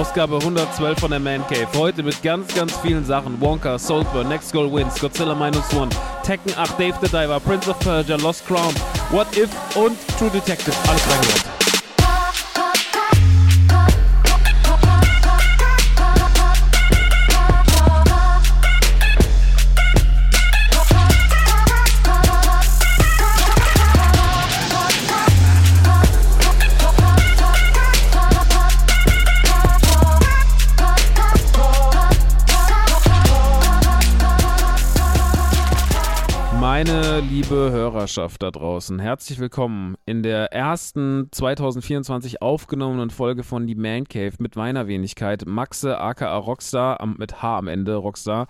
Ausgabe 112 von der Man Cave. Heute mit ganz, ganz vielen Sachen. Wonka, Soulburn, Next Goal Wins, Godzilla Minus One, Tekken 8, Dave the Diver, Prince of Persia, Lost Crown, What If und True Detective. Alles reingehört. Meine liebe Hörerschaft da draußen, herzlich willkommen in der ersten 2024 aufgenommenen Folge von Die Man Cave mit meiner Wenigkeit, Maxe aka Rockstar, mit H am Ende, Rockstar.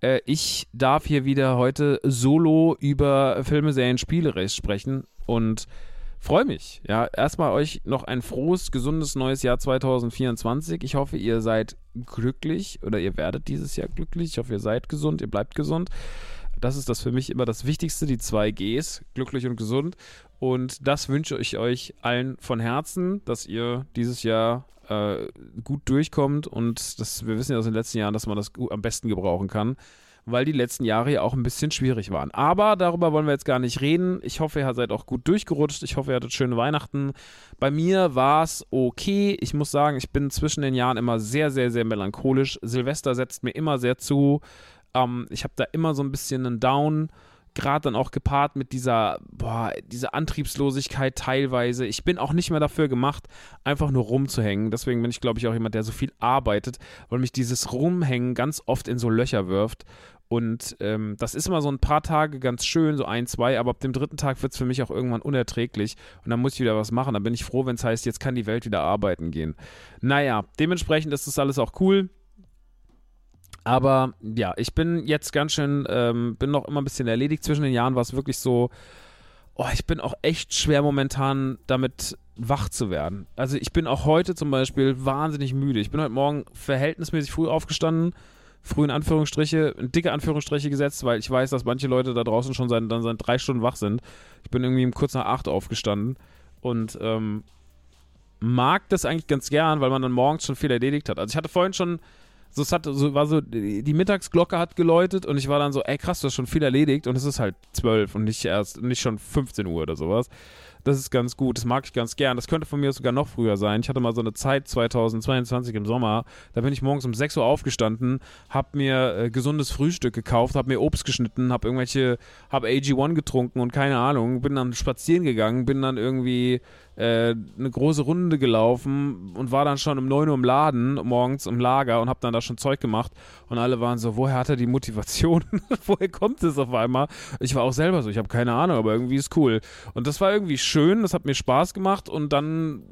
Äh, ich darf hier wieder heute solo über Filme, Serien, Spiele sprechen und freue mich. Ja, erstmal euch noch ein frohes, gesundes neues Jahr 2024. Ich hoffe, ihr seid glücklich oder ihr werdet dieses Jahr glücklich. Ich hoffe, ihr seid gesund, ihr bleibt gesund. Das ist das für mich immer das Wichtigste, die zwei Gs, glücklich und gesund. Und das wünsche ich euch allen von Herzen, dass ihr dieses Jahr äh, gut durchkommt. Und das, wir wissen ja aus den letzten Jahren, dass man das am besten gebrauchen kann, weil die letzten Jahre ja auch ein bisschen schwierig waren. Aber darüber wollen wir jetzt gar nicht reden. Ich hoffe, ihr seid auch gut durchgerutscht. Ich hoffe, ihr hattet schöne Weihnachten. Bei mir war es okay. Ich muss sagen, ich bin zwischen den Jahren immer sehr, sehr, sehr melancholisch. Silvester setzt mir immer sehr zu. Ähm, ich habe da immer so ein bisschen einen Down, gerade dann auch gepaart mit dieser, boah, dieser Antriebslosigkeit teilweise. Ich bin auch nicht mehr dafür gemacht, einfach nur rumzuhängen. Deswegen bin ich, glaube ich, auch jemand, der so viel arbeitet, weil mich dieses Rumhängen ganz oft in so Löcher wirft. Und ähm, das ist immer so ein paar Tage ganz schön, so ein, zwei, aber ab dem dritten Tag wird es für mich auch irgendwann unerträglich und dann muss ich wieder was machen. Dann bin ich froh, wenn es heißt, jetzt kann die Welt wieder arbeiten gehen. Naja, dementsprechend ist das alles auch cool. Aber ja, ich bin jetzt ganz schön, ähm, bin noch immer ein bisschen erledigt. Zwischen den Jahren war es wirklich so, oh, ich bin auch echt schwer momentan damit wach zu werden. Also ich bin auch heute zum Beispiel wahnsinnig müde. Ich bin heute Morgen verhältnismäßig früh aufgestanden, früh in Anführungsstriche, in dicke Anführungsstriche gesetzt, weil ich weiß, dass manche Leute da draußen schon seit, dann seit drei Stunden wach sind. Ich bin irgendwie kurz nach acht aufgestanden und ähm, mag das eigentlich ganz gern, weil man dann morgens schon viel erledigt hat. Also ich hatte vorhin schon so, es hat, so, war so, die Mittagsglocke hat geläutet und ich war dann so, ey krass, du hast schon viel erledigt und es ist halt zwölf und nicht erst, nicht schon 15 Uhr oder sowas. Das ist ganz gut, das mag ich ganz gern. Das könnte von mir sogar noch früher sein. Ich hatte mal so eine Zeit 2022 im Sommer, da bin ich morgens um 6 Uhr aufgestanden, hab mir äh, gesundes Frühstück gekauft, hab mir Obst geschnitten, hab irgendwelche, hab AG1 getrunken und keine Ahnung, bin dann spazieren gegangen, bin dann irgendwie äh, eine große Runde gelaufen und war dann schon um 9 Uhr im Laden, morgens im Lager und hab dann da schon Zeug gemacht und alle waren so, woher hat er die Motivation? woher kommt es auf einmal? Ich war auch selber so, ich habe keine Ahnung, aber irgendwie ist cool. Und das war irgendwie schön, das hat mir Spaß gemacht und dann,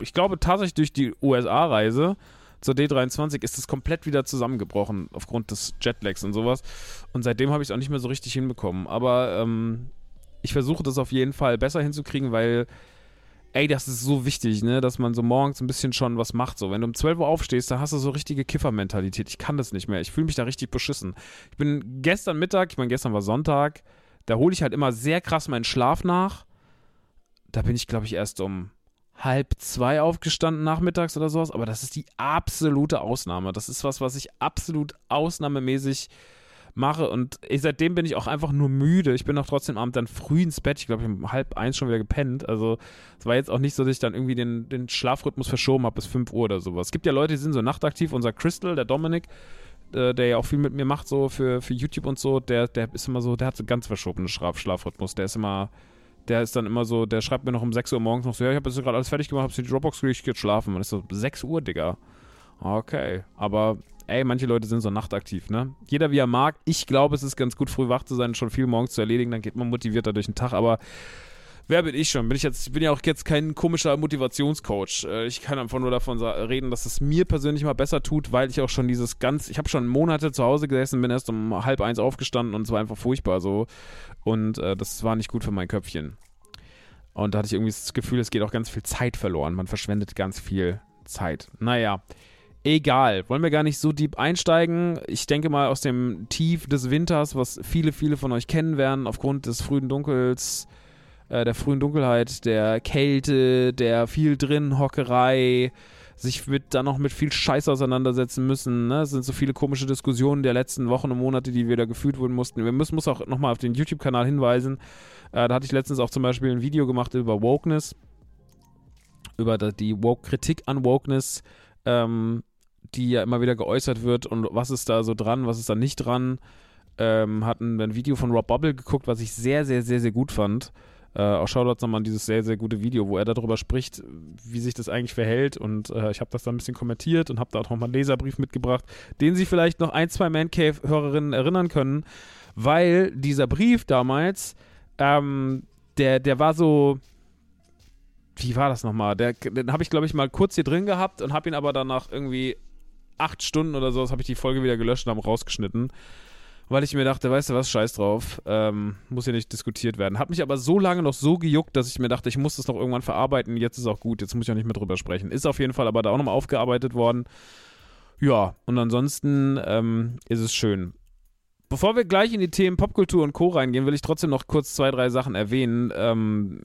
ich glaube tatsächlich durch die USA-Reise zur D23 ist es komplett wieder zusammengebrochen aufgrund des Jetlags und sowas. Und seitdem habe ich es auch nicht mehr so richtig hinbekommen. Aber ähm, ich versuche das auf jeden Fall besser hinzukriegen, weil ey, das ist so wichtig, ne, dass man so morgens ein bisschen schon was macht. So, wenn du um 12 Uhr aufstehst, dann hast du so richtige Kiffermentalität. Ich kann das nicht mehr. Ich fühle mich da richtig beschissen. Ich bin gestern Mittag, ich meine, gestern war Sonntag, da hole ich halt immer sehr krass meinen Schlaf nach. Da bin ich, glaube ich, erst um halb zwei aufgestanden nachmittags oder sowas, aber das ist die absolute Ausnahme. Das ist was, was ich absolut ausnahmemäßig mache. Und ich, seitdem bin ich auch einfach nur müde. Ich bin auch trotzdem abends dann früh ins Bett. Ich glaube, ich habe um halb eins schon wieder gepennt. Also es war jetzt auch nicht so, dass ich dann irgendwie den, den Schlafrhythmus verschoben habe bis 5 Uhr oder sowas. Es gibt ja Leute, die sind so nachtaktiv. Unser Crystal, der Dominik, äh, der ja auch viel mit mir macht, so für, für YouTube und so, der, der ist immer so, der hat so ganz verschobenen Schlaf, Schlafrhythmus. Der ist immer der ist dann immer so, der schreibt mir noch um 6 Uhr morgens noch so, ja, ich habe jetzt gerade alles fertig gemacht, habe die Dropbox gekriegt, ich schlafen. Und ist so, 6 Uhr, Digga. Okay, aber ey, manche Leute sind so nachtaktiv, ne? Jeder wie er mag. Ich glaube, es ist ganz gut, früh wach zu sein schon viel morgens zu erledigen. Dann geht man motivierter durch den Tag. Aber wer bin ich schon? Bin ich jetzt, bin ja auch jetzt kein komischer Motivationscoach. Äh, ich kann einfach nur davon reden, dass es mir persönlich mal besser tut, weil ich auch schon dieses ganz, ich habe schon Monate zu Hause gesessen, bin erst um halb eins aufgestanden und es war einfach furchtbar so. Und äh, das war nicht gut für mein Köpfchen. Und da hatte ich irgendwie das Gefühl, es geht auch ganz viel Zeit verloren. Man verschwendet ganz viel Zeit. Naja. Egal, wollen wir gar nicht so deep einsteigen. Ich denke mal aus dem Tief des Winters, was viele, viele von euch kennen werden, aufgrund des frühen Dunkels, äh, der frühen Dunkelheit, der Kälte, der viel drin Hockerei, sich mit, dann noch mit viel Scheiß auseinandersetzen müssen. Ne? Es sind so viele komische Diskussionen der letzten Wochen und Monate, die wir da gefühlt wurden mussten. Wir müssen muss auch nochmal auf den YouTube-Kanal hinweisen. Äh, da hatte ich letztens auch zum Beispiel ein Video gemacht über Wokeness, über die Woke-Kritik an Wokeness. Ähm, die ja immer wieder geäußert wird und was ist da so dran, was ist da nicht dran. Ähm, hatten ein Video von Rob Bubble geguckt, was ich sehr, sehr, sehr, sehr gut fand. Äh, auch Shoutouts nochmal an dieses sehr, sehr gute Video, wo er darüber spricht, wie sich das eigentlich verhält. Und äh, ich habe das da ein bisschen kommentiert und habe da auch nochmal einen Leserbrief mitgebracht, den sich vielleicht noch ein, zwei Man Cave-Hörerinnen erinnern können, weil dieser Brief damals, ähm, der, der war so, wie war das nochmal? Der, den habe ich, glaube ich, mal kurz hier drin gehabt und habe ihn aber danach irgendwie acht Stunden oder so habe ich die Folge wieder gelöscht und habe rausgeschnitten. Weil ich mir dachte, weißt du was, scheiß drauf, ähm, muss hier nicht diskutiert werden. Hat mich aber so lange noch so gejuckt, dass ich mir dachte, ich muss das noch irgendwann verarbeiten. Jetzt ist auch gut, jetzt muss ich auch nicht mehr drüber sprechen. Ist auf jeden Fall aber da auch nochmal aufgearbeitet worden. Ja, und ansonsten ähm, ist es schön. Bevor wir gleich in die Themen Popkultur und Co. reingehen, will ich trotzdem noch kurz zwei, drei Sachen erwähnen. Ähm,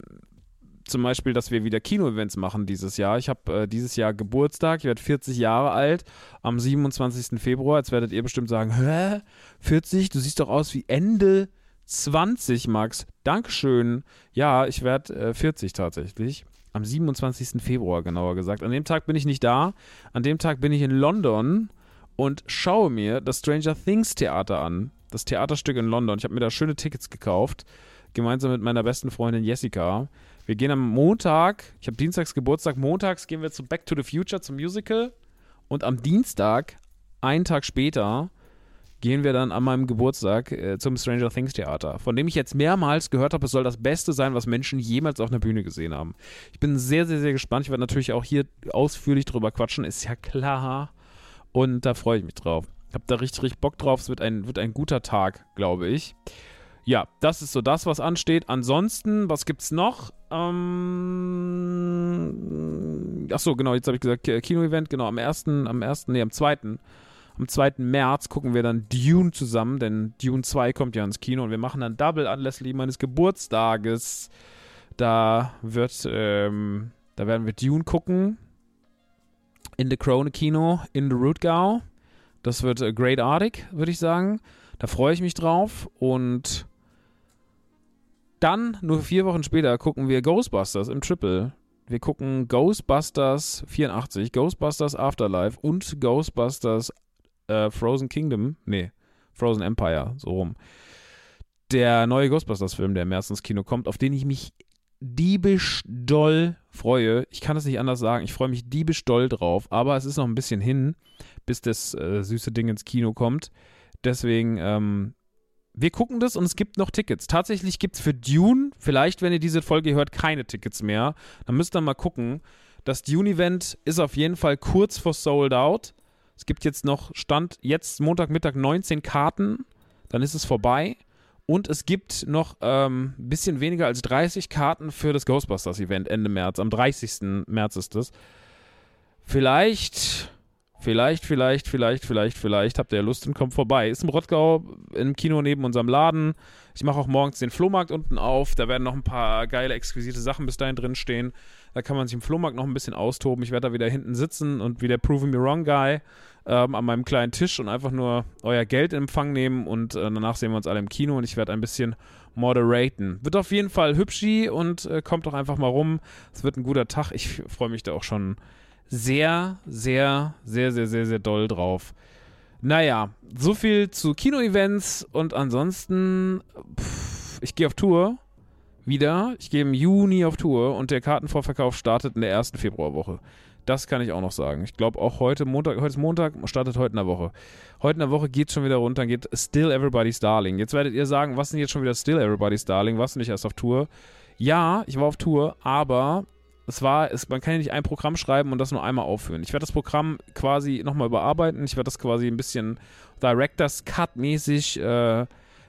zum Beispiel, dass wir wieder Kino-Events machen dieses Jahr. Ich habe äh, dieses Jahr Geburtstag, ich werde 40 Jahre alt, am 27. Februar. Jetzt werdet ihr bestimmt sagen, hä? 40? Du siehst doch aus wie Ende 20, Max. Dankeschön. Ja, ich werde äh, 40 tatsächlich. Am 27. Februar, genauer gesagt. An dem Tag bin ich nicht da. An dem Tag bin ich in London und schaue mir das Stranger Things Theater an. Das Theaterstück in London. Ich habe mir da schöne Tickets gekauft. Gemeinsam mit meiner besten Freundin Jessica. Wir gehen am Montag, ich habe Dienstags Geburtstag, montags gehen wir zu Back to the Future zum Musical und am Dienstag, einen Tag später, gehen wir dann an meinem Geburtstag äh, zum Stranger Things Theater, von dem ich jetzt mehrmals gehört habe, es soll das Beste sein, was Menschen jemals auf einer Bühne gesehen haben. Ich bin sehr, sehr, sehr gespannt. Ich werde natürlich auch hier ausführlich drüber quatschen, ist ja klar. Und da freue ich mich drauf. Ich habe da richtig, richtig Bock drauf. Es wird ein, wird ein guter Tag, glaube ich ja, das ist so das, was ansteht. Ansonsten, was gibt's noch? Ähm, achso, genau, jetzt habe ich gesagt, Kino-Event, genau, am 1., am 1., nee, am 2., am 2. März gucken wir dann Dune zusammen, denn Dune 2 kommt ja ins Kino und wir machen dann Double anlässlich meines Geburtstages. Da wird, ähm, da werden wir Dune gucken. In the Krone Kino in the Rootgau. Das wird äh, great artig, würde ich sagen. Da freue ich mich drauf und dann, nur vier Wochen später, gucken wir Ghostbusters im Triple. Wir gucken Ghostbusters 84, Ghostbusters Afterlife und Ghostbusters äh, Frozen Kingdom. Nee, Frozen Empire, so rum. Der neue Ghostbusters-Film, der im März ins Kino kommt, auf den ich mich diebisch doll freue. Ich kann es nicht anders sagen. Ich freue mich diebisch doll drauf, aber es ist noch ein bisschen hin, bis das äh, süße Ding ins Kino kommt. Deswegen ähm, wir gucken das und es gibt noch Tickets. Tatsächlich gibt es für Dune, vielleicht, wenn ihr diese Folge hört, keine Tickets mehr. Dann müsst ihr mal gucken. Das Dune-Event ist auf jeden Fall kurz vor Sold Out. Es gibt jetzt noch Stand jetzt Montagmittag 19 Karten. Dann ist es vorbei. Und es gibt noch ein ähm, bisschen weniger als 30 Karten für das Ghostbusters-Event Ende März. Am 30. März ist es. Vielleicht Vielleicht, vielleicht, vielleicht, vielleicht, vielleicht habt ihr Lust und kommt vorbei. Ist im Rottgau im Kino neben unserem Laden. Ich mache auch morgens den Flohmarkt unten auf. Da werden noch ein paar geile, exquisite Sachen bis dahin drin stehen. Da kann man sich im Flohmarkt noch ein bisschen austoben. Ich werde da wieder hinten sitzen und wie der Proving Me Wrong Guy ähm, an meinem kleinen Tisch und einfach nur euer Geld in Empfang nehmen und äh, danach sehen wir uns alle im Kino und ich werde ein bisschen moderaten. Wird auf jeden Fall hübschi und äh, kommt doch einfach mal rum. Es wird ein guter Tag. Ich freue mich da auch schon sehr, sehr, sehr, sehr, sehr, sehr doll drauf. Naja, so viel zu Kino-Events und ansonsten, pff, ich gehe auf Tour wieder. Ich gehe im Juni auf Tour und der Kartenvorverkauf startet in der ersten Februarwoche. Das kann ich auch noch sagen. Ich glaube auch heute Montag, heute ist Montag, startet heute in der Woche. Heute in der Woche geht schon wieder runter, geht Still Everybody's Darling. Jetzt werdet ihr sagen, was denn jetzt schon wieder Still Everybody's Darling? Warst du nicht erst auf Tour? Ja, ich war auf Tour, aber es war, es, man kann ja nicht ein Programm schreiben und das nur einmal aufführen. Ich werde das Programm quasi nochmal überarbeiten. Ich werde das quasi ein bisschen Director's Cut-mäßig äh,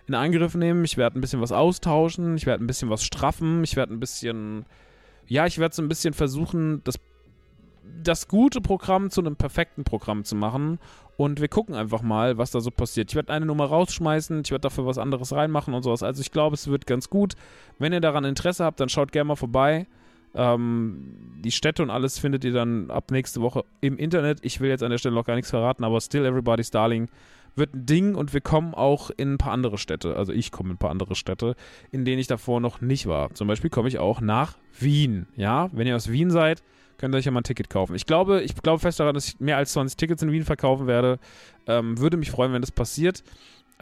in Angriff nehmen. Ich werde ein bisschen was austauschen. Ich werde ein bisschen was straffen. Ich werde ein bisschen, ja, ich werde so ein bisschen versuchen, das das gute Programm zu einem perfekten Programm zu machen. Und wir gucken einfach mal, was da so passiert. Ich werde eine Nummer rausschmeißen, ich werde dafür was anderes reinmachen und sowas. Also ich glaube, es wird ganz gut. Wenn ihr daran Interesse habt, dann schaut gerne mal vorbei. Ähm, die Städte und alles findet ihr dann ab nächste Woche im Internet. Ich will jetzt an der Stelle noch gar nichts verraten, aber Still Everybody's Darling wird ein Ding und wir kommen auch in ein paar andere Städte. Also ich komme in ein paar andere Städte, in denen ich davor noch nicht war. Zum Beispiel komme ich auch nach Wien. Ja, wenn ihr aus Wien seid, könnt ihr euch ja mal ein Ticket kaufen. Ich glaube, ich glaube fest daran, dass ich mehr als 20 Tickets in Wien verkaufen werde. Ähm, würde mich freuen, wenn das passiert.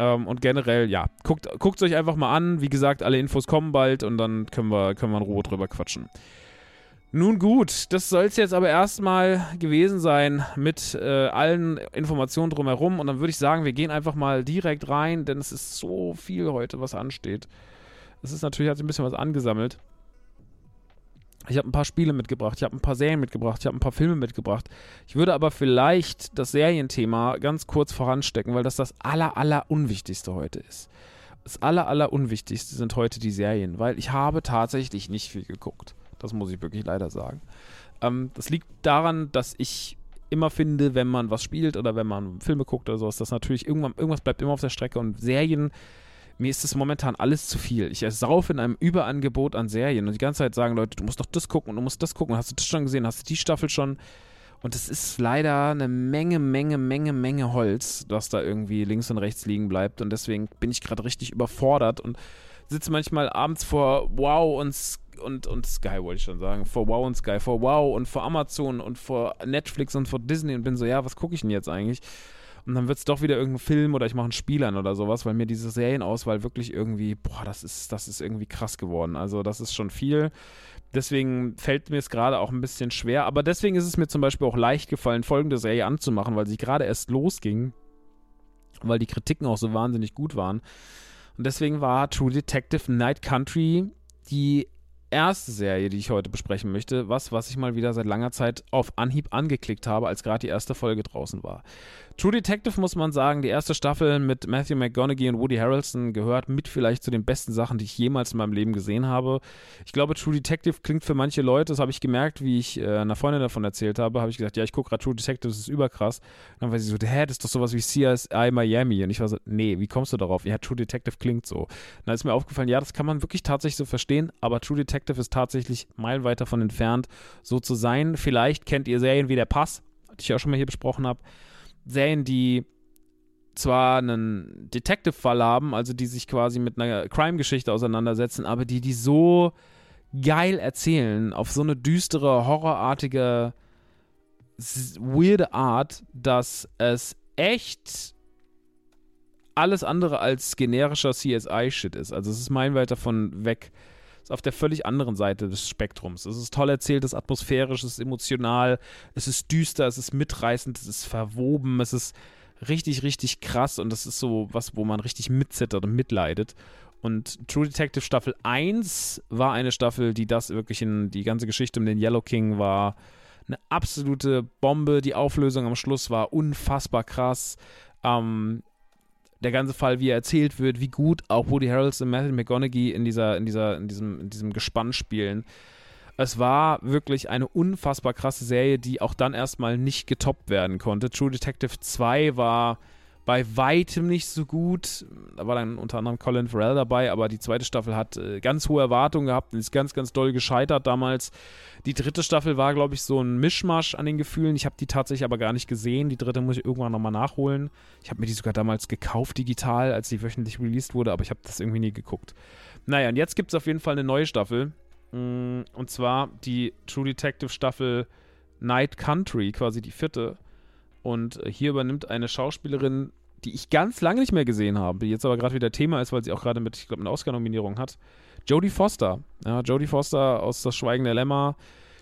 Ähm, und generell, ja, guckt es euch einfach mal an. Wie gesagt, alle Infos kommen bald und dann können wir, können wir in Ruhe drüber quatschen. Nun gut, das soll es jetzt aber erstmal gewesen sein mit äh, allen Informationen drumherum. Und dann würde ich sagen, wir gehen einfach mal direkt rein, denn es ist so viel heute, was ansteht. Es ist natürlich, hat sich ein bisschen was angesammelt. Ich habe ein paar Spiele mitgebracht, ich habe ein paar Serien mitgebracht, ich habe ein paar Filme mitgebracht. Ich würde aber vielleicht das Serienthema ganz kurz voranstecken, weil das das aller, aller Unwichtigste heute ist. Das aller, aller Unwichtigste sind heute die Serien, weil ich habe tatsächlich nicht viel geguckt. Das muss ich wirklich leider sagen. Ähm, das liegt daran, dass ich immer finde, wenn man was spielt oder wenn man Filme guckt oder sowas, dass natürlich irgendwann, irgendwas bleibt immer auf der Strecke und Serien mir ist es momentan alles zu viel. Ich saufe in einem Überangebot an Serien und die ganze Zeit sagen Leute, du musst doch das gucken und du musst das gucken. Hast du das schon gesehen? Hast du die Staffel schon? Und es ist leider eine Menge, Menge, Menge, Menge Holz, das da irgendwie links und rechts liegen bleibt. Und deswegen bin ich gerade richtig überfordert und sitze manchmal abends vor Wow und, und, und Sky, wollte ich schon sagen. Vor Wow und Sky, vor Wow und vor Amazon und vor Netflix und vor Disney und bin so, ja, was gucke ich denn jetzt eigentlich? Und dann wird es doch wieder irgendein Film oder ich mache einen Spiel an oder sowas, weil mir diese Serienauswahl wirklich irgendwie, boah, das ist, das ist irgendwie krass geworden. Also das ist schon viel. Deswegen fällt mir es gerade auch ein bisschen schwer. Aber deswegen ist es mir zum Beispiel auch leicht gefallen, folgende Serie anzumachen, weil sie gerade erst losging, weil die Kritiken auch so wahnsinnig gut waren. Und deswegen war True Detective Night Country die erste Serie, die ich heute besprechen möchte, was, was ich mal wieder seit langer Zeit auf Anhieb angeklickt habe, als gerade die erste Folge draußen war. True Detective muss man sagen, die erste Staffel mit Matthew McGonaghy und Woody Harrelson gehört mit vielleicht zu den besten Sachen, die ich jemals in meinem Leben gesehen habe. Ich glaube, True Detective klingt für manche Leute, das habe ich gemerkt, wie ich äh, einer Freundin davon erzählt habe, habe ich gesagt, ja, ich gucke gerade True Detective, das ist überkrass. dann war sie so, hä, das ist doch sowas wie CSI Miami. Und ich war so, nee, wie kommst du darauf? Ja, True Detective klingt so. Und dann ist mir aufgefallen, ja, das kann man wirklich tatsächlich so verstehen, aber True Detective ist tatsächlich meilenweit davon entfernt, so zu sein. Vielleicht kennt ihr Serien wie Der Pass, die ich auch schon mal hier besprochen habe. Serien, die zwar einen Detective-Fall haben, also die sich quasi mit einer Crime-Geschichte auseinandersetzen, aber die die so geil erzählen, auf so eine düstere, horrorartige, weirde Art, dass es echt alles andere als generischer CSI-Shit ist. Also es ist meilenweit davon weg. Ist auf der völlig anderen Seite des Spektrums. Es ist toll erzählt, es ist atmosphärisch, es ist emotional, es ist düster, es ist mitreißend, es ist verwoben, es ist richtig, richtig krass und das ist so was, wo man richtig mitzittert und mitleidet. Und True Detective Staffel 1 war eine Staffel, die das wirklich in die ganze Geschichte um den Yellow King war eine absolute Bombe. Die Auflösung am Schluss war unfassbar krass. Ähm, der ganze Fall, wie er erzählt wird, wie gut auch Woody Harrelson und Matthew McGonaghy in dieser, in dieser, in diesem, in diesem Gespann spielen. Es war wirklich eine unfassbar krasse Serie, die auch dann erstmal nicht getoppt werden konnte. True Detective 2 war bei weitem nicht so gut. Da war dann unter anderem Colin Farrell dabei, aber die zweite Staffel hat äh, ganz hohe Erwartungen gehabt und ist ganz, ganz doll gescheitert damals. Die dritte Staffel war, glaube ich, so ein Mischmasch an den Gefühlen. Ich habe die tatsächlich aber gar nicht gesehen. Die dritte muss ich irgendwann nochmal nachholen. Ich habe mir die sogar damals gekauft digital, als die wöchentlich released wurde, aber ich habe das irgendwie nie geguckt. Naja, und jetzt gibt es auf jeden Fall eine neue Staffel. Mm, und zwar die True Detective Staffel Night Country, quasi die vierte. Und hier übernimmt eine Schauspielerin, die ich ganz lange nicht mehr gesehen habe, die jetzt aber gerade wieder Thema ist, weil sie auch gerade mit, ich glaube, eine Oscar-Nominierung hat. Jodie Foster. Ja, Jodie Foster aus Das Schweigen der Lämmer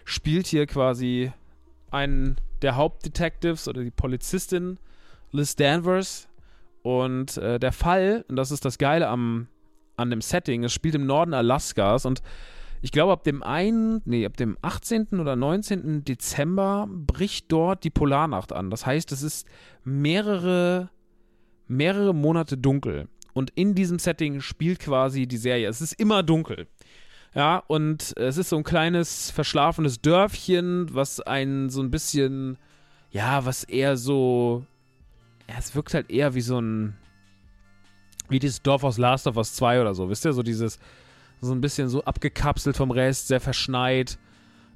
spielt hier quasi einen der Hauptdetectives oder die Polizistin Liz Danvers. Und äh, der Fall, und das ist das Geile am, an dem Setting, es spielt im Norden Alaskas und ich glaube, ab dem einen, nee, ab dem 18. oder 19. Dezember bricht dort die Polarnacht an. Das heißt, es ist mehrere, mehrere Monate dunkel. Und in diesem Setting spielt quasi die Serie. Es ist immer dunkel. Ja, und es ist so ein kleines verschlafenes Dörfchen, was einen so ein bisschen, ja, was eher so, ja, es wirkt halt eher wie so ein, wie dieses Dorf aus Last of Us 2 oder so, wisst ihr, so dieses, so ein bisschen so abgekapselt vom Rest, sehr verschneit,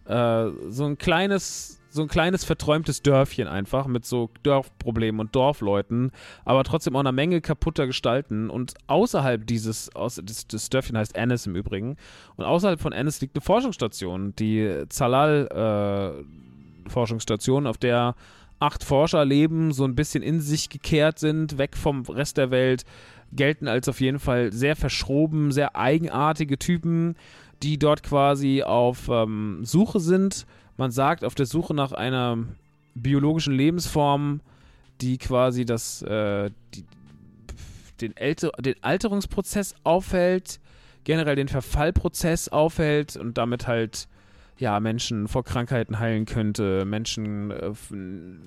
äh, so ein kleines, so ein kleines verträumtes Dörfchen einfach mit so Dorfproblemen und Dorfleuten, aber trotzdem auch eine Menge kaputter Gestalten. Und außerhalb dieses, aus, das, das Dörfchen heißt Ennis im Übrigen, und außerhalb von Ennis liegt eine Forschungsstation, die Zalal-Forschungsstation, äh, auf der acht Forscher leben, so ein bisschen in sich gekehrt sind, weg vom Rest der Welt, gelten als auf jeden Fall sehr verschroben, sehr eigenartige Typen, die dort quasi auf ähm, Suche sind. Man sagt, auf der Suche nach einer biologischen Lebensform, die quasi das, äh, die, den, Älte, den Alterungsprozess aufhält, generell den Verfallprozess aufhält und damit halt ja, Menschen vor Krankheiten heilen könnte, Menschen äh,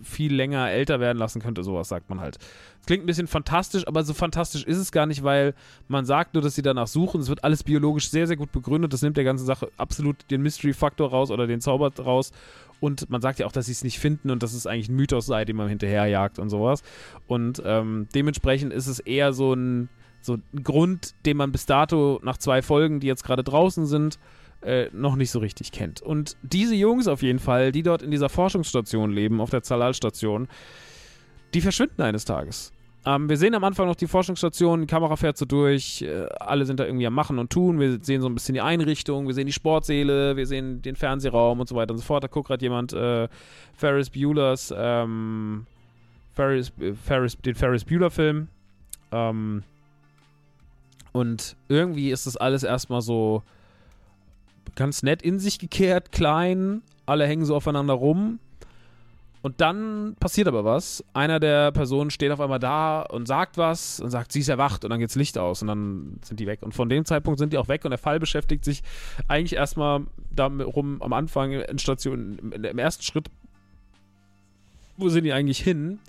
viel länger älter werden lassen könnte, sowas sagt man halt. Klingt ein bisschen fantastisch, aber so fantastisch ist es gar nicht, weil man sagt nur, dass sie danach suchen. Es wird alles biologisch sehr, sehr gut begründet. Das nimmt der ganzen Sache absolut den Mystery-Faktor raus oder den Zauber raus. Und man sagt ja auch, dass sie es nicht finden und dass es eigentlich ein Mythos sei, den man hinterherjagt und sowas. Und ähm, dementsprechend ist es eher so ein, so ein Grund, den man bis dato nach zwei Folgen, die jetzt gerade draußen sind, äh, noch nicht so richtig kennt. Und diese Jungs auf jeden Fall, die dort in dieser Forschungsstation leben, auf der Zalal-Station, die verschwinden eines Tages. Ähm, wir sehen am Anfang noch die Forschungsstation, die Kamera fährt so durch, äh, alle sind da irgendwie am Machen und Tun, wir sehen so ein bisschen die Einrichtung, wir sehen die Sportsäle, wir sehen den Fernsehraum und so weiter und so fort. Da guckt gerade jemand äh, Ferris Bueller's, ähm, Ferris, äh, Ferris, den Ferris Bueller-Film. Ähm, und irgendwie ist das alles erstmal so ganz nett in sich gekehrt, klein, alle hängen so aufeinander rum. Und dann passiert aber was. Einer der Personen steht auf einmal da und sagt was und sagt, sie ist erwacht und dann geht's Licht aus und dann sind die weg. Und von dem Zeitpunkt sind die auch weg und der Fall beschäftigt sich eigentlich erstmal darum am Anfang in Station, im ersten Schritt, wo sind die eigentlich hin?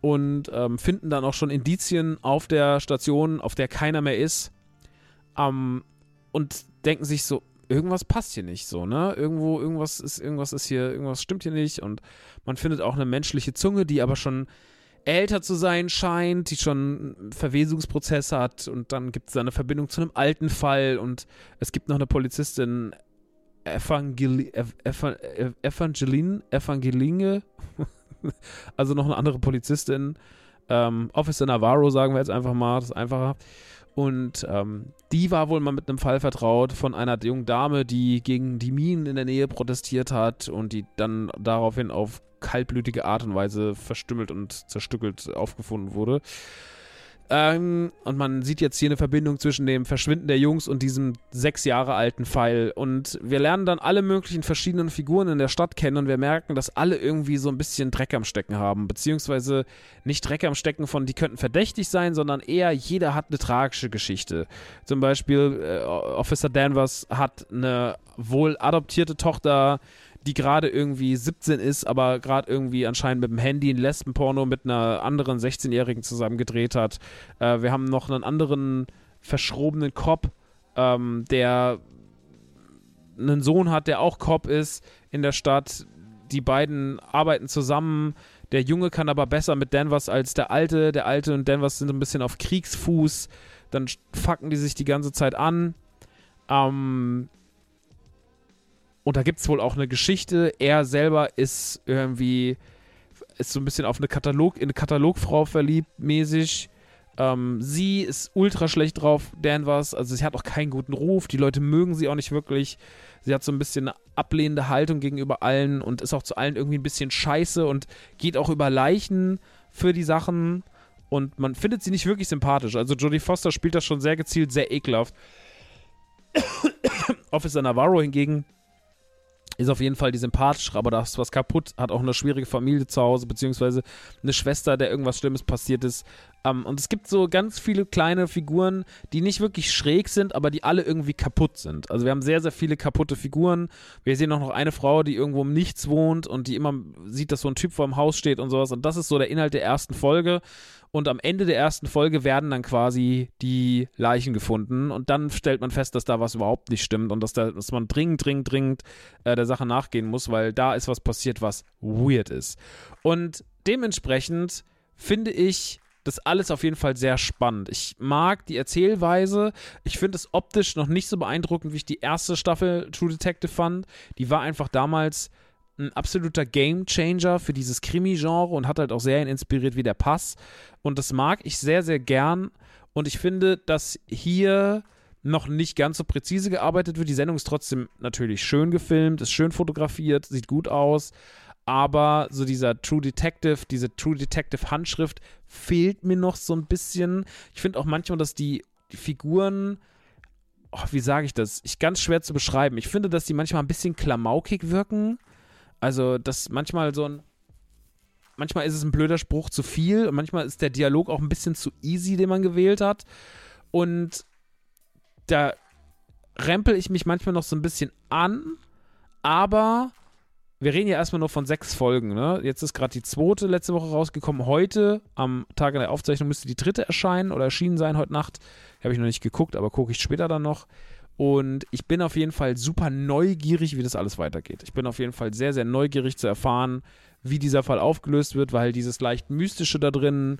Und ähm, finden dann auch schon Indizien auf der Station, auf der keiner mehr ist. Ähm, und denken sich so, irgendwas passt hier nicht so, ne? Irgendwo, irgendwas ist, irgendwas ist hier, irgendwas stimmt hier nicht und man findet auch eine menschliche Zunge, die aber schon älter zu sein scheint, die schon Verwesungsprozess hat und dann gibt es eine Verbindung zu einem alten Fall und es gibt noch eine Polizistin, Evangeli Evangeline, Evangeline, also noch eine andere Polizistin, ähm, Officer Navarro sagen wir jetzt einfach mal, das ist einfacher. Und ähm, die war wohl mal mit einem Fall vertraut von einer jungen Dame, die gegen die Minen in der Nähe protestiert hat und die dann daraufhin auf kaltblütige Art und Weise verstümmelt und zerstückelt aufgefunden wurde. Ähm, und man sieht jetzt hier eine Verbindung zwischen dem Verschwinden der Jungs und diesem sechs Jahre alten Pfeil. Und wir lernen dann alle möglichen verschiedenen Figuren in der Stadt kennen und wir merken, dass alle irgendwie so ein bisschen Dreck am Stecken haben. Beziehungsweise nicht Dreck am Stecken von, die könnten verdächtig sein, sondern eher jeder hat eine tragische Geschichte. Zum Beispiel äh, Officer Danvers hat eine wohl adoptierte Tochter, die gerade irgendwie 17 ist, aber gerade irgendwie anscheinend mit dem Handy ein Lesbenporno mit einer anderen 16-Jährigen zusammen gedreht hat. Äh, wir haben noch einen anderen verschrobenen Cop, ähm, der einen Sohn hat, der auch Cop ist in der Stadt. Die beiden arbeiten zusammen. Der Junge kann aber besser mit Danvers als der Alte. Der Alte und Danvers sind ein bisschen auf Kriegsfuß. Dann fucken die sich die ganze Zeit an. Ähm, und da gibt es wohl auch eine Geschichte. Er selber ist irgendwie, ist so ein bisschen auf eine Katalog, in eine Katalogfrau verliebt, mäßig. Ähm, sie ist ultra schlecht drauf, Danvers. Also sie hat auch keinen guten Ruf. Die Leute mögen sie auch nicht wirklich. Sie hat so ein bisschen eine ablehnende Haltung gegenüber allen und ist auch zu allen irgendwie ein bisschen scheiße und geht auch über Leichen für die Sachen. Und man findet sie nicht wirklich sympathisch. Also Jodie Foster spielt das schon sehr gezielt, sehr ekelhaft. Officer Navarro hingegen ist auf jeden Fall die sympathischere, aber da ist was kaputt, hat auch eine schwierige Familie zu Hause, beziehungsweise eine Schwester, der irgendwas Schlimmes passiert ist. Ähm, und es gibt so ganz viele kleine Figuren, die nicht wirklich schräg sind, aber die alle irgendwie kaputt sind. Also wir haben sehr, sehr viele kaputte Figuren. Wir sehen auch noch eine Frau, die irgendwo im Nichts wohnt und die immer sieht, dass so ein Typ vor dem Haus steht und sowas. Und das ist so der Inhalt der ersten Folge. Und am Ende der ersten Folge werden dann quasi die Leichen gefunden. Und dann stellt man fest, dass da was überhaupt nicht stimmt und dass, da, dass man dringend, dringend, dringend äh, der Sache nachgehen muss, weil da ist was passiert, was weird ist. Und dementsprechend finde ich das alles auf jeden Fall sehr spannend. Ich mag die Erzählweise. Ich finde es optisch noch nicht so beeindruckend, wie ich die erste Staffel True Detective fand. Die war einfach damals ein absoluter Gamechanger für dieses Krimi-Genre und hat halt auch Serien inspiriert wie der Pass. Und das mag ich sehr, sehr gern. Und ich finde, dass hier noch nicht ganz so präzise gearbeitet wird. Die Sendung ist trotzdem natürlich schön gefilmt, ist schön fotografiert, sieht gut aus. Aber so dieser True Detective, diese True Detective Handschrift fehlt mir noch so ein bisschen. Ich finde auch manchmal, dass die, die Figuren, oh, wie sage ich das? Ich ganz schwer zu beschreiben. Ich finde, dass die manchmal ein bisschen klamaukig wirken. Also, dass manchmal so ein. Manchmal ist es ein blöder Spruch zu viel und manchmal ist der Dialog auch ein bisschen zu easy, den man gewählt hat. Und da rempel ich mich manchmal noch so ein bisschen an, aber wir reden ja erstmal nur von sechs Folgen. Ne? Jetzt ist gerade die zweite letzte Woche rausgekommen. Heute, am Tag der Aufzeichnung, müsste die dritte erscheinen oder erschienen sein heute Nacht. Habe ich noch nicht geguckt, aber gucke ich später dann noch. Und ich bin auf jeden Fall super neugierig, wie das alles weitergeht. Ich bin auf jeden Fall sehr, sehr neugierig zu erfahren, wie dieser Fall aufgelöst wird, weil dieses leicht mystische da drin,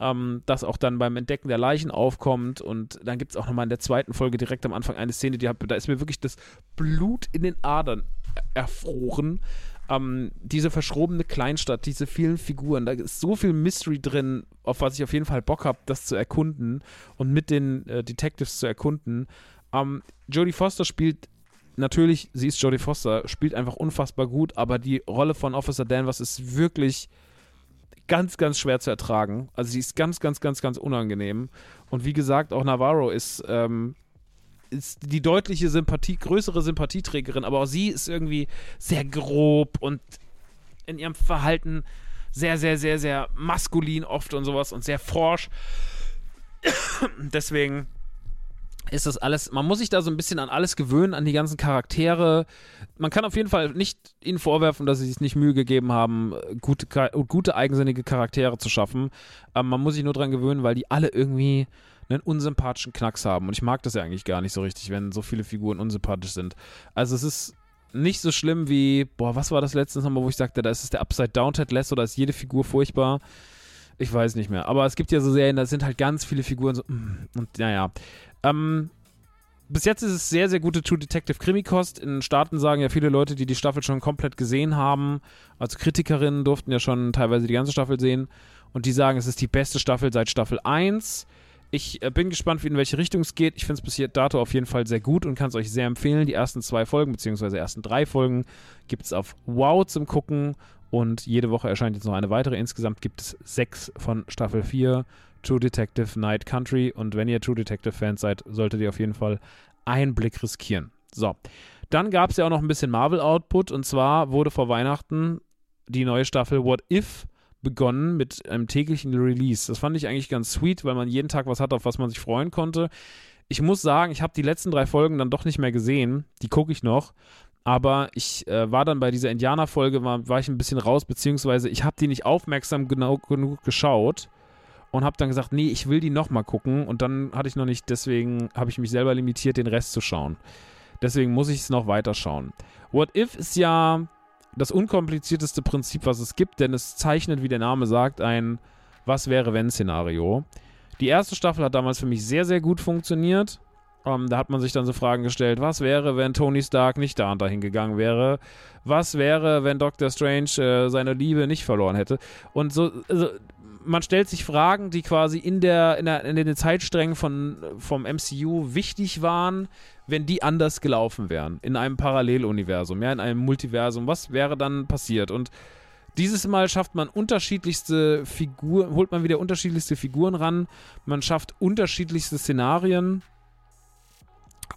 ähm, das auch dann beim Entdecken der Leichen aufkommt. Und dann gibt es auch nochmal in der zweiten Folge direkt am Anfang eine Szene, die hat, da ist mir wirklich das Blut in den Adern erfroren. Ähm, diese verschrobene Kleinstadt, diese vielen Figuren, da ist so viel Mystery drin, auf was ich auf jeden Fall Bock habe, das zu erkunden und mit den äh, Detectives zu erkunden. Ähm, Jodie Foster spielt natürlich, sie ist Jodie Foster, spielt einfach unfassbar gut, aber die Rolle von Officer Danvers ist wirklich ganz, ganz schwer zu ertragen. Also sie ist ganz, ganz, ganz, ganz unangenehm. Und wie gesagt, auch Navarro ist, ähm, ist die deutliche Sympathie, größere Sympathieträgerin, aber auch sie ist irgendwie sehr grob und in ihrem Verhalten sehr, sehr, sehr, sehr maskulin oft und sowas und sehr forsch. Deswegen ist das alles, man muss sich da so ein bisschen an alles gewöhnen, an die ganzen Charaktere. Man kann auf jeden Fall nicht ihnen vorwerfen, dass sie sich nicht Mühe gegeben haben, gute, gute eigensinnige Charaktere zu schaffen. Ähm, man muss sich nur dran gewöhnen, weil die alle irgendwie einen unsympathischen Knacks haben. Und ich mag das ja eigentlich gar nicht so richtig, wenn so viele Figuren unsympathisch sind. Also es ist nicht so schlimm wie, boah, was war das letztens nochmal, wo ich sagte, da ist es der Upside Down Ted Lasso, da ist jede Figur furchtbar. Ich weiß nicht mehr. Aber es gibt ja so Serien, da sind halt ganz viele Figuren so, mm, und naja. Ähm, bis jetzt ist es sehr, sehr gute True Detective Krimi-Kost. In Staaten sagen ja viele Leute, die die Staffel schon komplett gesehen haben, also Kritikerinnen durften ja schon teilweise die ganze Staffel sehen und die sagen, es ist die beste Staffel seit Staffel 1. Ich äh, bin gespannt, wie in welche Richtung es geht. Ich finde es bis dato auf jeden Fall sehr gut und kann es euch sehr empfehlen. Die ersten zwei Folgen, beziehungsweise ersten drei Folgen, gibt es auf Wow zum Gucken und jede Woche erscheint jetzt noch eine weitere. Insgesamt gibt es sechs von Staffel 4 True Detective Night Country. Und wenn ihr True Detective Fans seid, solltet ihr auf jeden Fall einen Blick riskieren. So. Dann gab es ja auch noch ein bisschen Marvel-Output. Und zwar wurde vor Weihnachten die neue Staffel What If begonnen mit einem täglichen Release. Das fand ich eigentlich ganz sweet, weil man jeden Tag was hat, auf was man sich freuen konnte. Ich muss sagen, ich habe die letzten drei Folgen dann doch nicht mehr gesehen. Die gucke ich noch. Aber ich äh, war dann bei dieser Indianer-Folge, war, war ich ein bisschen raus, beziehungsweise ich habe die nicht aufmerksam genau genug geschaut und habe dann gesagt, nee, ich will die nochmal gucken und dann hatte ich noch nicht, deswegen habe ich mich selber limitiert, den Rest zu schauen. Deswegen muss ich es noch weiter schauen. What If ist ja das unkomplizierteste Prinzip, was es gibt, denn es zeichnet, wie der Name sagt, ein Was wäre wenn Szenario. Die erste Staffel hat damals für mich sehr, sehr gut funktioniert. Um, ähm, da hat man sich dann so Fragen gestellt, was wäre, wenn Tony Stark nicht da und dahin gegangen wäre? Was wäre, wenn Doctor Strange äh, seine Liebe nicht verloren hätte? Und so, also, man stellt sich Fragen, die quasi in, der, in, der, in den Zeitsträngen von, vom MCU wichtig waren, wenn die anders gelaufen wären. In einem Paralleluniversum, ja, in einem Multiversum. Was wäre dann passiert? Und dieses Mal schafft man unterschiedlichste Figuren, holt man wieder unterschiedlichste Figuren ran. Man schafft unterschiedlichste Szenarien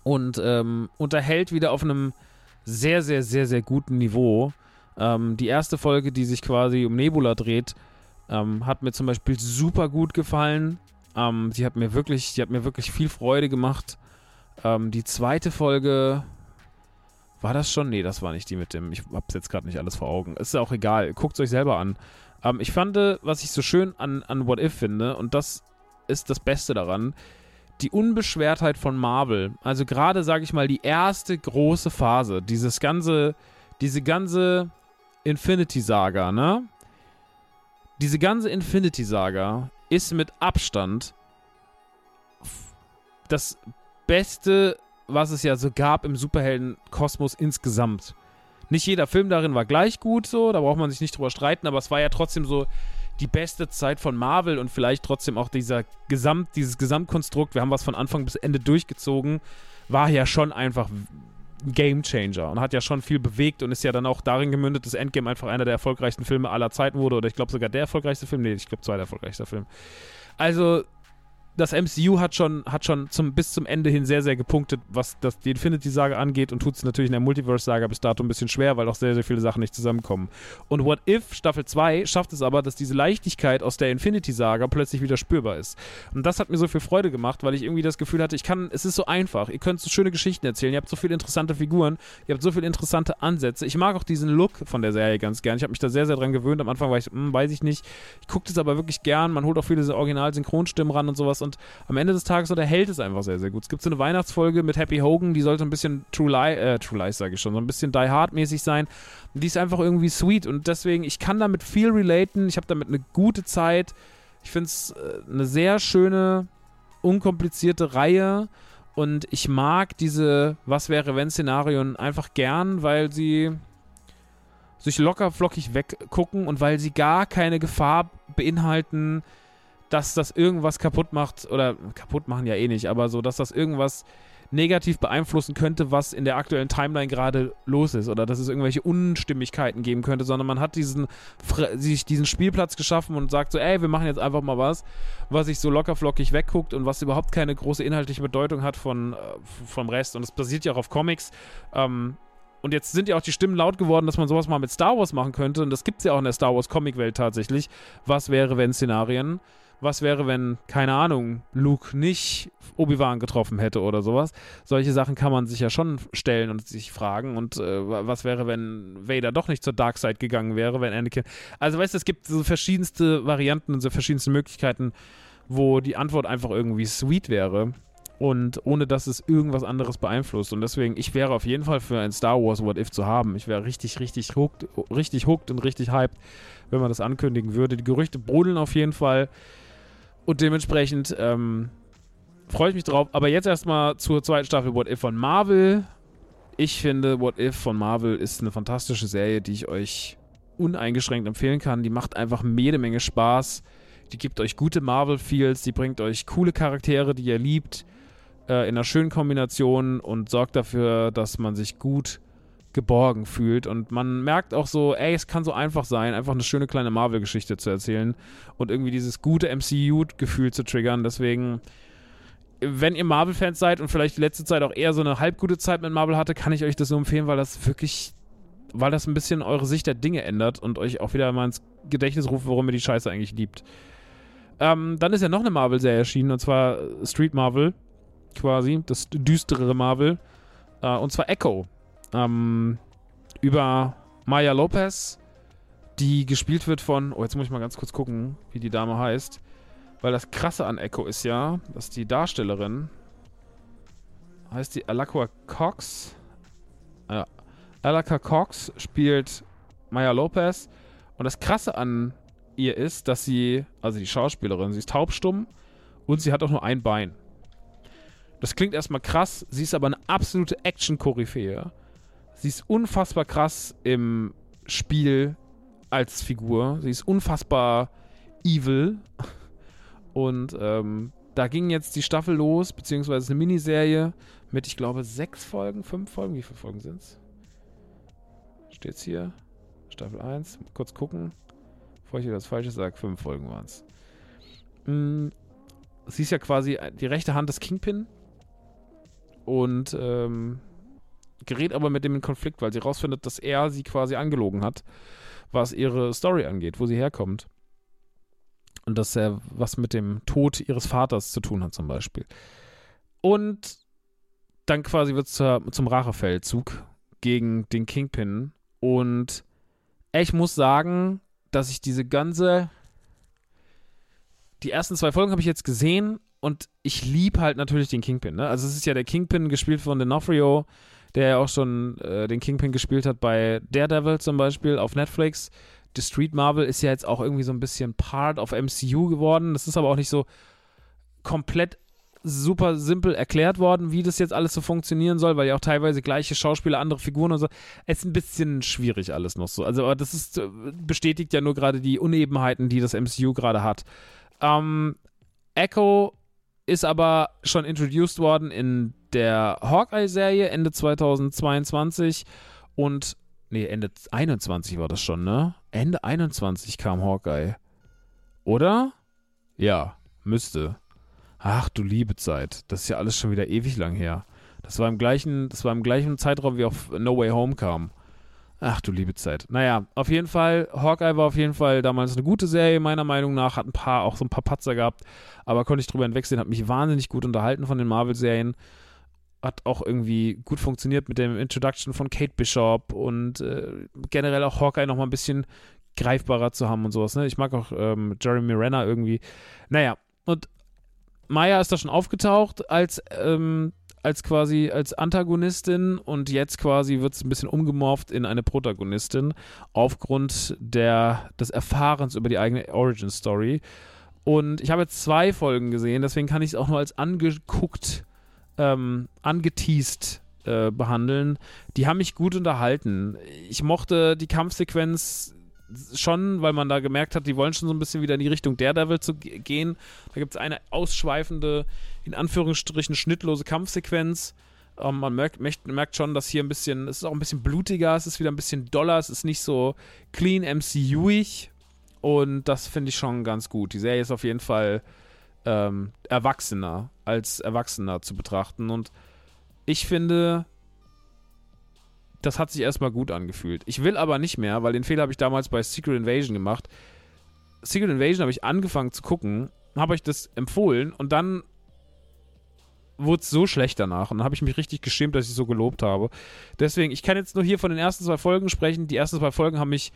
und ähm, unterhält wieder auf einem sehr, sehr, sehr, sehr guten Niveau. Ähm, die erste Folge, die sich quasi um Nebula dreht, ähm, hat mir zum Beispiel super gut gefallen. Ähm, sie hat mir wirklich, die hat mir wirklich viel Freude gemacht. Ähm, die zweite Folge, war das schon? Nee, das war nicht die mit dem. Ich hab's jetzt gerade nicht alles vor Augen. Ist ja auch egal. Guckt es euch selber an. Ähm, ich fand, was ich so schön an, an What If finde, und das ist das Beste daran, die Unbeschwertheit von Marvel. Also gerade, sage ich mal, die erste große Phase, dieses ganze, diese ganze Infinity-Saga, ne? Diese ganze Infinity-Saga ist mit Abstand das Beste, was es ja so gab im Superhelden-Kosmos insgesamt. Nicht jeder Film darin war gleich gut, so, da braucht man sich nicht drüber streiten, aber es war ja trotzdem so die beste Zeit von Marvel und vielleicht trotzdem auch dieser Gesamt, dieses Gesamtkonstrukt, wir haben was von Anfang bis Ende durchgezogen, war ja schon einfach Game Changer und hat ja schon viel bewegt und ist ja dann auch darin gemündet, dass Endgame einfach einer der erfolgreichsten Filme aller Zeiten wurde oder ich glaube sogar der erfolgreichste Film. Nee, ich glaube zweiter erfolgreichster Film. Also das MCU hat schon, hat schon zum, bis zum Ende hin sehr, sehr gepunktet, was das, die Infinity-Saga angeht und tut es natürlich in der Multiverse-Saga bis dato ein bisschen schwer, weil auch sehr, sehr viele Sachen nicht zusammenkommen. Und What If Staffel 2 schafft es aber, dass diese Leichtigkeit aus der Infinity-Saga plötzlich wieder spürbar ist. Und das hat mir so viel Freude gemacht, weil ich irgendwie das Gefühl hatte, ich kann, es ist so einfach. Ihr könnt so schöne Geschichten erzählen, ihr habt so viele interessante Figuren, ihr habt so viele interessante Ansätze. Ich mag auch diesen Look von der Serie ganz gern. Ich habe mich da sehr, sehr dran gewöhnt. Am Anfang war ich, hm, weiß ich nicht. Ich gucke das aber wirklich gern. Man holt auch viele Original-Synchronstimmen ran und sowas und am Ende des Tages unterhält es einfach sehr, sehr gut. Es gibt so eine Weihnachtsfolge mit Happy Hogan, die sollte ein bisschen True Lie, äh, True Lies sage ich schon, so ein bisschen Die Hard mäßig sein. Die ist einfach irgendwie sweet und deswegen, ich kann damit viel relaten. Ich habe damit eine gute Zeit. Ich finde es äh, eine sehr schöne, unkomplizierte Reihe. Und ich mag diese Was wäre wenn Szenarien einfach gern, weil sie sich locker flockig weggucken und weil sie gar keine Gefahr beinhalten, dass das irgendwas kaputt macht, oder kaputt machen ja eh nicht, aber so, dass das irgendwas negativ beeinflussen könnte, was in der aktuellen Timeline gerade los ist oder dass es irgendwelche Unstimmigkeiten geben könnte, sondern man hat diesen, sich diesen Spielplatz geschaffen und sagt so, ey, wir machen jetzt einfach mal was, was sich so lockerflockig wegguckt und was überhaupt keine große inhaltliche Bedeutung hat von, äh, vom Rest. Und es basiert ja auch auf Comics. Ähm, und jetzt sind ja auch die Stimmen laut geworden, dass man sowas mal mit Star Wars machen könnte. Und das gibt es ja auch in der Star Wars Comic-Welt tatsächlich. Was wäre, wenn Szenarien? Was wäre, wenn, keine Ahnung, Luke nicht Obi-Wan getroffen hätte oder sowas. Solche Sachen kann man sich ja schon stellen und sich fragen. Und äh, was wäre, wenn Vader doch nicht zur Dark Side gegangen wäre, wenn Anakin. Also, weißt du, es gibt so verschiedenste Varianten und so verschiedenste Möglichkeiten, wo die Antwort einfach irgendwie sweet wäre. Und ohne dass es irgendwas anderes beeinflusst. Und deswegen, ich wäre auf jeden Fall für ein Star Wars What If zu haben. Ich wäre richtig, richtig hooked, richtig hooked und richtig hyped, wenn man das ankündigen würde. Die Gerüchte brodeln auf jeden Fall. Und dementsprechend ähm, freue ich mich drauf. Aber jetzt erstmal zur zweiten Staffel What If von Marvel. Ich finde, What If von Marvel ist eine fantastische Serie, die ich euch uneingeschränkt empfehlen kann. Die macht einfach jede Menge Spaß. Die gibt euch gute Marvel-Feels, die bringt euch coole Charaktere, die ihr liebt, äh, in einer schönen Kombination und sorgt dafür, dass man sich gut geborgen fühlt. Und man merkt auch so, ey, es kann so einfach sein, einfach eine schöne kleine Marvel-Geschichte zu erzählen und irgendwie dieses gute MCU-Gefühl zu triggern. Deswegen, wenn ihr Marvel-Fans seid und vielleicht die letzte Zeit auch eher so eine halbgute Zeit mit Marvel hatte, kann ich euch das nur empfehlen, weil das wirklich, weil das ein bisschen eure Sicht der Dinge ändert und euch auch wieder mal ins Gedächtnis ruft, warum ihr die Scheiße eigentlich liebt. Ähm, dann ist ja noch eine Marvel-Serie erschienen, und zwar Street Marvel, quasi, das düstere Marvel. Äh, und zwar Echo ähm, über Maya Lopez, die gespielt wird von, oh, jetzt muss ich mal ganz kurz gucken, wie die Dame heißt. Weil das Krasse an Echo ist ja, dass die Darstellerin, heißt die Alakua Cox, ja, Alaka Cox spielt Maya Lopez. Und das Krasse an ihr ist, dass sie, also die Schauspielerin, sie ist taubstumm und sie hat auch nur ein Bein. Das klingt erstmal krass, sie ist aber eine absolute Action-Koryphäe. Sie ist unfassbar krass im Spiel als Figur. Sie ist unfassbar evil. Und ähm, da ging jetzt die Staffel los, beziehungsweise eine Miniserie mit, ich glaube, sechs Folgen, fünf Folgen. Wie viele Folgen sind es? Steht's hier? Staffel 1. Kurz gucken. Bevor ich wieder das Falsche sage, fünf Folgen waren es. Mhm. Sie ist ja quasi die rechte Hand des Kingpin. Und ähm, gerät aber mit dem in Konflikt, weil sie rausfindet, dass er sie quasi angelogen hat, was ihre Story angeht, wo sie herkommt. Und dass er was mit dem Tod ihres Vaters zu tun hat, zum Beispiel. Und dann quasi wird es zum Rachefeldzug gegen den Kingpin. Und ich muss sagen, dass ich diese ganze. Die ersten zwei Folgen habe ich jetzt gesehen und ich liebe halt natürlich den Kingpin. Ne? Also, es ist ja der Kingpin gespielt von D'Onofrio, der ja auch schon äh, den Kingpin gespielt hat bei Daredevil zum Beispiel auf Netflix. The Street Marvel ist ja jetzt auch irgendwie so ein bisschen Part of MCU geworden. Das ist aber auch nicht so komplett super simpel erklärt worden, wie das jetzt alles so funktionieren soll, weil ja auch teilweise gleiche Schauspieler, andere Figuren und so. Es ist ein bisschen schwierig alles noch so. Also, aber das ist, äh, bestätigt ja nur gerade die Unebenheiten, die das MCU gerade hat. Ähm, Echo ist aber schon introduced worden in der Hawkeye-Serie Ende 2022 und nee, Ende 21 war das schon, ne? Ende 21 kam Hawkeye. Oder? Ja, müsste. Ach du liebe Zeit, das ist ja alles schon wieder ewig lang her. Das war im gleichen, das war im gleichen Zeitraum, wie auch No Way Home kam. Ach du liebe Zeit. Naja, auf jeden Fall, Hawkeye war auf jeden Fall damals eine gute Serie, meiner Meinung nach. Hat ein paar, auch so ein paar Patzer gehabt, aber konnte ich drüber hinwegsehen, hat mich wahnsinnig gut unterhalten von den Marvel-Serien. Hat auch irgendwie gut funktioniert mit dem Introduction von Kate Bishop und äh, generell auch Hawkeye nochmal ein bisschen greifbarer zu haben und sowas. Ne? Ich mag auch ähm, Jeremy Renner irgendwie. Naja, und Maya ist da schon aufgetaucht als, ähm, als quasi als Antagonistin und jetzt quasi wird es ein bisschen umgemorpht in eine Protagonistin aufgrund der, des Erfahrens über die eigene Origin Story. Und ich habe jetzt zwei Folgen gesehen, deswegen kann ich es auch nur als angeguckt, ähm, angeteased äh, behandeln. Die haben mich gut unterhalten. Ich mochte die Kampfsequenz schon, weil man da gemerkt hat, die wollen schon so ein bisschen wieder in die Richtung Daredevil zu gehen. Da gibt es eine ausschweifende, in Anführungsstrichen schnittlose Kampfsequenz. Ähm, man merkt, merkt, schon, dass hier ein bisschen, es ist auch ein bisschen blutiger, es ist wieder ein bisschen doller, es ist nicht so clean MCU-ig. Und das finde ich schon ganz gut. Die Serie ist auf jeden Fall ähm, erwachsener, als erwachsener zu betrachten. Und ich finde, das hat sich erstmal gut angefühlt. Ich will aber nicht mehr, weil den Fehler habe ich damals bei Secret Invasion gemacht. Secret Invasion habe ich angefangen zu gucken, habe euch das empfohlen und dann wurde es so schlecht danach und dann habe ich mich richtig geschämt, dass ich so gelobt habe. Deswegen, ich kann jetzt nur hier von den ersten zwei Folgen sprechen. Die ersten zwei Folgen haben mich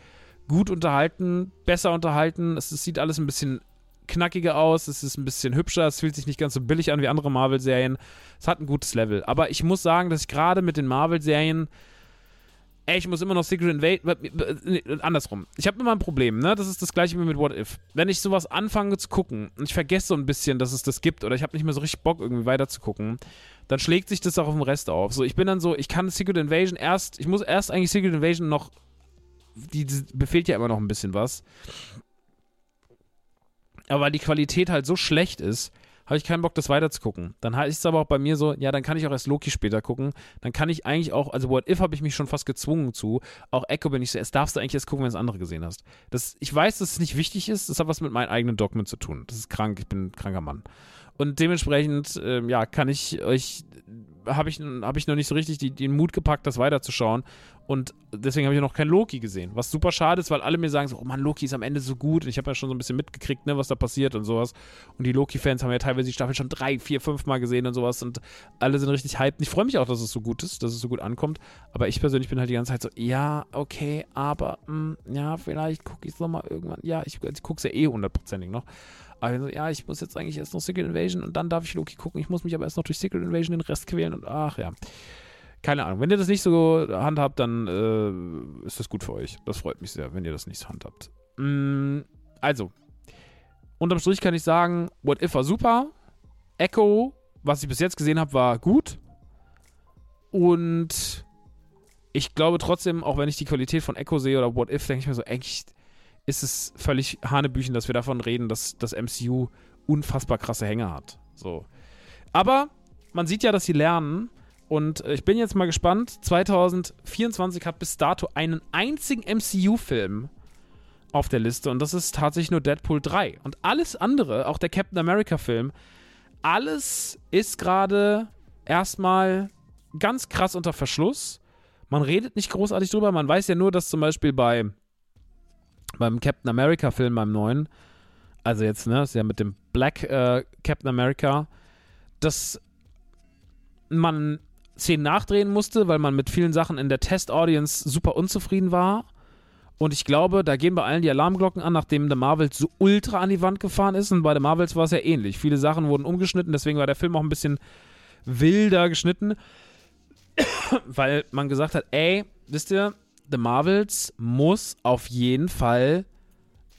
gut unterhalten, besser unterhalten. Es, es sieht alles ein bisschen knackiger aus, es ist ein bisschen hübscher, es fühlt sich nicht ganz so billig an wie andere Marvel-Serien. Es hat ein gutes Level. Aber ich muss sagen, dass ich gerade mit den Marvel-Serien ey, ich muss immer noch Secret Invasion. Andersrum. Ich habe immer ein Problem, ne? Das ist das gleiche wie mit What If. Wenn ich sowas anfange zu gucken und ich vergesse so ein bisschen, dass es das gibt oder ich habe nicht mehr so richtig Bock, irgendwie weiter zu gucken, dann schlägt sich das auch auf den Rest auf. So, ich bin dann so, ich kann Secret Invasion erst, ich muss erst eigentlich Secret Invasion noch. Die, die befehlt ja immer noch ein bisschen was. Aber weil die Qualität halt so schlecht ist, habe ich keinen Bock, das weiterzugucken. Dann ist es aber auch bei mir so, ja, dann kann ich auch erst Loki später gucken. Dann kann ich eigentlich auch, also What If habe ich mich schon fast gezwungen zu. Auch Echo bin ich so, erst darfst du eigentlich erst gucken, wenn du andere gesehen hast. Das, ich weiß, dass es nicht wichtig ist, das hat was mit meinen eigenen Dogmen zu tun. Das ist krank, ich bin ein kranker Mann. Und dementsprechend, ähm, ja, kann ich euch habe ich, hab ich noch nicht so richtig die, den Mut gepackt, das weiterzuschauen. Und deswegen habe ich noch kein Loki gesehen. Was super schade ist, weil alle mir sagen so, oh Mann, Loki ist am Ende so gut. Und ich habe ja schon so ein bisschen mitgekriegt, ne, was da passiert und sowas. Und die Loki-Fans haben ja teilweise die Staffel schon drei, vier, fünf Mal gesehen und sowas. Und alle sind richtig hyped. Und ich freue mich auch, dass es so gut ist, dass es so gut ankommt. Aber ich persönlich bin halt die ganze Zeit so, ja, okay, aber, mh, hm, ja, vielleicht gucke ich es nochmal irgendwann. Ja, ich, ich gucke es ja eh hundertprozentig noch. Also, ja, ich muss jetzt eigentlich erst noch Secret Invasion und dann darf ich Loki gucken. Ich muss mich aber erst noch durch Secret Invasion den Rest quälen und ach ja. Keine Ahnung. Wenn ihr das nicht so handhabt, dann äh, ist das gut für euch. Das freut mich sehr, wenn ihr das nicht so handhabt. Mm, also, unterm Strich kann ich sagen, What If war super. Echo, was ich bis jetzt gesehen habe, war gut. Und ich glaube trotzdem, auch wenn ich die Qualität von Echo sehe oder What If, denke ich mir so, eigentlich ist es völlig Hanebüchen, dass wir davon reden, dass das MCU unfassbar krasse Hänge hat. So. Aber man sieht ja, dass sie lernen. Und äh, ich bin jetzt mal gespannt. 2024 hat bis dato einen einzigen MCU-Film auf der Liste. Und das ist tatsächlich nur Deadpool 3. Und alles andere, auch der Captain America-Film, alles ist gerade erstmal ganz krass unter Verschluss. Man redet nicht großartig drüber. Man weiß ja nur, dass zum Beispiel bei beim Captain America Film, beim neuen, also jetzt, ne, ist ja mit dem Black äh, Captain America, dass man Szenen nachdrehen musste, weil man mit vielen Sachen in der Test-Audience super unzufrieden war. Und ich glaube, da gehen bei allen die Alarmglocken an, nachdem The Marvels so ultra an die Wand gefahren ist. Und bei The Marvels war es ja ähnlich. Viele Sachen wurden umgeschnitten, deswegen war der Film auch ein bisschen wilder geschnitten, weil man gesagt hat, ey, wisst ihr, The Marvels muss auf jeden Fall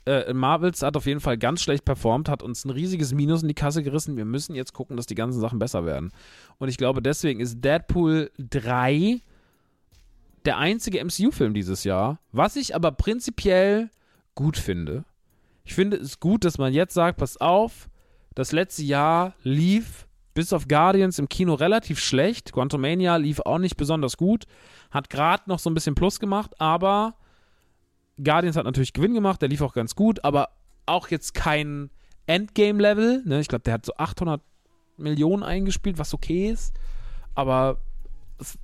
äh, Marvels hat auf jeden Fall ganz schlecht performt, hat uns ein riesiges Minus in die Kasse gerissen. Wir müssen jetzt gucken, dass die ganzen Sachen besser werden. Und ich glaube, deswegen ist Deadpool 3 der einzige MCU-Film dieses Jahr, was ich aber prinzipiell gut finde. Ich finde es gut, dass man jetzt sagt, pass auf, das letzte Jahr lief bis auf Guardians im Kino relativ schlecht. Quantumania lief auch nicht besonders gut. Hat gerade noch so ein bisschen Plus gemacht, aber Guardians hat natürlich Gewinn gemacht, der lief auch ganz gut, aber auch jetzt kein Endgame-Level. Ne? Ich glaube, der hat so 800 Millionen eingespielt, was okay ist. Aber es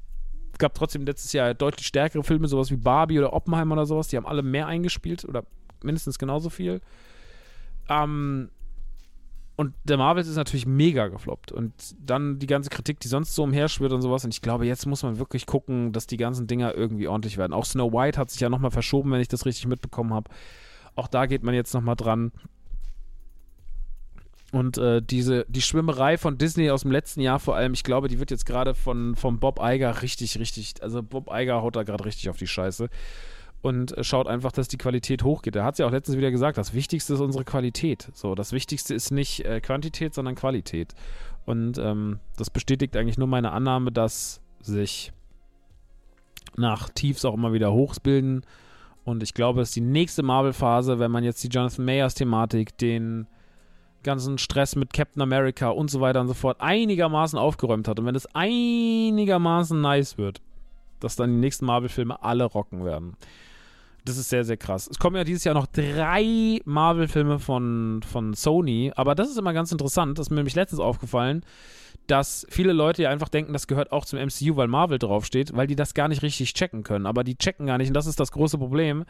gab trotzdem letztes Jahr deutlich stärkere Filme, sowas wie Barbie oder Oppenheimer oder sowas. Die haben alle mehr eingespielt oder mindestens genauso viel. Ähm, und der Marvels ist natürlich mega gefloppt. Und dann die ganze Kritik, die sonst so umherschwirrt und sowas. Und ich glaube, jetzt muss man wirklich gucken, dass die ganzen Dinger irgendwie ordentlich werden. Auch Snow White hat sich ja nochmal verschoben, wenn ich das richtig mitbekommen habe. Auch da geht man jetzt nochmal dran. Und äh, diese, die Schwimmerei von Disney aus dem letzten Jahr vor allem, ich glaube, die wird jetzt gerade von, von Bob Iger richtig, richtig, also Bob Iger haut da gerade richtig auf die Scheiße und schaut einfach, dass die Qualität hochgeht. Er hat es ja auch letztens wieder gesagt, das Wichtigste ist unsere Qualität. So, das Wichtigste ist nicht äh, Quantität, sondern Qualität. Und ähm, das bestätigt eigentlich nur meine Annahme, dass sich nach Tiefs auch immer wieder Hochs bilden. Und ich glaube, dass die nächste Marvel-Phase, wenn man jetzt die Jonathan Mayers-Thematik, den ganzen Stress mit Captain America und so weiter und so fort einigermaßen aufgeräumt hat und wenn es einigermaßen nice wird, dass dann die nächsten Marvel-Filme alle rocken werden. Das ist sehr, sehr krass. Es kommen ja dieses Jahr noch drei Marvel-Filme von, von Sony, aber das ist immer ganz interessant. Das ist mir nämlich letztens aufgefallen, dass viele Leute ja einfach denken, das gehört auch zum MCU, weil Marvel draufsteht, weil die das gar nicht richtig checken können. Aber die checken gar nicht und das ist das große Problem,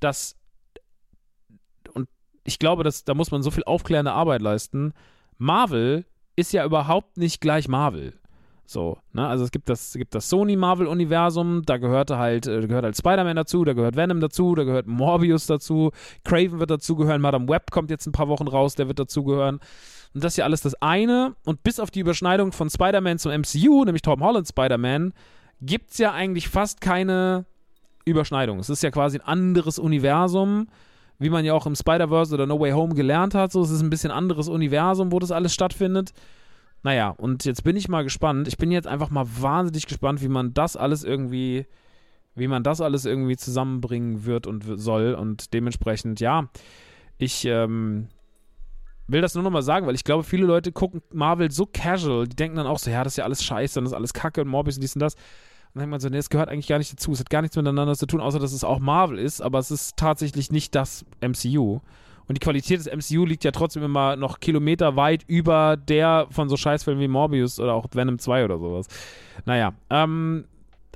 dass und ich glaube, dass, da muss man so viel aufklärende Arbeit leisten. Marvel ist ja überhaupt nicht gleich Marvel. So, ne? Also es gibt das, gibt das Sony-Marvel-Universum, da gehörte halt, äh, gehört halt Spider-Man dazu, da gehört Venom dazu, da gehört Morbius dazu, Craven wird dazugehören, Madame Web kommt jetzt ein paar Wochen raus, der wird dazugehören. Und das ist ja alles das eine. Und bis auf die Überschneidung von Spider-Man zum MCU, nämlich Tom Holland Spider-Man, gibt es ja eigentlich fast keine Überschneidung. Es ist ja quasi ein anderes Universum, wie man ja auch im Spider-Verse oder No Way Home gelernt hat. So, es ist ein bisschen anderes Universum, wo das alles stattfindet. Naja, und jetzt bin ich mal gespannt. Ich bin jetzt einfach mal wahnsinnig gespannt, wie man das alles irgendwie, wie man das alles irgendwie zusammenbringen wird und soll. Und dementsprechend, ja, ich ähm, will das nur nochmal sagen, weil ich glaube, viele Leute gucken Marvel so casual, die denken dann auch so, ja, das ist ja alles scheiße das ist alles Kacke und Morbius und dies und das. Und dann denkt man so, nee, es gehört eigentlich gar nicht dazu. Es hat gar nichts miteinander zu tun, außer dass es auch Marvel ist, aber es ist tatsächlich nicht das MCU. Und die Qualität des MCU liegt ja trotzdem immer noch Kilometer weit über der von so Scheißfilmen wie Morbius oder auch Venom 2 oder sowas. Naja, ähm,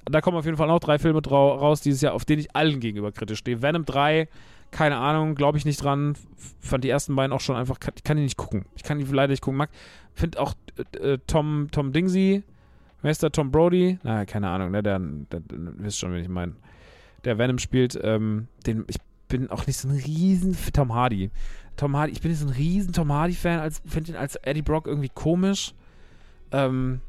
da kommen auf jeden Fall noch drei Filme raus dieses Jahr, auf denen ich allen gegenüber kritisch stehe. Venom 3, keine Ahnung, glaube ich nicht dran. Fand die ersten beiden auch schon einfach, kann, ich kann die nicht gucken. Ich kann die leider nicht gucken. Finde auch äh, Tom, Tom Dingsy, wer ist der Tom Brody? Na, keine Ahnung, ne, der, der, der, der wisst schon, wen ich meine. Der Venom spielt, ähm, den, ich bin auch nicht so ein riesen Tom Hardy. Tom Hardy, ich bin nicht so ein riesen Tom Hardy-Fan, als finde ihn als Eddie Brock irgendwie komisch. Ähm,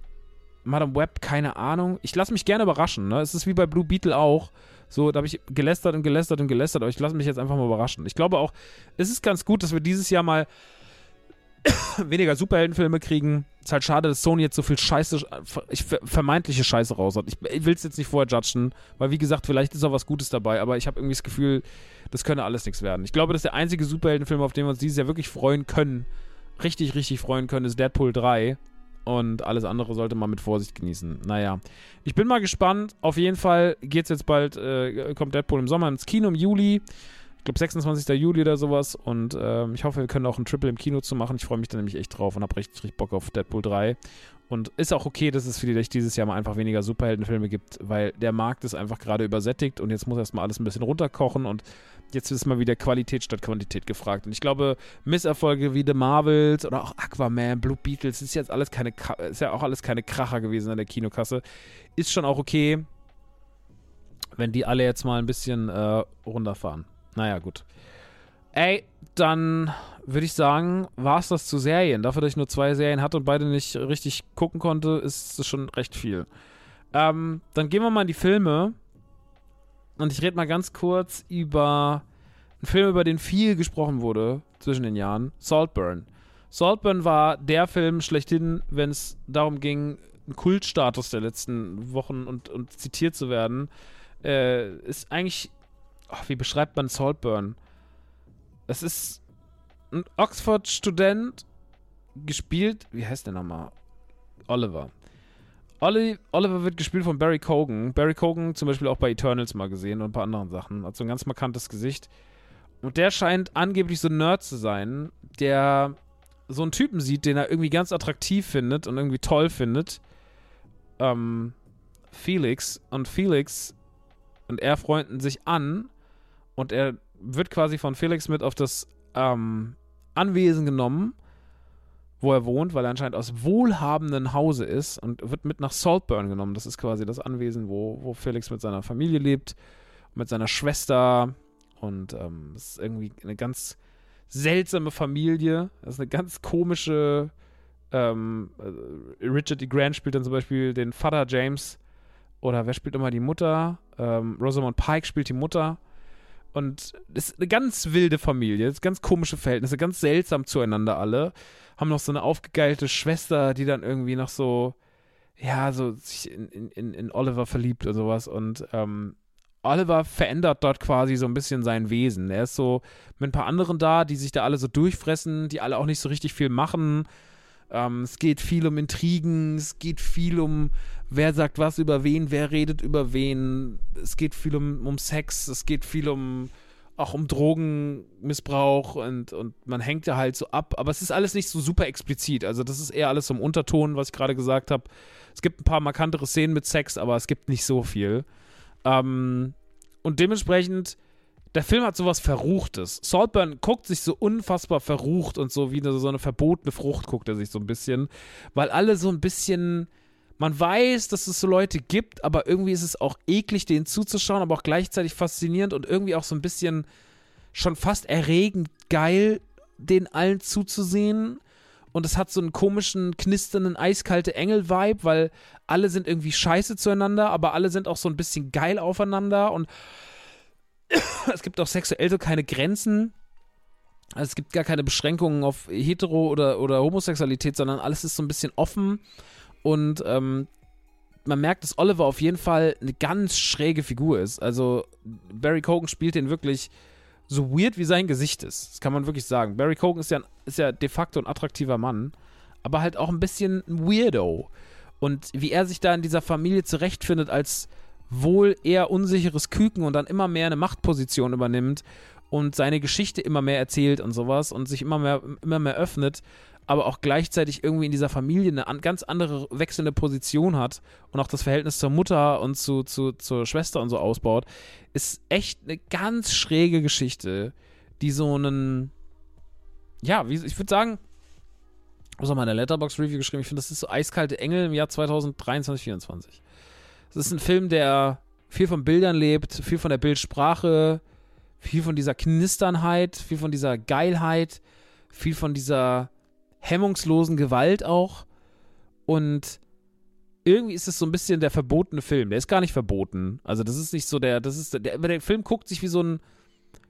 Madame Web, keine Ahnung. Ich lasse mich gerne überraschen. Ne? Es ist wie bei Blue Beetle auch. So, da habe ich gelästert und gelästert und gelästert, aber ich lasse mich jetzt einfach mal überraschen. Ich glaube auch, es ist ganz gut, dass wir dieses Jahr mal weniger Superheldenfilme kriegen. Ist halt schade, dass Sony jetzt so viel Scheiße, ich, vermeintliche Scheiße raus hat. Ich, ich will es jetzt nicht vorher judgen, weil wie gesagt, vielleicht ist auch was Gutes dabei, aber ich habe irgendwie das Gefühl, das könne alles nichts werden. Ich glaube, dass der einzige Superheldenfilm, auf den wir uns dieses Jahr wirklich freuen können, richtig, richtig freuen können, ist Deadpool 3. Und alles andere sollte man mit Vorsicht genießen. Naja, ich bin mal gespannt. Auf jeden Fall geht es jetzt bald, äh, kommt Deadpool im Sommer ins Kino im Juli glaube 26. Juli oder sowas. Und ähm, ich hoffe, wir können auch ein Triple im Kino zu machen. Ich freue mich da nämlich echt drauf und habe richtig, richtig Bock auf Deadpool 3. Und ist auch okay, dass es vielleicht dieses Jahr mal einfach weniger Superheldenfilme gibt, weil der Markt ist einfach gerade übersättigt und jetzt muss erstmal alles ein bisschen runterkochen und jetzt ist mal wieder Qualität statt Quantität gefragt. Und ich glaube, Misserfolge wie The Marvels oder auch Aquaman, Blue Beatles, ist jetzt alles keine, ist ja auch alles keine Kracher gewesen an der Kinokasse. Ist schon auch okay, wenn die alle jetzt mal ein bisschen äh, runterfahren. Naja, gut. Ey, dann würde ich sagen, war es das zu Serien. Dafür, dass ich nur zwei Serien hatte und beide nicht richtig gucken konnte, ist es schon recht viel. Ähm, dann gehen wir mal in die Filme. Und ich rede mal ganz kurz über einen Film, über den viel gesprochen wurde zwischen den Jahren: Saltburn. Saltburn war der Film schlechthin, wenn es darum ging, einen Kultstatus der letzten Wochen und, und zitiert zu werden. Äh, ist eigentlich. Oh, wie beschreibt man Saltburn? Es ist ein Oxford-Student, gespielt, wie heißt der nochmal? Oliver. Oli, Oliver wird gespielt von Barry Cogan. Barry Cogan zum Beispiel auch bei Eternals mal gesehen und ein paar anderen Sachen. Hat so ein ganz markantes Gesicht. Und der scheint angeblich so ein Nerd zu sein, der so einen Typen sieht, den er irgendwie ganz attraktiv findet und irgendwie toll findet. Ähm, Felix. Und Felix und er freunden sich an und er wird quasi von Felix mit auf das ähm, Anwesen genommen, wo er wohnt, weil er anscheinend aus wohlhabenden Hause ist und wird mit nach Saltburn genommen. Das ist quasi das Anwesen, wo, wo Felix mit seiner Familie lebt, mit seiner Schwester und ähm, ist irgendwie eine ganz seltsame Familie. Das ist eine ganz komische. Ähm, äh, Richard E. Grant spielt dann zum Beispiel den Vater James. Oder wer spielt immer die Mutter? Ähm, Rosamund Pike spielt die Mutter. Und das ist eine ganz wilde Familie, ganz komische Verhältnisse, ganz seltsam zueinander alle. Haben noch so eine aufgegeilte Schwester, die dann irgendwie noch so, ja, so sich in, in, in Oliver verliebt und sowas. Und ähm, Oliver verändert dort quasi so ein bisschen sein Wesen. Er ist so mit ein paar anderen da, die sich da alle so durchfressen, die alle auch nicht so richtig viel machen. Ähm, es geht viel um Intrigen, es geht viel um, wer sagt was über wen, wer redet über wen. Es geht viel um, um Sex, es geht viel um auch um Drogenmissbrauch und, und man hängt da halt so ab. Aber es ist alles nicht so super explizit. Also das ist eher alles im Unterton, was ich gerade gesagt habe. Es gibt ein paar markantere Szenen mit Sex, aber es gibt nicht so viel. Ähm, und dementsprechend der Film hat sowas Verruchtes. Saltburn guckt sich so unfassbar verrucht und so wie eine, so eine verbotene Frucht guckt er sich so ein bisschen, weil alle so ein bisschen, man weiß, dass es so Leute gibt, aber irgendwie ist es auch eklig, denen zuzuschauen, aber auch gleichzeitig faszinierend und irgendwie auch so ein bisschen schon fast erregend geil, den allen zuzusehen. Und es hat so einen komischen, knisternden, eiskalte Engel-Vibe, weil alle sind irgendwie scheiße zueinander, aber alle sind auch so ein bisschen geil aufeinander und es gibt auch sexuell so keine Grenzen. Also es gibt gar keine Beschränkungen auf Hetero- oder, oder Homosexualität, sondern alles ist so ein bisschen offen. Und ähm, man merkt, dass Oliver auf jeden Fall eine ganz schräge Figur ist. Also Barry Cogan spielt den wirklich so weird, wie sein Gesicht ist. Das kann man wirklich sagen. Barry Cogan ist ja, ist ja de facto ein attraktiver Mann, aber halt auch ein bisschen ein Weirdo. Und wie er sich da in dieser Familie zurechtfindet als wohl eher unsicheres Küken und dann immer mehr eine Machtposition übernimmt und seine Geschichte immer mehr erzählt und sowas und sich immer mehr, immer mehr öffnet, aber auch gleichzeitig irgendwie in dieser Familie eine ganz andere wechselnde Position hat und auch das Verhältnis zur Mutter und zu, zu, zur Schwester und so ausbaut, ist echt eine ganz schräge Geschichte, die so einen, ja, wie, ich würde sagen, was auch mal in der Letterbox Review geschrieben, ich finde, das ist so eiskalte Engel im Jahr 2023, 2024. Es ist ein Film, der viel von Bildern lebt, viel von der Bildsprache, viel von dieser Knisternheit, viel von dieser Geilheit, viel von dieser hemmungslosen Gewalt auch. Und irgendwie ist es so ein bisschen der verbotene Film. Der ist gar nicht verboten. Also das ist nicht so der, das ist der, der Film guckt sich wie so ein,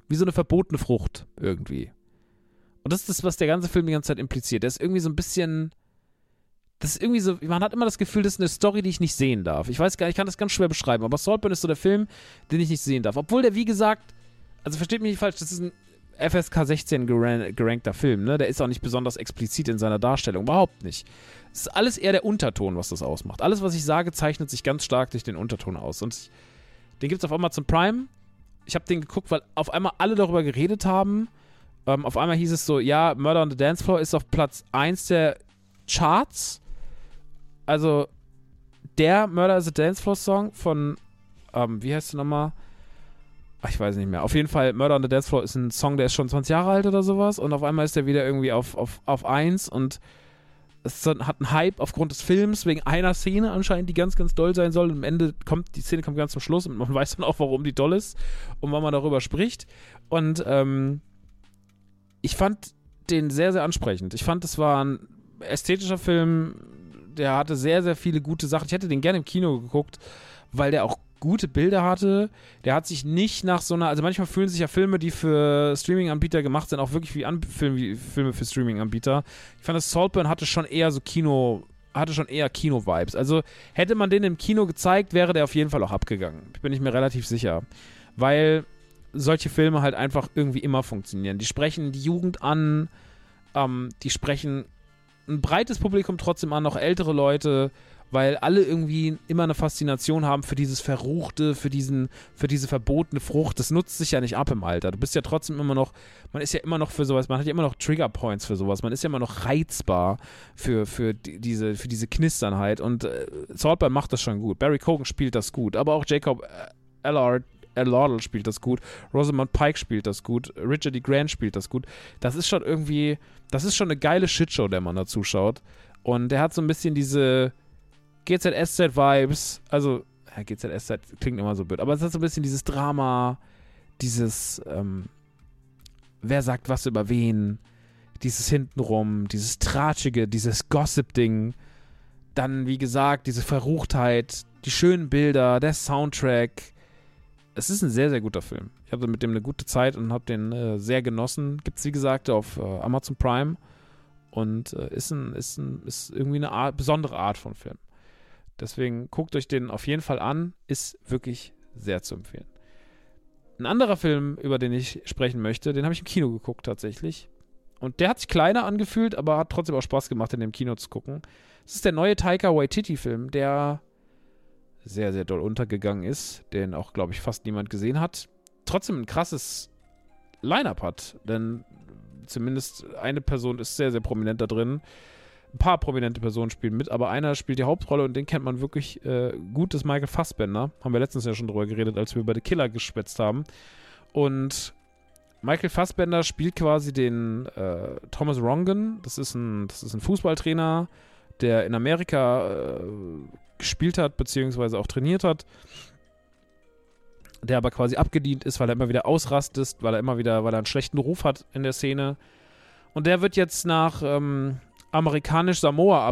wie so eine verbotene Frucht irgendwie. Und das ist das, was der ganze Film die ganze Zeit impliziert. Der ist irgendwie so ein bisschen, das ist irgendwie so, man hat immer das Gefühl, das ist eine Story, die ich nicht sehen darf. Ich weiß gar nicht, ich kann das ganz schwer beschreiben, aber Saltburn ist so der Film, den ich nicht sehen darf. Obwohl der, wie gesagt, also versteht mich nicht falsch, das ist ein FSK 16 geran gerankter Film, ne? Der ist auch nicht besonders explizit in seiner Darstellung, überhaupt nicht. Es ist alles eher der Unterton, was das ausmacht. Alles, was ich sage, zeichnet sich ganz stark durch den Unterton aus. Und den gibt es auf Amazon Prime ich habe den geguckt, weil auf einmal alle darüber geredet haben. Ähm, auf einmal hieß es so, ja, Murder on the Dance Floor ist auf Platz 1 der Charts. Also der Murder is a Dance Floor Song von, ähm, wie heißt der nochmal? Ach, ich weiß nicht mehr. Auf jeden Fall, Murder on the Dance Floor ist ein Song, der ist schon 20 Jahre alt oder sowas. Und auf einmal ist der wieder irgendwie auf, auf, auf 1 und es hat einen Hype aufgrund des Films, wegen einer Szene anscheinend, die ganz, ganz doll sein soll. Und am Ende kommt, die Szene kommt ganz zum Schluss und man weiß dann auch, warum die doll ist und wann man darüber spricht. Und ähm, ich fand den sehr, sehr ansprechend. Ich fand, es war ein ästhetischer Film, der hatte sehr, sehr viele gute Sachen. Ich hätte den gerne im Kino geguckt, weil der auch gute Bilder hatte. Der hat sich nicht nach so einer, also manchmal fühlen sich ja Filme, die für Streaming-Anbieter gemacht sind, auch wirklich wie, An Film, wie Filme für Streaming-Anbieter. Ich fand, das Saltburn hatte schon eher so Kino, hatte schon eher Kino-Vibes. Also hätte man den im Kino gezeigt, wäre der auf jeden Fall auch abgegangen. Bin ich mir relativ sicher. Weil solche Filme halt einfach irgendwie immer funktionieren. Die sprechen die Jugend an, ähm, die sprechen ein breites Publikum trotzdem an, noch ältere Leute, weil alle irgendwie immer eine Faszination haben für dieses Verruchte, für diesen, für diese verbotene Frucht. Das nutzt sich ja nicht ab im Alter. Du bist ja trotzdem immer noch, man ist ja immer noch für sowas, man hat ja immer noch Trigger Points für sowas, man ist ja immer noch reizbar für, für die, diese, für diese Knisternheit. Und äh, Saltburn macht das schon gut. Barry Cogan spielt das gut, aber auch Jacob äh, Allard Al spielt das gut, Rosamund Pike spielt das gut, Richard E. Grant spielt das gut. Das ist schon irgendwie, das ist schon eine geile Shitshow, der man da zuschaut. Und der hat so ein bisschen diese, GZSZ-Vibes, also ja, GZSZ klingt immer so blöd, aber es hat so ein bisschen dieses Drama, dieses, ähm, wer sagt was über wen, dieses Hintenrum, dieses Tratschige, dieses Gossip-Ding, dann, wie gesagt, diese Verruchtheit, die schönen Bilder, der Soundtrack. Es ist ein sehr, sehr guter Film. Ich hatte mit dem eine gute Zeit und habe den äh, sehr genossen. Gibt es, wie gesagt, auf äh, Amazon Prime und äh, ist, ein, ist, ein, ist irgendwie eine Art, besondere Art von Film. Deswegen guckt euch den auf jeden Fall an. Ist wirklich sehr zu empfehlen. Ein anderer Film, über den ich sprechen möchte, den habe ich im Kino geguckt tatsächlich. Und der hat sich kleiner angefühlt, aber hat trotzdem auch Spaß gemacht, in dem Kino zu gucken. Es ist der neue Taika Waititi-Film, der sehr, sehr doll untergegangen ist, den auch, glaube ich, fast niemand gesehen hat. Trotzdem ein krasses Line-Up hat, denn zumindest eine Person ist sehr, sehr prominent da drin ein paar prominente Personen spielen mit, aber einer spielt die Hauptrolle und den kennt man wirklich äh, gut, das ist Michael Fassbender. Haben wir letztens ja schon drüber geredet, als wir über The Killer geschwätzt haben. Und Michael Fassbender spielt quasi den äh, Thomas Rongan. Das ist, ein, das ist ein Fußballtrainer, der in Amerika äh, gespielt hat, beziehungsweise auch trainiert hat. Der aber quasi abgedient ist, weil er immer wieder ausrastet, weil er immer wieder, weil er einen schlechten Ruf hat in der Szene. Und der wird jetzt nach, ähm, amerikanisch Samoa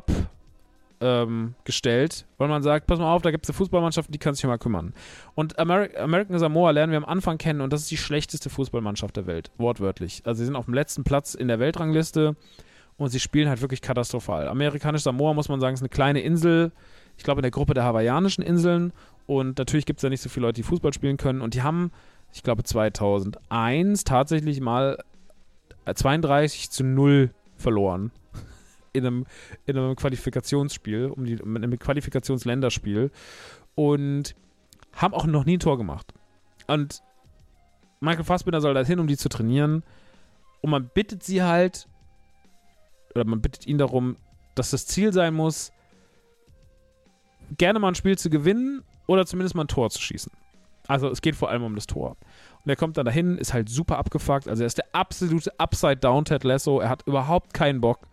abgestellt, ähm, weil man sagt, pass mal auf, da gibt es eine Fußballmannschaft, die kann sich mal kümmern. Und Ameri American Samoa lernen wir am Anfang kennen und das ist die schlechteste Fußballmannschaft der Welt, wortwörtlich. Also sie sind auf dem letzten Platz in der Weltrangliste und sie spielen halt wirklich katastrophal. Amerikanisch Samoa, muss man sagen, ist eine kleine Insel, ich glaube in der Gruppe der hawaiianischen Inseln und natürlich gibt es da nicht so viele Leute, die Fußball spielen können und die haben, ich glaube 2001 tatsächlich mal 32 zu 0 verloren in einem, in einem Qualifikationsspiel, um die, in einem Qualifikationsländerspiel und haben auch noch nie ein Tor gemacht. Und Michael Fassbinder soll da hin, um die zu trainieren. Und man bittet sie halt, oder man bittet ihn darum, dass das Ziel sein muss, gerne mal ein Spiel zu gewinnen oder zumindest mal ein Tor zu schießen. Also es geht vor allem um das Tor. Und er kommt dann dahin, ist halt super abgefuckt. Also er ist der absolute Upside-Down Ted Lasso. Er hat überhaupt keinen Bock.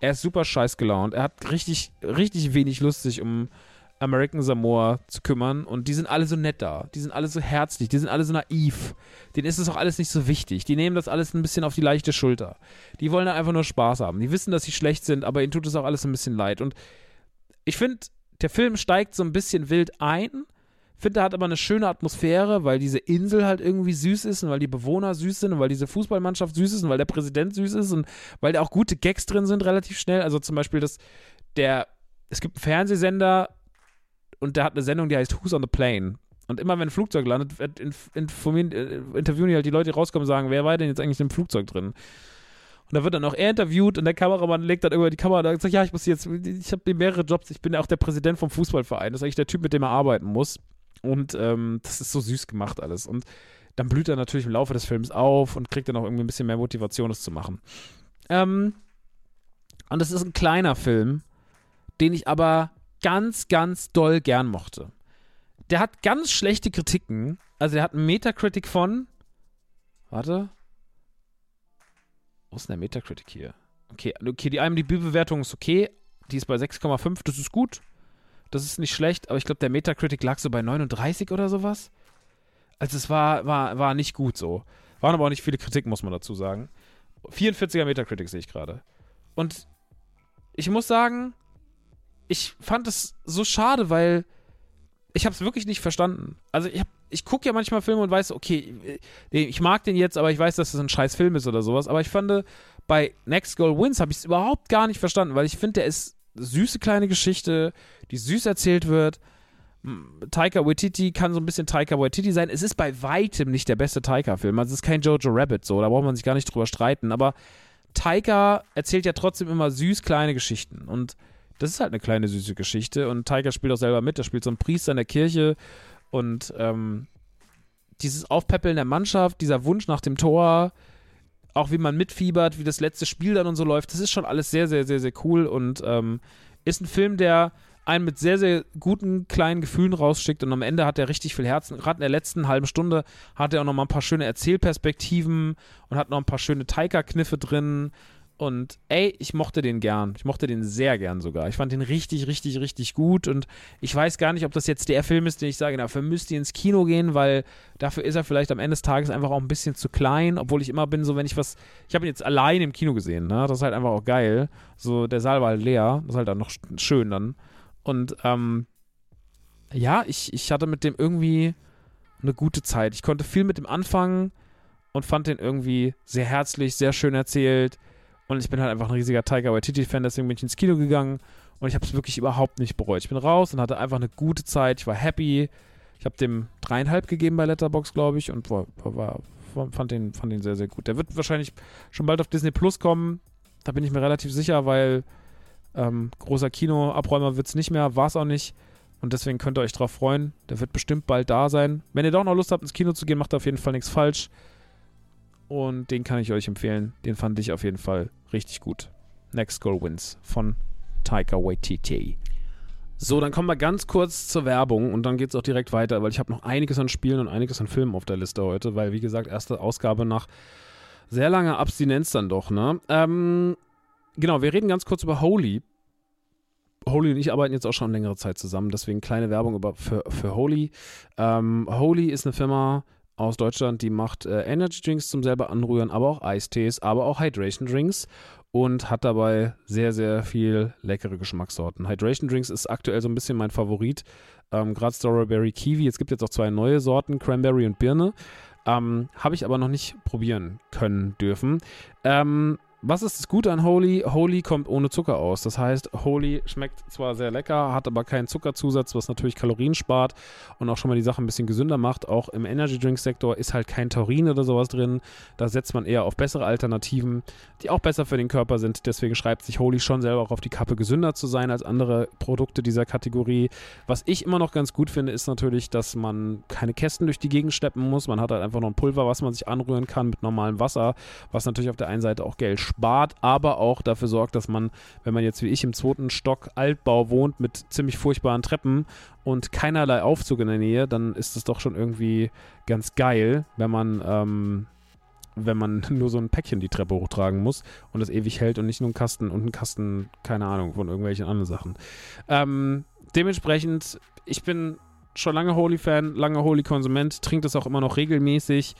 Er ist super scheiß gelaunt. Er hat richtig, richtig wenig Lust, sich um American Samoa zu kümmern. Und die sind alle so nett da. Die sind alle so herzlich. Die sind alle so naiv. Denen ist es auch alles nicht so wichtig. Die nehmen das alles ein bisschen auf die leichte Schulter. Die wollen einfach nur Spaß haben. Die wissen, dass sie schlecht sind, aber ihnen tut es auch alles ein bisschen leid. Und ich finde, der Film steigt so ein bisschen wild ein finde, er hat aber eine schöne Atmosphäre, weil diese Insel halt irgendwie süß ist und weil die Bewohner süß sind und weil diese Fußballmannschaft süß ist und weil der Präsident süß ist und weil da auch gute Gags drin sind relativ schnell. Also zum Beispiel, dass der, es gibt einen Fernsehsender und der hat eine Sendung, die heißt Who's on the Plane. Und immer wenn ein Flugzeug landet, äh, interviewen die halt die Leute, die rauskommen und sagen, wer war denn jetzt eigentlich im Flugzeug drin? Und da wird dann auch er interviewt und der Kameramann legt dann über die Kamera und sagt, ja, ich muss jetzt, ich habe mehrere Jobs, ich bin ja auch der Präsident vom Fußballverein. Das ist eigentlich der Typ, mit dem er arbeiten muss. Und ähm, das ist so süß gemacht alles. Und dann blüht er natürlich im Laufe des Films auf und kriegt dann auch irgendwie ein bisschen mehr Motivation, das zu machen. Ähm, und es ist ein kleiner Film, den ich aber ganz, ganz doll gern mochte. Der hat ganz schlechte Kritiken. Also, er hat einen Metacritic von. Warte. Wo ist denn der Metacritic hier? Okay, okay die IMDb-Bewertung ist okay. Die ist bei 6,5. Das ist gut. Das ist nicht schlecht, aber ich glaube, der Metacritic lag so bei 39 oder sowas. Also es war, war, war nicht gut so. Waren aber auch nicht viele Kritiken, muss man dazu sagen. 44er Metacritic sehe ich gerade. Und ich muss sagen, ich fand es so schade, weil ich habe es wirklich nicht verstanden. Also ich, ich gucke ja manchmal Filme und weiß, okay, ich mag den jetzt, aber ich weiß, dass das ein scheiß Film ist oder sowas. Aber ich fand, bei Next Goal Wins habe ich es überhaupt gar nicht verstanden, weil ich finde, der ist süße kleine Geschichte, die süß erzählt wird. Taika Waititi kann so ein bisschen Taika Waititi sein. Es ist bei weitem nicht der beste Taika-Film. Also es ist kein Jojo Rabbit so, da braucht man sich gar nicht drüber streiten. Aber Taika erzählt ja trotzdem immer süß kleine Geschichten. Und das ist halt eine kleine süße Geschichte. Und Taika spielt auch selber mit. Er spielt so einen Priester in der Kirche. Und ähm, dieses Aufpäppeln der Mannschaft, dieser Wunsch nach dem Tor, auch wie man mitfiebert, wie das letzte Spiel dann und so läuft, das ist schon alles sehr, sehr, sehr, sehr cool. Und ähm, ist ein Film, der einen mit sehr, sehr guten kleinen Gefühlen rausschickt und am Ende hat er richtig viel Herzen. Gerade in der letzten halben Stunde hat er auch noch mal ein paar schöne Erzählperspektiven und hat noch ein paar schöne Taika-Kniffe drin. Und ey, ich mochte den gern. Ich mochte den sehr gern sogar. Ich fand den richtig, richtig, richtig gut. Und ich weiß gar nicht, ob das jetzt der Film ist, den ich sage, dafür müsst ihr ins Kino gehen, weil dafür ist er vielleicht am Ende des Tages einfach auch ein bisschen zu klein. Obwohl ich immer bin, so wenn ich was. Ich habe ihn jetzt allein im Kino gesehen, ne? Das ist halt einfach auch geil. So, der Saal war halt leer. Das ist halt dann noch schön dann. Und ähm, ja, ich, ich hatte mit dem irgendwie eine gute Zeit. Ich konnte viel mit dem anfangen und fand den irgendwie sehr herzlich, sehr schön erzählt. Und ich bin halt einfach ein riesiger Tiger Waititi-Fan, deswegen bin ich ins Kino gegangen und ich habe es wirklich überhaupt nicht bereut. Ich bin raus und hatte einfach eine gute Zeit. Ich war happy. Ich habe dem dreieinhalb gegeben bei Letterbox, glaube ich, und war, war, fand, den, fand den sehr, sehr gut. Der wird wahrscheinlich schon bald auf Disney Plus kommen. Da bin ich mir relativ sicher, weil ähm, großer Kinoabräumer wird es nicht mehr, war es auch nicht. Und deswegen könnt ihr euch drauf freuen. Der wird bestimmt bald da sein. Wenn ihr doch noch Lust habt, ins Kino zu gehen, macht auf jeden Fall nichts falsch. Und den kann ich euch empfehlen. Den fand ich auf jeden Fall richtig gut. Next Goal Wins von Taika Waititi. So, dann kommen wir ganz kurz zur Werbung und dann geht es auch direkt weiter, weil ich habe noch einiges an Spielen und einiges an Filmen auf der Liste heute, weil wie gesagt, erste Ausgabe nach sehr langer Abstinenz dann doch, ne? Ähm, genau, wir reden ganz kurz über Holy. Holy und ich arbeiten jetzt auch schon längere Zeit zusammen, deswegen kleine Werbung über, für, für Holy. Ähm, Holy ist eine Firma aus Deutschland, die macht äh, Energy Drinks zum selber anrühren, aber auch Eistees, aber auch Hydration Drinks und hat dabei sehr, sehr viel leckere Geschmackssorten. Hydration Drinks ist aktuell so ein bisschen mein Favorit. Ähm, Gerade Strawberry Kiwi. Es gibt jetzt auch zwei neue Sorten, Cranberry und Birne. Ähm, Habe ich aber noch nicht probieren können dürfen. Ähm, was ist das Gute an Holy? Holy kommt ohne Zucker aus. Das heißt, Holy schmeckt zwar sehr lecker, hat aber keinen Zuckerzusatz, was natürlich Kalorien spart und auch schon mal die Sache ein bisschen gesünder macht. Auch im Energy Drink Sektor ist halt kein Taurin oder sowas drin. Da setzt man eher auf bessere Alternativen, die auch besser für den Körper sind. Deswegen schreibt sich Holy schon selber auch auf die Kappe, gesünder zu sein als andere Produkte dieser Kategorie. Was ich immer noch ganz gut finde, ist natürlich, dass man keine Kästen durch die Gegend schleppen muss. Man hat halt einfach noch ein Pulver, was man sich anrühren kann mit normalem Wasser, was natürlich auf der einen Seite auch Geld spart, aber auch dafür sorgt, dass man, wenn man jetzt wie ich im zweiten Stock Altbau wohnt mit ziemlich furchtbaren Treppen und keinerlei Aufzug in der Nähe, dann ist es doch schon irgendwie ganz geil, wenn man ähm, wenn man nur so ein Päckchen die Treppe hochtragen muss und das ewig hält und nicht nur einen Kasten und einen Kasten, keine Ahnung, von irgendwelchen anderen Sachen. Ähm, dementsprechend, ich bin schon lange Holy-Fan, lange Holy-Konsument, trinke das auch immer noch regelmäßig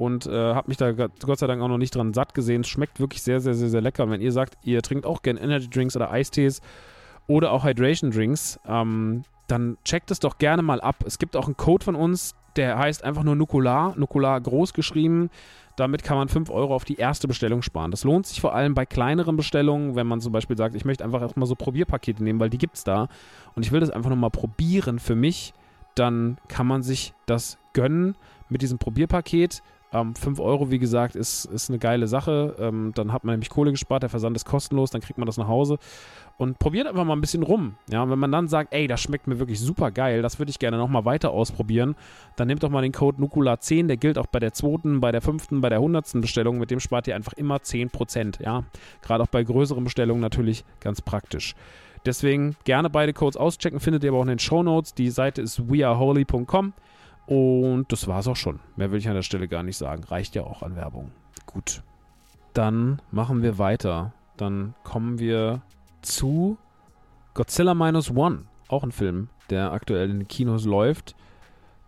und äh, habe mich da Gott sei Dank auch noch nicht dran satt gesehen. Es schmeckt wirklich sehr, sehr, sehr, sehr lecker. Und wenn ihr sagt, ihr trinkt auch gerne Energy Drinks oder Eistees oder auch Hydration Drinks, ähm, dann checkt es doch gerne mal ab. Es gibt auch einen Code von uns, der heißt einfach nur Nukular, Nukular groß geschrieben. Damit kann man 5 Euro auf die erste Bestellung sparen. Das lohnt sich vor allem bei kleineren Bestellungen, wenn man zum Beispiel sagt, ich möchte einfach erstmal so Probierpakete nehmen, weil die gibt es da. Und ich will das einfach nochmal probieren für mich. Dann kann man sich das gönnen mit diesem Probierpaket Ähm, 5 Euro, wie gesagt, ist, ist eine geile Sache. Ähm, dann hat man nämlich Kohle gespart, der Versand ist kostenlos, dann kriegt man das nach Hause und probiert einfach mal ein bisschen rum. Ja, und wenn man dann sagt, ey, das schmeckt mir wirklich super geil, das würde ich gerne nochmal weiter ausprobieren, dann nehmt doch mal den Code Nukula10, der gilt auch bei der zweiten, bei der fünften, bei der hundertsten Bestellung, mit dem spart ihr einfach immer 10%, ja. Gerade auch bei größeren Bestellungen natürlich ganz praktisch. Deswegen gerne beide Codes auschecken, findet ihr aber auch in den Show Notes. Die Seite ist weareholy.com und das war's auch schon. Mehr will ich an der Stelle gar nicht sagen. Reicht ja auch an Werbung. Gut. Dann machen wir weiter. Dann kommen wir zu Godzilla Minus One. Auch ein Film, der aktuell in den Kinos läuft.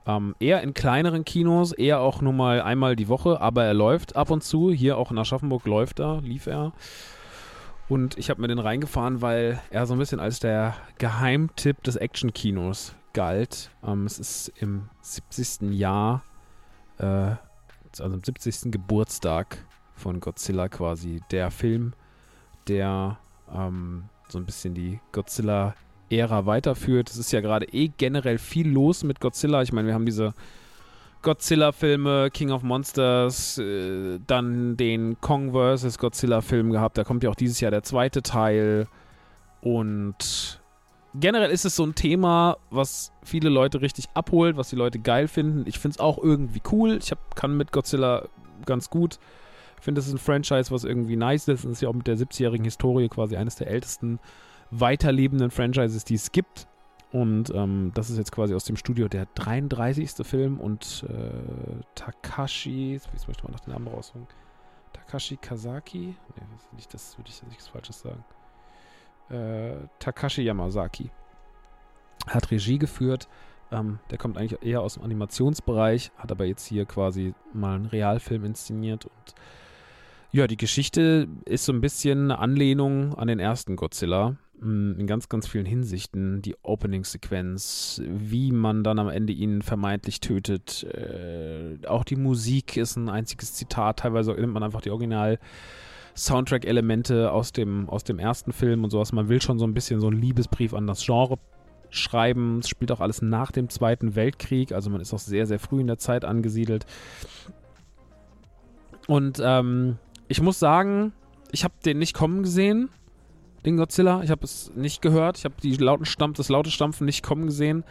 Ähm, eher in kleineren Kinos, eher auch nur mal einmal die Woche, aber er läuft ab und zu. Hier auch in Aschaffenburg läuft er, lief er. Und ich habe mir den reingefahren, weil er so ein bisschen als der Geheimtipp des Action-Kinos galt. Ähm, es ist im 70. Jahr, äh, also im 70. Geburtstag von Godzilla quasi der Film, der ähm, so ein bisschen die Godzilla-Ära weiterführt. Es ist ja gerade eh generell viel los mit Godzilla. Ich meine, wir haben diese Godzilla-Filme, King of Monsters, äh, dann den Kong vs. Godzilla-Film gehabt. Da kommt ja auch dieses Jahr der zweite Teil. Und generell ist es so ein Thema, was viele Leute richtig abholt, was die Leute geil finden. Ich finde es auch irgendwie cool. Ich hab, kann mit Godzilla ganz gut ich finde, das ist ein Franchise, was irgendwie nice ist. Und ist ja auch mit der 70-jährigen Historie quasi eines der ältesten weiterlebenden Franchises, die es gibt. Und ähm, das ist jetzt quasi aus dem Studio der 33. Film und äh, Takashi, jetzt möchte ich mal nach den Namen rausholen. Takashi Kazaki? Nee, nicht, das würde ich nichts Falsches sagen. Äh, Takashi Yamazaki hat Regie geführt. Ähm, der kommt eigentlich eher aus dem Animationsbereich, hat aber jetzt hier quasi mal einen Realfilm inszeniert und ja, die Geschichte ist so ein bisschen eine Anlehnung an den ersten Godzilla. Mm, in ganz, ganz vielen Hinsichten. Die Opening-Sequenz, wie man dann am Ende ihn vermeintlich tötet. Äh, auch die Musik ist ein einziges Zitat. Teilweise nimmt man einfach die Original- Soundtrack-Elemente aus dem, aus dem ersten Film und sowas. Man will schon so ein bisschen so einen Liebesbrief an das Genre schreiben. Es spielt auch alles nach dem Zweiten Weltkrieg, also man ist auch sehr, sehr früh in der Zeit angesiedelt. Und ähm, ich muss sagen, ich habe den nicht kommen gesehen, den Godzilla. Ich habe es nicht gehört. Ich habe die das laute Stampfen nicht kommen gesehen.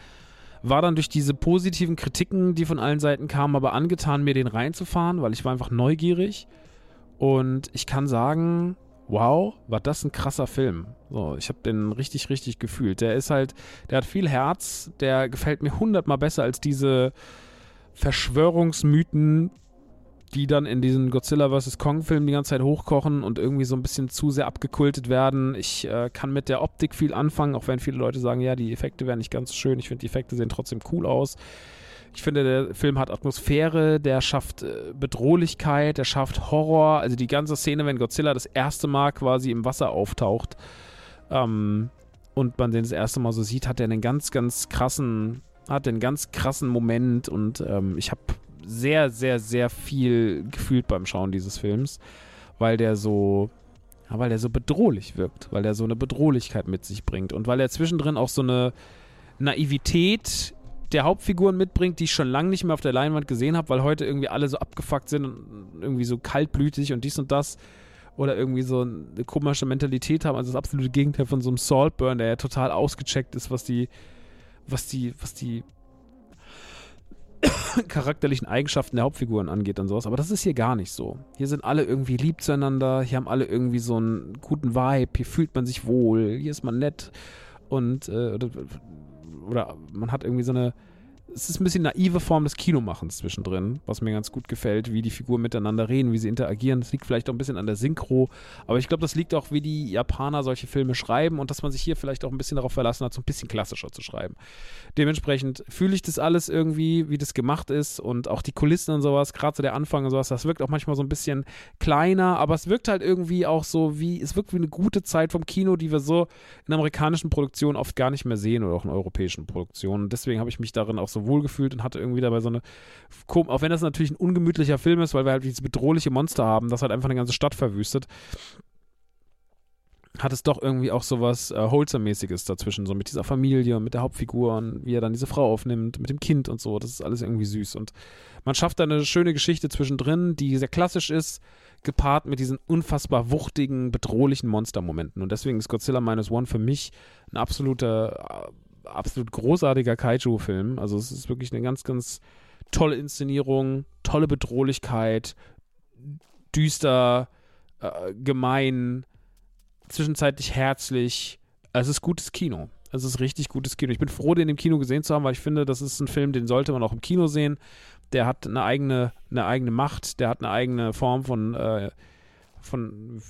War dann durch diese positiven Kritiken, die von allen Seiten kamen, aber angetan, mir den reinzufahren, weil ich war einfach neugierig. Und ich kann sagen, wow, war das ein krasser Film. So, ich habe den richtig, richtig gefühlt. Der ist halt, der hat viel Herz, der gefällt mir hundertmal besser als diese Verschwörungsmythen, die dann in diesen Godzilla vs. Kong-Filmen die ganze Zeit hochkochen und irgendwie so ein bisschen zu sehr abgekultet werden. Ich äh, kann mit der Optik viel anfangen, auch wenn viele Leute sagen, ja, die Effekte wären nicht ganz schön. Ich finde, die Effekte sehen trotzdem cool aus. Ich finde, der Film hat Atmosphäre, der schafft äh, Bedrohlichkeit, der schafft Horror. Also die ganze Szene, wenn Godzilla das erste Mal quasi im Wasser auftaucht ähm, und man den das erste Mal so sieht, hat er einen ganz, ganz krassen, hat einen ganz krassen Moment und ähm, ich habe sehr, sehr, sehr viel gefühlt beim Schauen dieses Films, weil der so, weil der so bedrohlich wirkt, weil der so eine Bedrohlichkeit mit sich bringt und weil er zwischendrin auch so eine Naivität der Hauptfiguren mitbringt, die ich schon lange nicht mehr auf der Leinwand gesehen habe, weil heute irgendwie alle so abgefuckt sind und irgendwie so kaltblütig und dies und das oder irgendwie so eine komische Mentalität haben. Also das absolute Gegenteil von so einem Saltburn, der ja total ausgecheckt ist, was die, was die, was die charakterlichen Eigenschaften der Hauptfiguren angeht und sowas. Aber das ist hier gar nicht so. Hier sind alle irgendwie lieb zueinander, hier haben alle irgendwie so einen guten Vibe, hier fühlt man sich wohl, hier ist man nett und äh, oder, man hat irgendwie so eine es ist ein bisschen naive Form des Kinomachens zwischendrin, was mir ganz gut gefällt, wie die Figuren miteinander reden, wie sie interagieren. Das liegt vielleicht auch ein bisschen an der Synchro, aber ich glaube, das liegt auch, wie die Japaner solche Filme schreiben und dass man sich hier vielleicht auch ein bisschen darauf verlassen hat, so ein bisschen klassischer zu schreiben. Dementsprechend fühle ich das alles irgendwie, wie das gemacht ist und auch die Kulissen und sowas, gerade so der Anfang und sowas, das wirkt auch manchmal so ein bisschen kleiner, aber es wirkt halt irgendwie auch so wie, es wirkt wie eine gute Zeit vom Kino, die wir so in amerikanischen Produktionen oft gar nicht mehr sehen oder auch in europäischen Produktionen. deswegen habe ich mich darin auch so wohlgefühlt und hatte irgendwie dabei so eine, auch wenn das natürlich ein ungemütlicher Film ist, weil wir halt dieses bedrohliche Monster haben, das halt einfach eine ganze Stadt verwüstet, hat es doch irgendwie auch so was äh, Wholesome-mäßiges dazwischen, so mit dieser Familie und mit der Hauptfigur und wie er dann diese Frau aufnimmt, mit dem Kind und so. Das ist alles irgendwie süß. Und man schafft da eine schöne Geschichte zwischendrin, die sehr klassisch ist, gepaart mit diesen unfassbar wuchtigen, bedrohlichen Monstermomenten. Und deswegen ist Godzilla Minus One für mich ein absoluter, äh, absolut großartiger Kaiju-Film. Also es ist wirklich eine ganz, ganz tolle Inszenierung, tolle Bedrohlichkeit, düster, äh, gemein, zwischenzeitlich herzlich. Es ist gutes Kino. Es ist richtig gutes Kino. Ich bin froh, den im Kino gesehen zu haben, weil ich finde, das ist ein Film, den sollte man auch im Kino sehen. Der hat eine eigene, eine eigene Macht, der hat eine eigene Form von, äh, von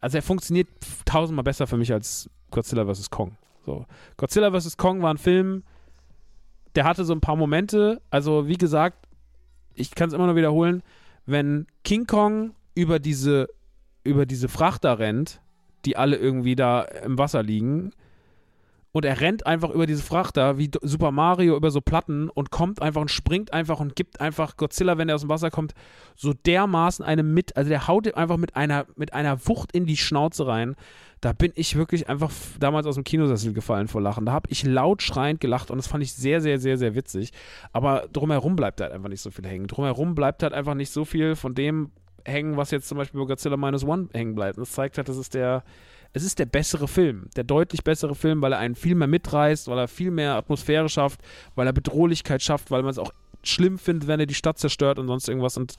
also er funktioniert tausendmal besser für mich als Godzilla vs. Kong. So. Godzilla vs. Kong war ein Film, der hatte so ein paar Momente. Also, wie gesagt, ich kann es immer nur wiederholen, wenn King Kong über diese über diese Frachter rennt, die alle irgendwie da im Wasser liegen. Und er rennt einfach über diese Frachter wie Super Mario über so Platten und kommt einfach und springt einfach und gibt einfach Godzilla, wenn er aus dem Wasser kommt, so dermaßen eine mit. Also der haut einfach mit einer, mit einer Wucht in die Schnauze rein. Da bin ich wirklich einfach damals aus dem Kinosessel gefallen vor Lachen. Da habe ich laut schreiend gelacht und das fand ich sehr, sehr, sehr, sehr witzig. Aber drumherum bleibt halt einfach nicht so viel hängen. Drumherum bleibt halt einfach nicht so viel von dem, hängen, was jetzt zum Beispiel bei Godzilla Minus One hängen bleibt. Und das zeigt halt, das ist der, es ist der bessere Film, der deutlich bessere Film, weil er einen viel mehr mitreißt, weil er viel mehr Atmosphäre schafft, weil er Bedrohlichkeit schafft, weil man es auch schlimm findet, wenn er die Stadt zerstört und sonst irgendwas. Und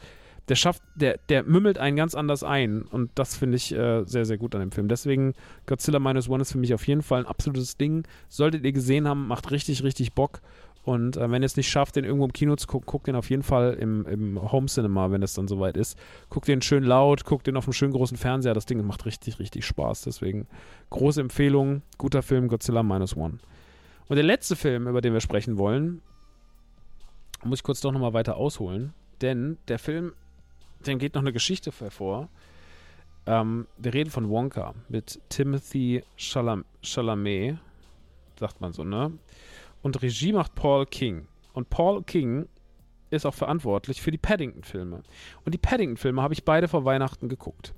der schafft, der, der mümmelt einen ganz anders ein. Und das finde ich äh, sehr, sehr gut an dem Film. Deswegen Godzilla Minus One ist für mich auf jeden Fall ein absolutes Ding. Solltet ihr gesehen haben, macht richtig, richtig Bock. Und äh, wenn ihr es nicht schafft, den irgendwo im Kino zu gucken, guckt den auf jeden Fall im, im Home Cinema, wenn es dann soweit ist. Guckt den schön laut, guckt den auf einem schönen großen Fernseher. Das Ding macht richtig, richtig Spaß. Deswegen große Empfehlung, guter Film, Godzilla Minus One. Und der letzte Film, über den wir sprechen wollen, muss ich kurz doch nochmal weiter ausholen. Denn der Film, dem geht noch eine Geschichte hervor. Ähm, wir reden von Wonka mit Timothy Chalam Chalamet, sagt man so, ne? Und Regie macht Paul King. Und Paul King ist auch verantwortlich für die Paddington-Filme. Und die Paddington-Filme habe ich beide vor Weihnachten geguckt.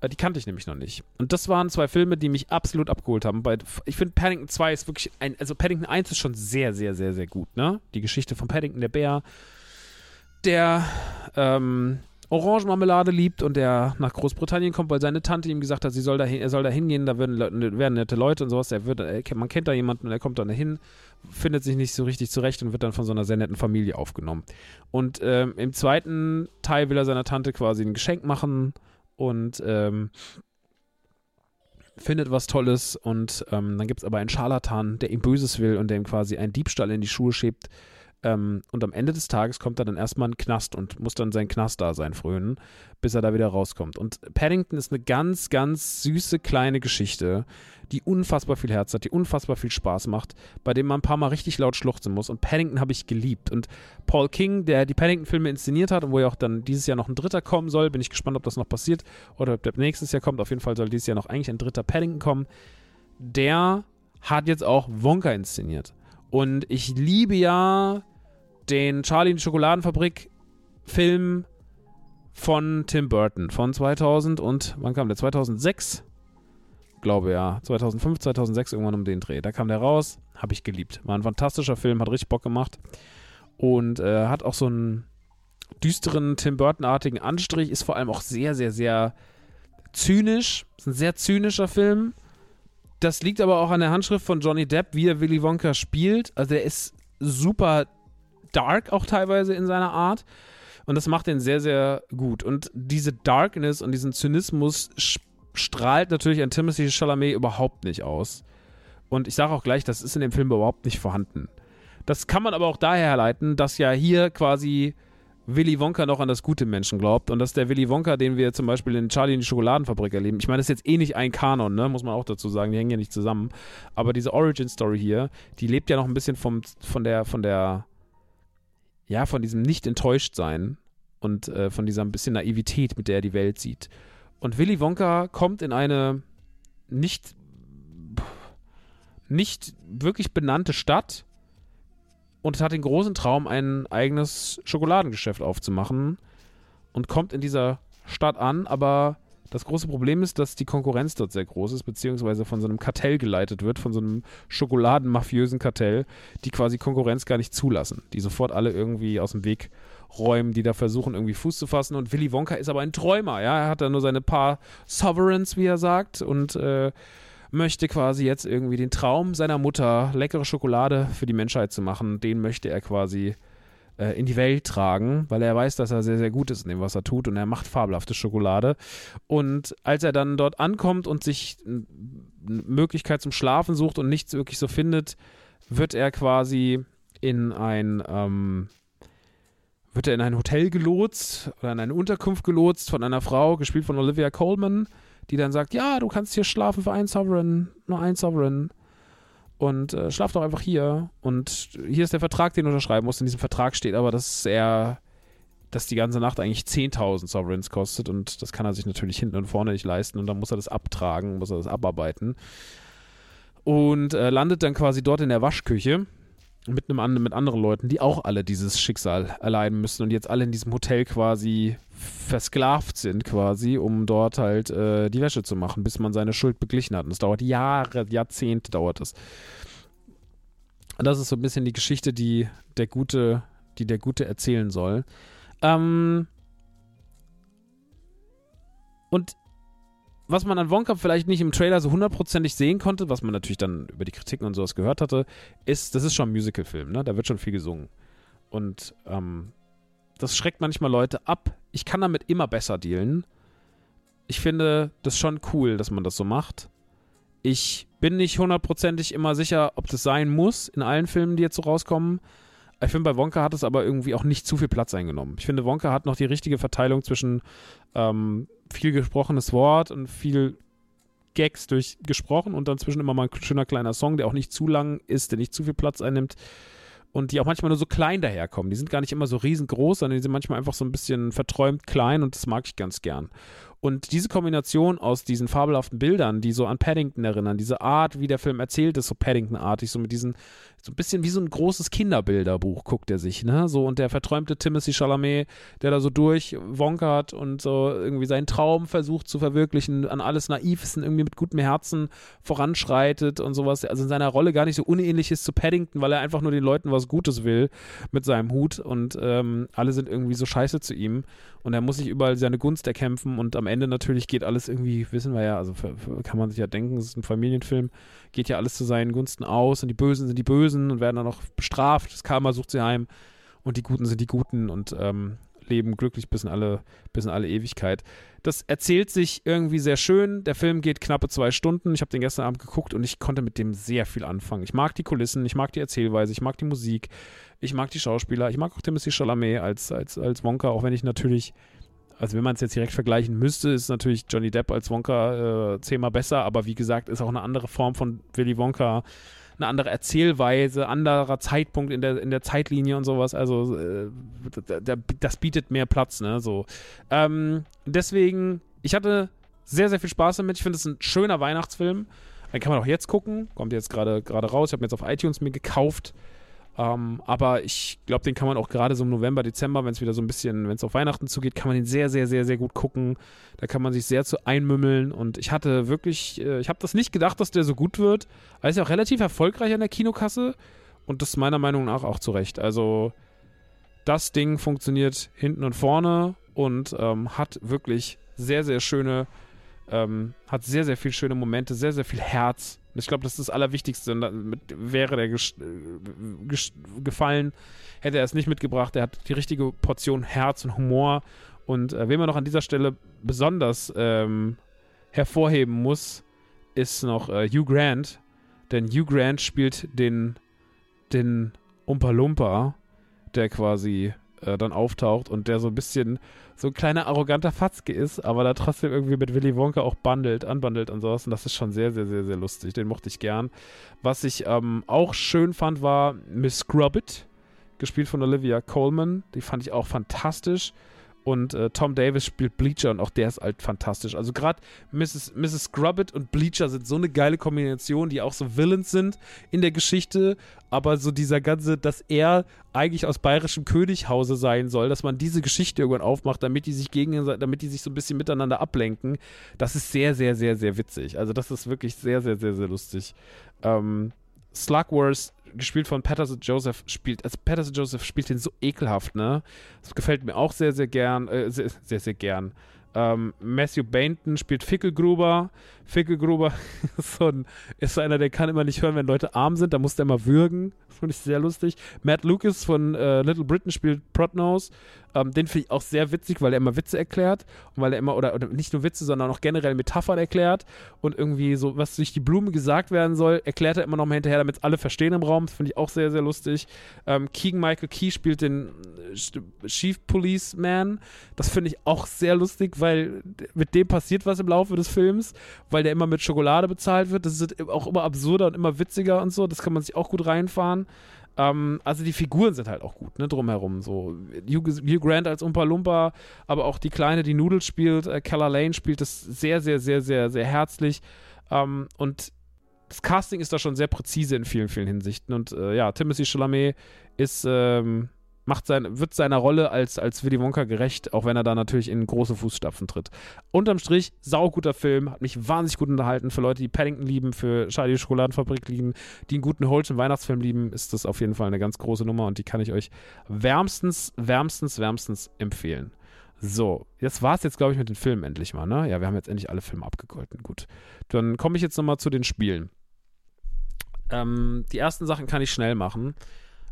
Äh, die kannte ich nämlich noch nicht. Und das waren zwei Filme, die mich absolut abgeholt haben. Ich finde, Paddington 2 ist wirklich ein. Also, Paddington 1 ist schon sehr, sehr, sehr, sehr gut, ne? Die Geschichte von Paddington, der Bär, der ähm, Orangenmarmelade liebt und der nach Großbritannien kommt, weil seine Tante ihm gesagt hat, sie soll da er soll da hingehen, da werden, werden nette Leute und sowas. Er wird, man kennt da jemanden und er kommt dann dahin, findet sich nicht so richtig zurecht und wird dann von so einer sehr netten Familie aufgenommen. Und ähm, im zweiten Teil will er seiner Tante quasi ein Geschenk machen und ähm, findet was Tolles und ähm, dann gibt es aber einen Scharlatan, der ihm Böses will und der ihm quasi einen Diebstahl in die Schuhe schiebt ähm, und am Ende des Tages kommt er dann erstmal in den Knast und muss dann sein Knastdasein frönen, bis er da wieder rauskommt. Und Paddington ist eine ganz, ganz süße kleine Geschichte, die unfassbar viel Herz hat, die unfassbar viel Spaß macht, bei dem man ein paar Mal richtig laut schluchzen muss. Und Paddington habe ich geliebt. Und Paul King, der die Paddington-Filme inszeniert hat und wo ja auch dann dieses Jahr noch ein dritter kommen soll, bin ich gespannt, ob das noch passiert oder ob der nächstes Jahr kommt. Auf jeden Fall soll dieses Jahr noch eigentlich ein dritter Paddington kommen. Der hat jetzt auch Wonka inszeniert. Und ich liebe ja den Charlie in die Schokoladenfabrik Film von Tim Burton von 2000 und wann kam der? 2006? Glaube ja. 2005, 2006 irgendwann um den Dreh. Da kam der raus, habe ich geliebt. War ein fantastischer Film, hat richtig Bock gemacht und äh, hat auch so einen düsteren Tim Burton-artigen Anstrich, ist vor allem auch sehr, sehr, sehr zynisch. Ist ein sehr zynischer Film. Das liegt aber auch an der Handschrift von Johnny Depp, wie er Willy Wonka spielt. Also der ist super dark auch teilweise in seiner Art. Und das macht ihn sehr, sehr gut. Und diese Darkness und diesen Zynismus strahlt natürlich an Timothy Chalamet überhaupt nicht aus. Und ich sage auch gleich, das ist in dem Film überhaupt nicht vorhanden. Das kann man aber auch daher herleiten, dass ja hier quasi Willy Wonka noch an das gute Menschen glaubt und dass der Willy Wonka, den wir zum Beispiel in Charlie in die Schokoladenfabrik erleben, ich meine, das ist jetzt eh nicht ein Kanon, ne? muss man auch dazu sagen, die hängen ja nicht zusammen, aber diese Origin-Story hier, die lebt ja noch ein bisschen vom, von der, von der, ja, von diesem nicht enttäuscht sein und äh, von dieser ein bisschen Naivität, mit der er die Welt sieht. Und Willy Wonka kommt in eine nicht, nicht wirklich benannte Stadt und hat den großen Traum, ein eigenes Schokoladengeschäft aufzumachen und kommt in dieser Stadt an, aber Das große Problem ist, dass die Konkurrenz dort sehr groß ist, beziehungsweise von so einem Kartell geleitet wird, von so einem schokoladenmafiösen Kartell, die quasi Konkurrenz gar nicht zulassen, die sofort alle irgendwie aus dem Weg räumen, die da versuchen, irgendwie Fuß zu fassen. Und Willy Wonka ist aber ein Träumer, ja. Er hat da nur seine paar Sovereigns, wie er sagt, und äh, möchte quasi jetzt irgendwie den Traum seiner Mutter, leckere Schokolade für die Menschheit zu machen, den möchte er quasi äh, in die Welt tragen, weil er weiß, dass er sehr, sehr gut ist in dem, was er tut und er macht fabelhafte Schokolade. Und als er dann dort ankommt und sich eine Möglichkeit zum Schlafen sucht und nichts wirklich so findet, wird er quasi in ein ähm, wird er in ein Hotel gelotst oder in eine Unterkunft gelotst von einer Frau, gespielt von Olivia Coleman, die dann sagt, ja, du kannst hier schlafen für einen Sovereign, nur einen Sovereign. Und äh, schlaf doch einfach hier. Und hier ist der Vertrag, den du unterschreiben musst. In diesem Vertrag steht aber, dass er, dass die ganze Nacht eigentlich 10.000 Sovereigns kostet. Und das kann er sich natürlich hinten und vorne nicht leisten. Und dann muss er das abtragen, muss er das abarbeiten. Und äh, landet dann quasi dort in der Waschküche mit, einem, mit anderen Leuten, die auch alle dieses Schicksal erleiden müssen und jetzt alle in diesem Hotel quasi versklavt sind, quasi, um dort halt äh, die Wäsche zu machen, bis man seine Schuld beglichen hat. Und es dauert Jahre, Jahrzehnte dauert es. Und das ist so ein bisschen die Geschichte, die der Gute, die der Gute erzählen soll. Ähm und was man an Wonka vielleicht nicht im Trailer so hundertprozentig sehen konnte, was man natürlich dann über die Kritiken und sowas gehört hatte, ist, das ist schon ein Musical-Film, ne? Da wird schon viel gesungen. Und ähm, das schreckt manchmal Leute ab. Ich kann damit immer besser dealen. Ich finde das schon cool, dass man das so macht. Ich bin nicht hundertprozentig immer sicher, ob das sein muss in allen Filmen, die jetzt so rauskommen. Ich finde, bei Wonka hat es aber irgendwie auch nicht zu viel Platz eingenommen. Ich finde, Wonka hat noch die richtige Verteilung zwischen ähm, viel gesprochenes Wort und viel Gags durchgesprochen und dann zwischen immer mal ein schöner kleiner Song, der auch nicht zu lang ist, der nicht zu viel Platz einnimmt und die auch manchmal nur so klein daherkommen. Die sind gar nicht immer so riesengroß, sondern die sind manchmal einfach so ein bisschen verträumt klein und das mag ich ganz gern. Und diese Kombination aus diesen fabelhaften Bildern, die so an Paddington erinnern, diese Art, wie der Film erzählt ist, so Paddington-artig, so mit diesen, so ein bisschen wie so ein großes Kinderbilderbuch guckt er sich, ne? So, und der verträumte Timothy Chalamet, der da so durchwonkert und so irgendwie seinen Traum versucht zu verwirklichen, an alles naiv ist und irgendwie mit gutem Herzen voranschreitet und sowas. Also in seiner Rolle gar nicht so unähnlich ist zu Paddington, weil er einfach nur den Leuten was Gutes will mit seinem Hut und ähm, alle sind irgendwie so scheiße zu ihm und er muss sich überall seine Gunst erkämpfen und am Ende natürlich geht alles irgendwie, wissen wir ja, also für, für, kann man sich ja denken, es ist ein Familienfilm, geht ja alles zu seinen Gunsten aus und die Bösen sind die Bösen und werden dann noch bestraft, das Karma sucht sie heim und die Guten sind die Guten und ähm, leben glücklich bis in alle, bis in alle Ewigkeit. Das erzählt sich irgendwie sehr schön. Der Film geht knappe zwei Stunden. Ich habe den gestern Abend geguckt und ich konnte mit dem sehr viel anfangen. Ich mag die Kulissen, ich mag die Erzählweise, ich mag die Musik, ich mag die Schauspieler, ich mag auch Timothy Chalamet als, als, als Wonka, auch wenn ich natürlich also wenn man es jetzt direkt vergleichen müsste, ist natürlich Johnny Depp als Wonka äh, zehnmal besser, aber wie gesagt, ist auch eine andere Form von Willy Wonka, eine andere Erzählweise, anderer Zeitpunkt in der, in der Zeitlinie und sowas. Also äh, das bietet mehr Platz, ne? So. Ähm, deswegen, ich hatte sehr, sehr viel Spaß damit. Ich finde es ein schöner Weihnachtsfilm. Den kann man auch jetzt gucken. Kommt jetzt gerade raus. Ich habe mir jetzt auf iTunes mir gekauft. Ähm, aber ich glaube, den kann man auch gerade so im November, Dezember, wenn es wieder so ein bisschen, wenn es auf Weihnachten zugeht, kann man den sehr, sehr, sehr, sehr gut gucken. Da kann man sich sehr zu einmümmeln. Und ich hatte wirklich, äh, ich habe das nicht gedacht, dass der so gut wird. Er ist ja auch relativ erfolgreich an der Kinokasse. Und das meiner Meinung nach auch zu Recht. Also, das Ding funktioniert hinten und vorne und ähm, hat wirklich sehr, sehr schöne, ähm, hat sehr, sehr viele schöne Momente, sehr, sehr viel Herz ich glaube, das ist das Allerwichtigste. Und damit wäre der äh, gefallen, hätte er es nicht mitgebracht. Er hat die richtige Portion Herz und Humor. Und äh, wen man noch an dieser Stelle besonders ähm, hervorheben muss, ist noch äh, Hugh Grant. Denn Hugh Grant spielt den, den Umpa Lumpa, der quasi äh, dann auftaucht und der so ein bisschen so ein kleiner arroganter Fatzke ist, aber da trotzdem irgendwie mit Willy Wonka auch bundelt, anbandelt und sowas. Und das ist schon sehr, sehr, sehr, sehr lustig. Den mochte ich gern. Was ich ähm, auch schön fand, war Miss Scrubbit, gespielt von Olivia Coleman. Die fand ich auch fantastisch. Und äh, Tom Davis spielt Bleacher und auch der ist halt fantastisch. Also gerade Mrs. Mrs. Scrubbit und Bleacher sind so eine geile Kombination, die auch so Villains sind in der Geschichte, aber so dieser ganze, dass er eigentlich aus bayerischem Könighause sein soll, dass man diese Geschichte irgendwann aufmacht, damit die sich gegen, damit die sich so ein bisschen miteinander ablenken, das ist sehr, sehr, sehr, sehr witzig. Also das ist wirklich sehr, sehr, sehr, sehr lustig. Ähm, Slugworth gespielt von Patterson Joseph, spielt, also Patterson Joseph spielt den so ekelhaft, ne? Das gefällt mir auch sehr, sehr gern, äh, sehr, sehr, sehr gern. Ähm, Matthew Bainton spielt Fickelgruber. Fickelgruber ist, so ein, ist so einer, der kann immer nicht hören, wenn Leute arm sind, da muss der immer würgen. Finde ich sehr lustig. Matt Lucas von äh, Little Britain spielt Protnose. Ähm, den finde ich auch sehr witzig, weil er immer Witze erklärt und weil er immer, oder, oder nicht nur Witze, sondern auch generell Metaphern erklärt und irgendwie so, was durch die Blume gesagt werden soll, erklärt er immer noch mal hinterher, damit alle verstehen im Raum. Das finde ich auch sehr, sehr lustig. Ähm, Keegan Michael Key spielt den äh, Chief Policeman. Das finde ich auch sehr lustig, weil mit dem passiert was im Laufe des Films, weil der immer mit Schokolade bezahlt wird. Das ist auch immer absurder und immer witziger und so. Das kann man sich auch gut reinfahren. Ähm, also die Figuren sind halt auch gut, ne, drumherum. So Hugh, Grant als Umpa Lumpa, aber auch die Kleine, die Noodles spielt, äh, Keller Lane spielt das sehr, sehr, sehr, sehr, sehr herzlich. Ähm, und das Casting ist da schon sehr präzise in vielen, vielen Hinsichten. Und äh, ja, Timothy Chalamet ist ähm, macht sein, wird seiner Rolle als, als Willy Wonka gerecht, auch wenn er da natürlich in große Fußstapfen tritt. Unterm Strich, sauguter Film, hat mich wahnsinnig gut unterhalten. Für Leute, die Paddington lieben, für Charlie Schokoladenfabrik lieben, die einen guten Holschen Weihnachtsfilm lieben, ist das auf jeden Fall eine ganz große Nummer und die kann ich euch wärmstens, wärmstens, wärmstens empfehlen. So, jetzt war es jetzt, glaube ich, mit den Filmen endlich mal, ne? Ja, wir haben jetzt endlich alle Filme abgegolten. Gut. Dann komme ich jetzt nochmal zu den Spielen. Ähm, die ersten Sachen kann ich schnell machen.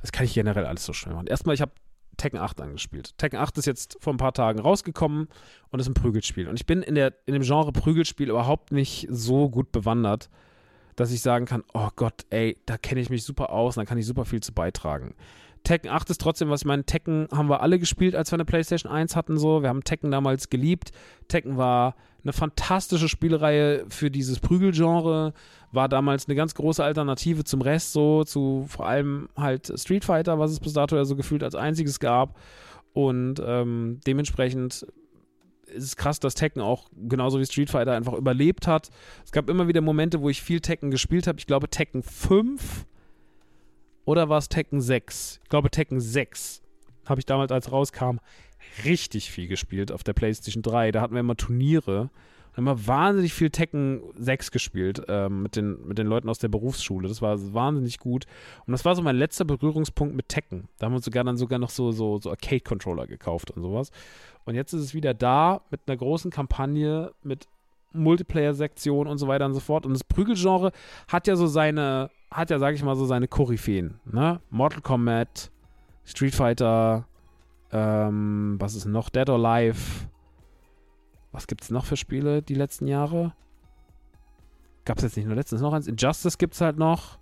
Das kann ich generell alles so schnell machen. Erstmal, ich habe Tekken 8 angespielt. Tekken 8 ist jetzt vor ein paar Tagen rausgekommen und ist ein Prügelspiel. Und ich bin in, der, in dem Genre Prügelspiel überhaupt nicht so gut bewandert, dass ich sagen kann, oh Gott, ey, da kenne ich mich super aus und da kann ich super viel zu beitragen. Tekken 8 ist trotzdem, was ich meine, Tekken haben wir alle gespielt, als wir eine PlayStation 1 hatten, so. Wir haben Tekken damals geliebt. Tekken war eine fantastische Spielreihe für dieses Prügelgenre, war damals eine ganz große Alternative zum Rest, so, zu vor allem halt Street Fighter, was es bis dato ja so gefühlt als einziges gab. Und ähm, dementsprechend ist es krass, dass Tekken auch genauso wie Street Fighter einfach überlebt hat. Es gab immer wieder Momente, wo ich viel Tekken gespielt habe. Ich glaube, Tekken 5 oder war es Tekken 6? Ich glaube, Tekken 6 habe ich damals, als rauskam, richtig viel gespielt auf der PlayStation 3. Da hatten wir immer Turniere. Und immer wahnsinnig viel Tekken 6 gespielt ähm, mit, den, mit den Leuten aus der Berufsschule. Das war wahnsinnig gut. Und das war so mein letzter Berührungspunkt mit Tekken. Da haben wir uns sogar dann sogar noch so, so, so Arcade-Controller gekauft und sowas. Und jetzt ist es wieder da mit einer großen Kampagne, mit Multiplayer-Sektion und so weiter und so fort. Und das Prügelgenre hat ja so seine, hat ja, sag ich mal, so seine Koryphäen. Ne? Mortal Kombat, Street Fighter, ähm, was ist noch? Dead or Alive. Was gibt es noch für Spiele die letzten Jahre? Gab es jetzt nicht nur letztens noch eins? Injustice gibt es halt noch.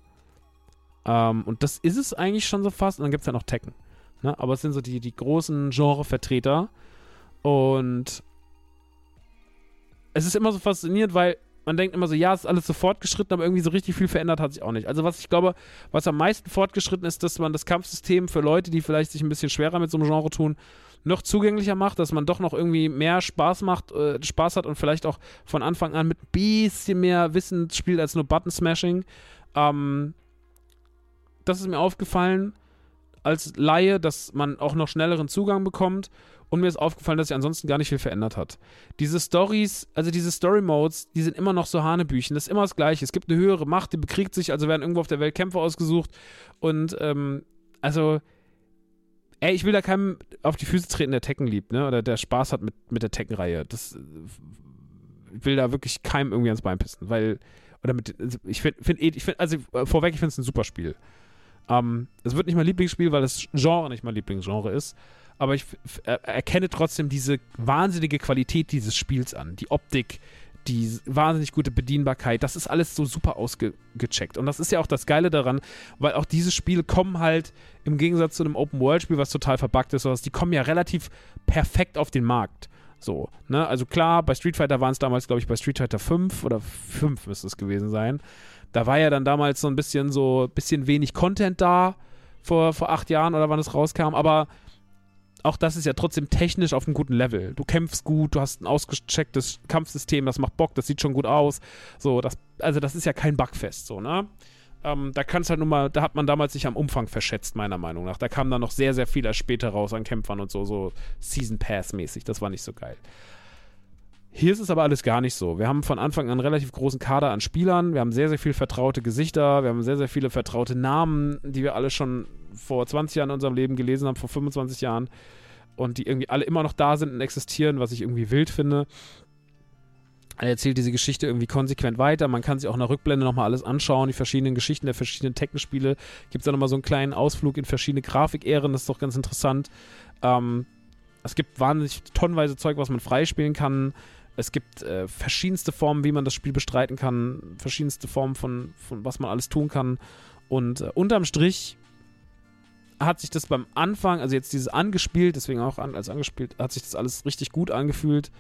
Ähm, und das ist es eigentlich schon so fast. Und dann gibt es ja noch Tekken. Ne? Aber es sind so die, die großen Genre-Vertreter. Und es ist immer so faszinierend, weil man denkt immer so, ja, es ist alles so fortgeschritten, aber irgendwie so richtig viel verändert hat sich auch nicht. Also was ich glaube, was am meisten fortgeschritten ist, dass man das Kampfsystem für Leute, die vielleicht sich ein bisschen schwerer mit so einem Genre tun, noch zugänglicher macht, dass man doch noch irgendwie mehr Spaß macht, äh, Spaß hat und vielleicht auch von Anfang an mit ein bisschen mehr Wissen spielt als nur Button-Smashing. Ähm, das ist mir aufgefallen als Laie, dass man auch noch schnelleren Zugang bekommt und mir ist aufgefallen, dass sich ansonsten gar nicht viel verändert hat. Diese Stories, also diese Story-Modes, die sind immer noch so Hanebüchen. Das ist immer das Gleiche. Es gibt eine höhere Macht, die bekriegt sich, also werden irgendwo auf der Welt Kämpfer ausgesucht. Und, ähm, also, ey, ich will da keinem auf die Füße treten, der Tekken liebt, ne? Oder der Spaß hat mit, mit der Tekken-Reihe. Das, ich will da wirklich keinem irgendwie ans Bein pissen, weil, oder mit, also, ich finde, find, ich find, also vorweg, ich finde es ein super Spiel. Ähm, es wird nicht mein Lieblingsspiel, weil das Genre nicht mein Lieblingsgenre ist aber ich erkenne trotzdem diese wahnsinnige Qualität dieses Spiels an. Die Optik, die wahnsinnig gute Bedienbarkeit, das ist alles so super ausgecheckt. Und das ist ja auch das Geile daran, weil auch diese Spiele kommen halt im Gegensatz zu einem Open-World-Spiel, was total verbuggt ist, die kommen ja relativ perfekt auf den Markt. So, ne? Also klar, bei Street Fighter waren es damals, glaube ich, bei Street Fighter 5 oder 5 müsste es gewesen sein. Da war ja dann damals so ein bisschen so, bisschen wenig Content da vor, vor acht Jahren oder wann es rauskam, aber auch das ist ja trotzdem technisch auf einem guten Level. Du kämpfst gut, du hast ein ausgechecktes Kampfsystem, das macht Bock, das sieht schon gut aus. So, das, also das ist ja kein Bugfest, so, ne? Ähm, da kannst halt nur mal, da hat man damals sich am Umfang verschätzt, meiner Meinung nach. Da kam dann noch sehr, sehr viel erst später raus an Kämpfern und so, so Season Pass-mäßig. Das war nicht so geil. Hier ist es aber alles gar nicht so. Wir haben von Anfang an einen relativ großen Kader an Spielern. Wir haben sehr, sehr viele vertraute Gesichter. Wir haben sehr, sehr viele vertraute Namen, die wir alle schon vor 20 Jahren in unserem Leben gelesen haben, vor 25 Jahren. Und die irgendwie alle immer noch da sind und existieren, was ich irgendwie wild finde. Er erzählt diese Geschichte irgendwie konsequent weiter. Man kann sich auch in der Rückblende nochmal alles anschauen, die verschiedenen Geschichten der verschiedenen Tekken-Spiele. Gibt es da nochmal so einen kleinen Ausflug in verschiedene Grafikehren, das ist doch ganz interessant. Ähm, es gibt wahnsinnig tonnenweise Zeug, was man freispielen kann. Es gibt äh, verschiedenste Formen, wie man das Spiel bestreiten kann, verschiedenste Formen von, von was man alles tun kann. Und äh, unterm Strich hat sich das beim Anfang, also jetzt dieses angespielt, deswegen auch an, als angespielt, hat sich das alles richtig gut angefühlt.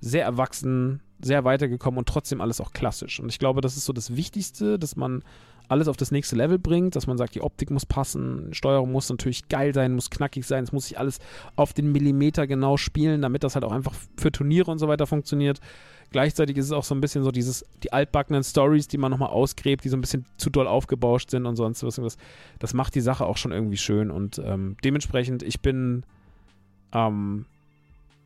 Sehr erwachsen, sehr weitergekommen und trotzdem alles auch klassisch. Und ich glaube, das ist so das Wichtigste, dass man alles auf das nächste Level bringt, dass man sagt, die Optik muss passen, Steuerung muss natürlich geil sein, muss knackig sein, es muss sich alles auf den Millimeter genau spielen, damit das halt auch einfach für Turniere und so weiter funktioniert. Gleichzeitig ist es auch so ein bisschen so dieses, die altbackenen Stories, die man nochmal ausgräbt, die so ein bisschen zu doll aufgebauscht sind und sonst was. Das, macht die Sache auch schon irgendwie schön und ähm, dementsprechend, ich bin, ähm,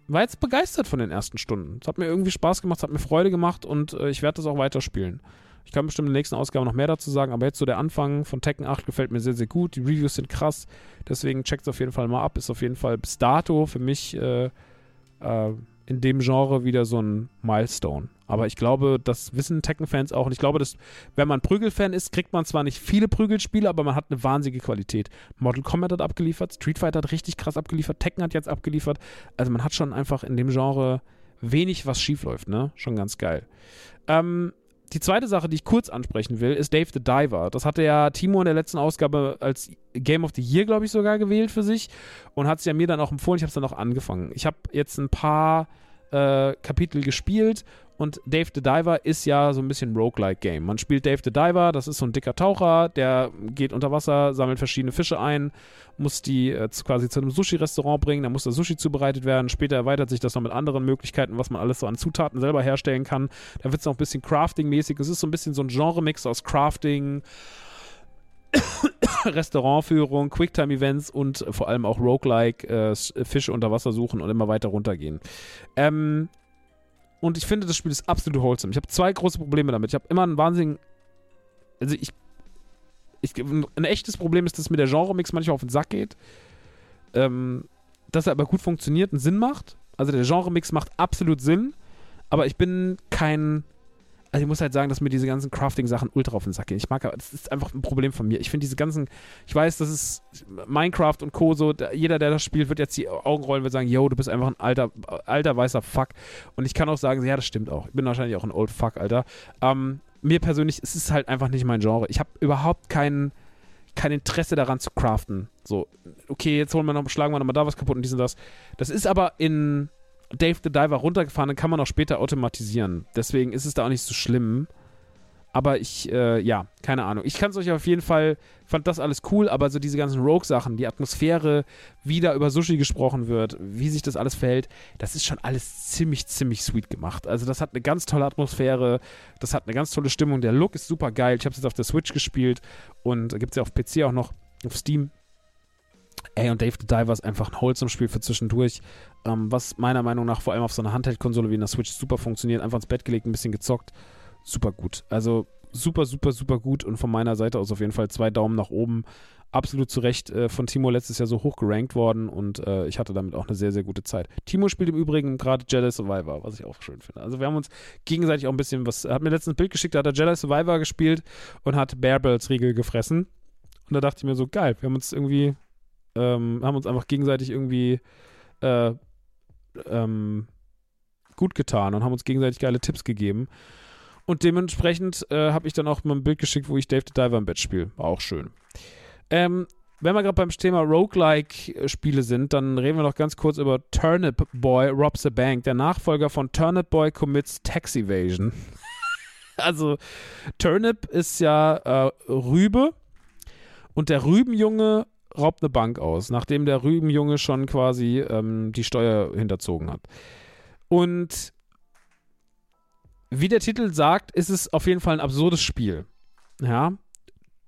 war jetzt begeistert von den ersten Stunden. Es hat mir irgendwie Spaß gemacht, es hat mir Freude gemacht und äh, ich werde das auch weiterspielen. Ich kann bestimmt in der nächsten Ausgabe noch mehr dazu sagen, aber jetzt so der Anfang von Tekken 8 gefällt mir sehr, sehr gut. Die Reviews sind krass, deswegen checkt es auf jeden Fall mal ab. Ist auf jeden Fall bis dato für mich äh, äh, in dem Genre wieder so ein Milestone. Aber ich glaube, das wissen Tekken-Fans auch. Und ich glaube, dass, wenn man Prügelfan ist, kriegt man zwar nicht viele Prügelspiele, aber man hat eine wahnsinnige Qualität. Mortal Kombat hat abgeliefert, Street Fighter hat richtig krass abgeliefert, Tekken hat jetzt abgeliefert. Also man hat schon einfach in dem Genre wenig, was schiefläuft, ne? Schon ganz geil. Ähm, die zweite Sache, die ich kurz ansprechen will, ist Dave the Diver. Das hatte ja Timo in der letzten Ausgabe als Game of the Year, glaube ich, sogar gewählt für sich und hat es ja mir dann auch empfohlen. Ich habe es dann auch angefangen. Ich habe jetzt ein paar äh, Kapitel gespielt und Dave the Diver ist ja so ein bisschen Roguelike-Game. Man spielt Dave the Diver, das ist so ein dicker Taucher, der geht unter Wasser, sammelt verschiedene Fische ein, muss die äh, quasi zu einem Sushi-Restaurant bringen, dann muss das Sushi zubereitet werden. Später erweitert sich das noch mit anderen Möglichkeiten, was man alles so an Zutaten selber herstellen kann. Da wird es noch ein bisschen Crafting-mäßig. Es ist so ein bisschen so ein Genre-Mix aus Crafting, Restaurantführung, Quicktime-Events und vor allem auch Roguelike, äh, Fische unter Wasser suchen und immer weiter runtergehen. Ähm, und ich finde, das Spiel ist absolut wholesome. Ich habe zwei große Probleme damit. Ich habe immer einen wahnsinnigen. Also ich, ich. Ein echtes Problem ist, dass mir der Genre-Mix manchmal auf den Sack geht. Ähm, dass er aber gut funktioniert und Sinn macht. Also der Genre-Mix macht absolut Sinn. Aber ich bin kein also ich muss halt sagen, dass mir diese ganzen Crafting-Sachen ultra auf den Sack gehen. Ich mag aber, das ist einfach ein Problem von mir. Ich finde diese ganzen, ich weiß, das ist Minecraft und Co. so, jeder, der das spielt, wird jetzt die Augen rollen, wird sagen, yo, du bist einfach ein alter, alter weißer Fuck. Und ich kann auch sagen, ja, das stimmt auch. Ich bin wahrscheinlich auch ein Old Fuck, Alter. Ähm, mir persönlich, es ist halt einfach nicht mein Genre. Ich habe überhaupt keinen kein Interesse daran zu craften. So, okay, jetzt holen wir noch, schlagen wir nochmal da was kaputt und dies und das. Das ist aber in Dave the Diver runtergefahren, dann kann man auch später automatisieren. Deswegen ist es da auch nicht so schlimm. Aber ich, äh, ja, keine Ahnung. Ich kann es euch auf jeden Fall, fand das alles cool, aber so diese ganzen Rogue-Sachen, die Atmosphäre, wie da über Sushi gesprochen wird, wie sich das alles verhält, das ist schon alles ziemlich, ziemlich sweet gemacht. Also das hat eine ganz tolle Atmosphäre, das hat eine ganz tolle Stimmung, der Look ist super geil. Ich habe es jetzt auf der Switch gespielt und gibt es ja auf PC auch noch, auf Steam. Ey, und Dave the Diver ist einfach ein Wholesome-Spiel für zwischendurch, ähm, was meiner Meinung nach vor allem auf so einer Handheld-Konsole wie in der Switch super funktioniert. Einfach ins Bett gelegt, ein bisschen gezockt. Super gut. Also super, super, super gut und von meiner Seite aus auf jeden Fall zwei Daumen nach oben. Absolut zu Recht äh, von Timo letztes Jahr so hoch gerankt worden und äh, ich hatte damit auch eine sehr, sehr gute Zeit. Timo spielt im Übrigen gerade Jedi Survivor, was ich auch schön finde. Also wir haben uns gegenseitig auch ein bisschen was, er hat mir letztens ein Bild geschickt, da hat er Jedi Survivor gespielt und hat Bearbells Riegel gefressen. Und da dachte ich mir so, geil, wir haben uns irgendwie ähm, haben uns einfach gegenseitig irgendwie äh, ähm, gut getan und haben uns gegenseitig geile Tipps gegeben. Und dementsprechend äh, habe ich dann auch mal ein Bild geschickt, wo ich Dave the Diver im Bett spiele. Auch schön. Ähm, wenn wir gerade beim Thema Roguelike-Spiele sind, dann reden wir noch ganz kurz über Turnip Boy Robs a Bank, der Nachfolger von Turnip Boy Commits Tax Evasion. also, Turnip ist ja äh, Rübe und der Rübenjunge raubt eine Bank aus, nachdem der Rübenjunge schon quasi ähm, die Steuer hinterzogen hat. Und wie der Titel sagt, ist es auf jeden Fall ein absurdes Spiel. Ja.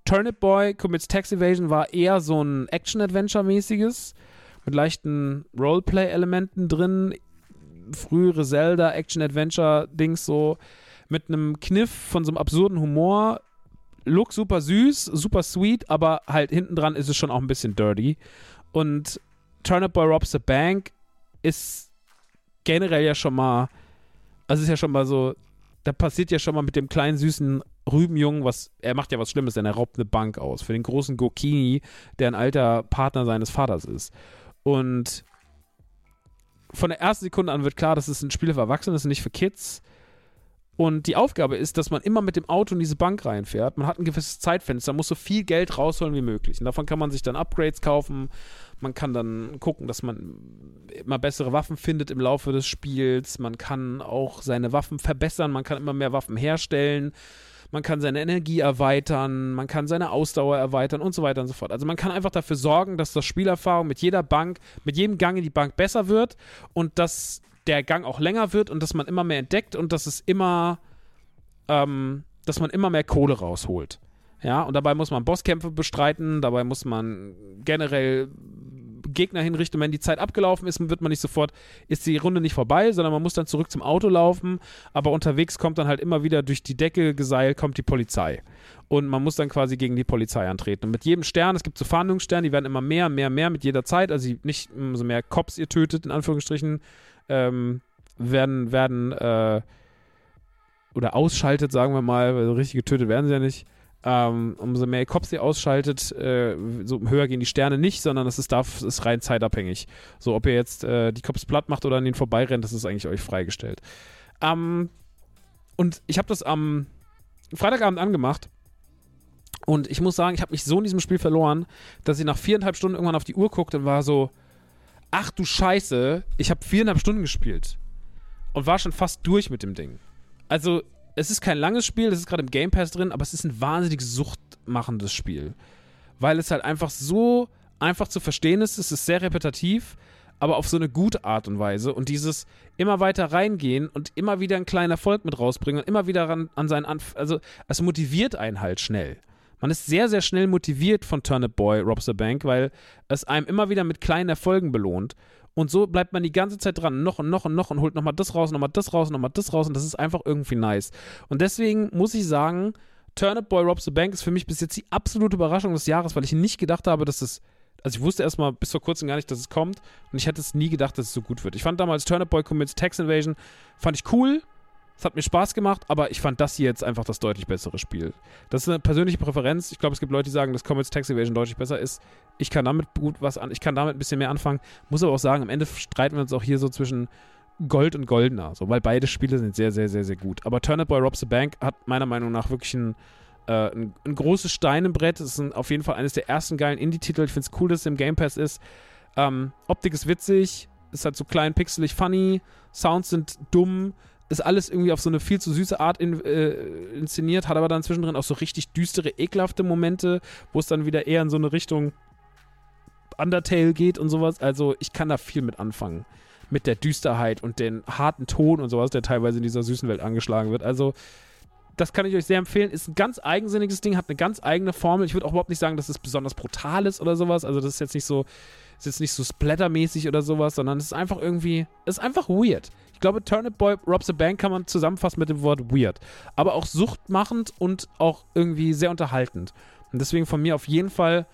Turnip Boy Commits Tax Evasion war eher so ein Action-Adventure-mäßiges, mit leichten Roleplay-Elementen drin, frühere Zelda Action-Adventure-Dings so, mit einem Kniff von so einem absurden Humor. Look super süß, super sweet, aber halt hinten dran ist es schon auch ein bisschen dirty. Und Turnip Boy Robs the Bank ist generell ja schon mal, also ist ja schon mal so da passiert ja schon mal mit dem kleinen süßen Rübenjungen, was, er macht ja was Schlimmes, denn er raubt eine Bank aus für den großen Gokini, der ein alter Partner seines Vaters ist. Und von der ersten Sekunde an wird klar, dass es ein Spiel für Erwachsene ist, nicht für Kids. Und die Aufgabe ist, dass man immer mit dem Auto in diese Bank reinfährt. Man hat ein gewisses Zeitfenster, muss so viel Geld rausholen wie möglich. Und davon kann man sich dann Upgrades kaufen man kann dann gucken, dass man immer bessere Waffen findet im Laufe des Spiels. Man kann auch seine Waffen verbessern. Man kann immer mehr Waffen herstellen. Man kann seine Energie erweitern. Man kann seine Ausdauer erweitern und so weiter und so fort. Also man kann einfach dafür sorgen, dass das Spielerfahrung mit jeder Bank, mit jedem Gang in die Bank besser wird und dass der Gang auch länger wird und dass man immer mehr entdeckt und dass es immer, ähm, dass man immer mehr Kohle rausholt. Ja, und dabei muss man Bosskämpfe bestreiten, dabei muss man generell Gegner hinrichten. wenn die Zeit abgelaufen ist, wird man nicht sofort, ist die Runde nicht vorbei, sondern man muss dann zurück zum Auto laufen. Aber unterwegs kommt dann halt immer wieder durch die Decke geseilt, kommt die Polizei. Und man muss dann quasi gegen die Polizei antreten. Und mit jedem Stern, es gibt so Fahndungssterne, die werden immer mehr, mehr, mehr mit jeder Zeit. Also nicht umso mehr Cops ihr tötet, in Anführungsstrichen, ähm, werden, werden, äh, oder ausschaltet, sagen wir mal, weil richtig getötet werden sie ja nicht ähm, umso mehr Cops ihr ausschaltet, äh, so höher gehen die Sterne nicht, sondern es ist, darf, ist rein zeitabhängig. So, ob ihr jetzt äh, die Cops platt macht oder an denen vorbeirennt, das ist eigentlich euch freigestellt. Ähm, und ich habe das am Freitagabend angemacht. Und ich muss sagen, ich habe mich so in diesem Spiel verloren, dass ich nach viereinhalb Stunden irgendwann auf die Uhr guckte und war so, ach du Scheiße, ich habe viereinhalb Stunden gespielt. Und war schon fast durch mit dem Ding. Also, es ist kein langes Spiel, das ist gerade im Game Pass drin, aber es ist ein wahnsinnig suchtmachendes Spiel. Weil es halt einfach so einfach zu verstehen ist, es ist sehr repetitiv, aber auf so eine gute Art und Weise. Und dieses immer weiter reingehen und immer wieder einen kleinen Erfolg mit rausbringen und immer wieder ran, an seinen Anf also es motiviert einen halt schnell. Man ist sehr, sehr schnell motiviert von Turnip Boy, Robs the Bank, weil es einem immer wieder mit kleinen Erfolgen belohnt. Und so bleibt man die ganze Zeit dran, noch und noch und noch und holt nochmal das raus, nochmal das raus, nochmal das raus und das ist einfach irgendwie nice. Und deswegen muss ich sagen, Turnip Boy Robs the Bank ist für mich bis jetzt die absolute Überraschung des Jahres, weil ich nicht gedacht habe, dass es. Also ich wusste erstmal bis vor kurzem gar nicht, dass es kommt und ich hätte es nie gedacht, dass es so gut wird. Ich fand damals Turnip Boy Commits Tax Invasion, fand ich cool, es hat mir Spaß gemacht, aber ich fand das hier jetzt einfach das deutlich bessere Spiel. Das ist eine persönliche Präferenz. Ich glaube, es gibt Leute, die sagen, dass Comets Tax Evasion deutlich besser ist. Ich kann damit gut was an, ich kann damit ein bisschen mehr anfangen. Muss aber auch sagen, am Ende streiten wir uns auch hier so zwischen Gold und Goldener, so, weil beide Spiele sind sehr, sehr, sehr, sehr gut. Aber Turnip Boy Robs the Bank hat meiner Meinung nach wirklich ein, äh, ein, ein, großes Stein im Brett. Es ist ein, auf jeden Fall eines der ersten geilen Indie-Titel. Ich finde es cool, dass es im Game Pass ist. Ähm, Optik ist witzig, ist halt so klein, pixelig, funny. Sounds sind dumm ist alles irgendwie auf so eine viel zu süße Art in, äh, inszeniert, hat aber dann zwischendrin auch so richtig düstere, ekelhafte Momente, wo es dann wieder eher in so eine Richtung Undertale geht und sowas. Also ich kann da viel mit anfangen. Mit der Düsterheit und den harten Ton und sowas, der teilweise in dieser süßen Welt angeschlagen wird. Also das kann ich euch sehr empfehlen. Ist ein ganz eigensinniges Ding, hat eine ganz eigene Formel. Ich würde auch überhaupt nicht sagen, dass es besonders brutal ist oder sowas. Also das ist jetzt nicht so, ist jetzt nicht so splattermäßig oder sowas, sondern es ist einfach irgendwie, es ist einfach weird. Ich glaube, Turnip Boy Robs the Bank kann man zusammenfassen mit dem Wort weird. Aber auch suchtmachend und auch irgendwie sehr unterhaltend. Und deswegen von mir auf jeden Fall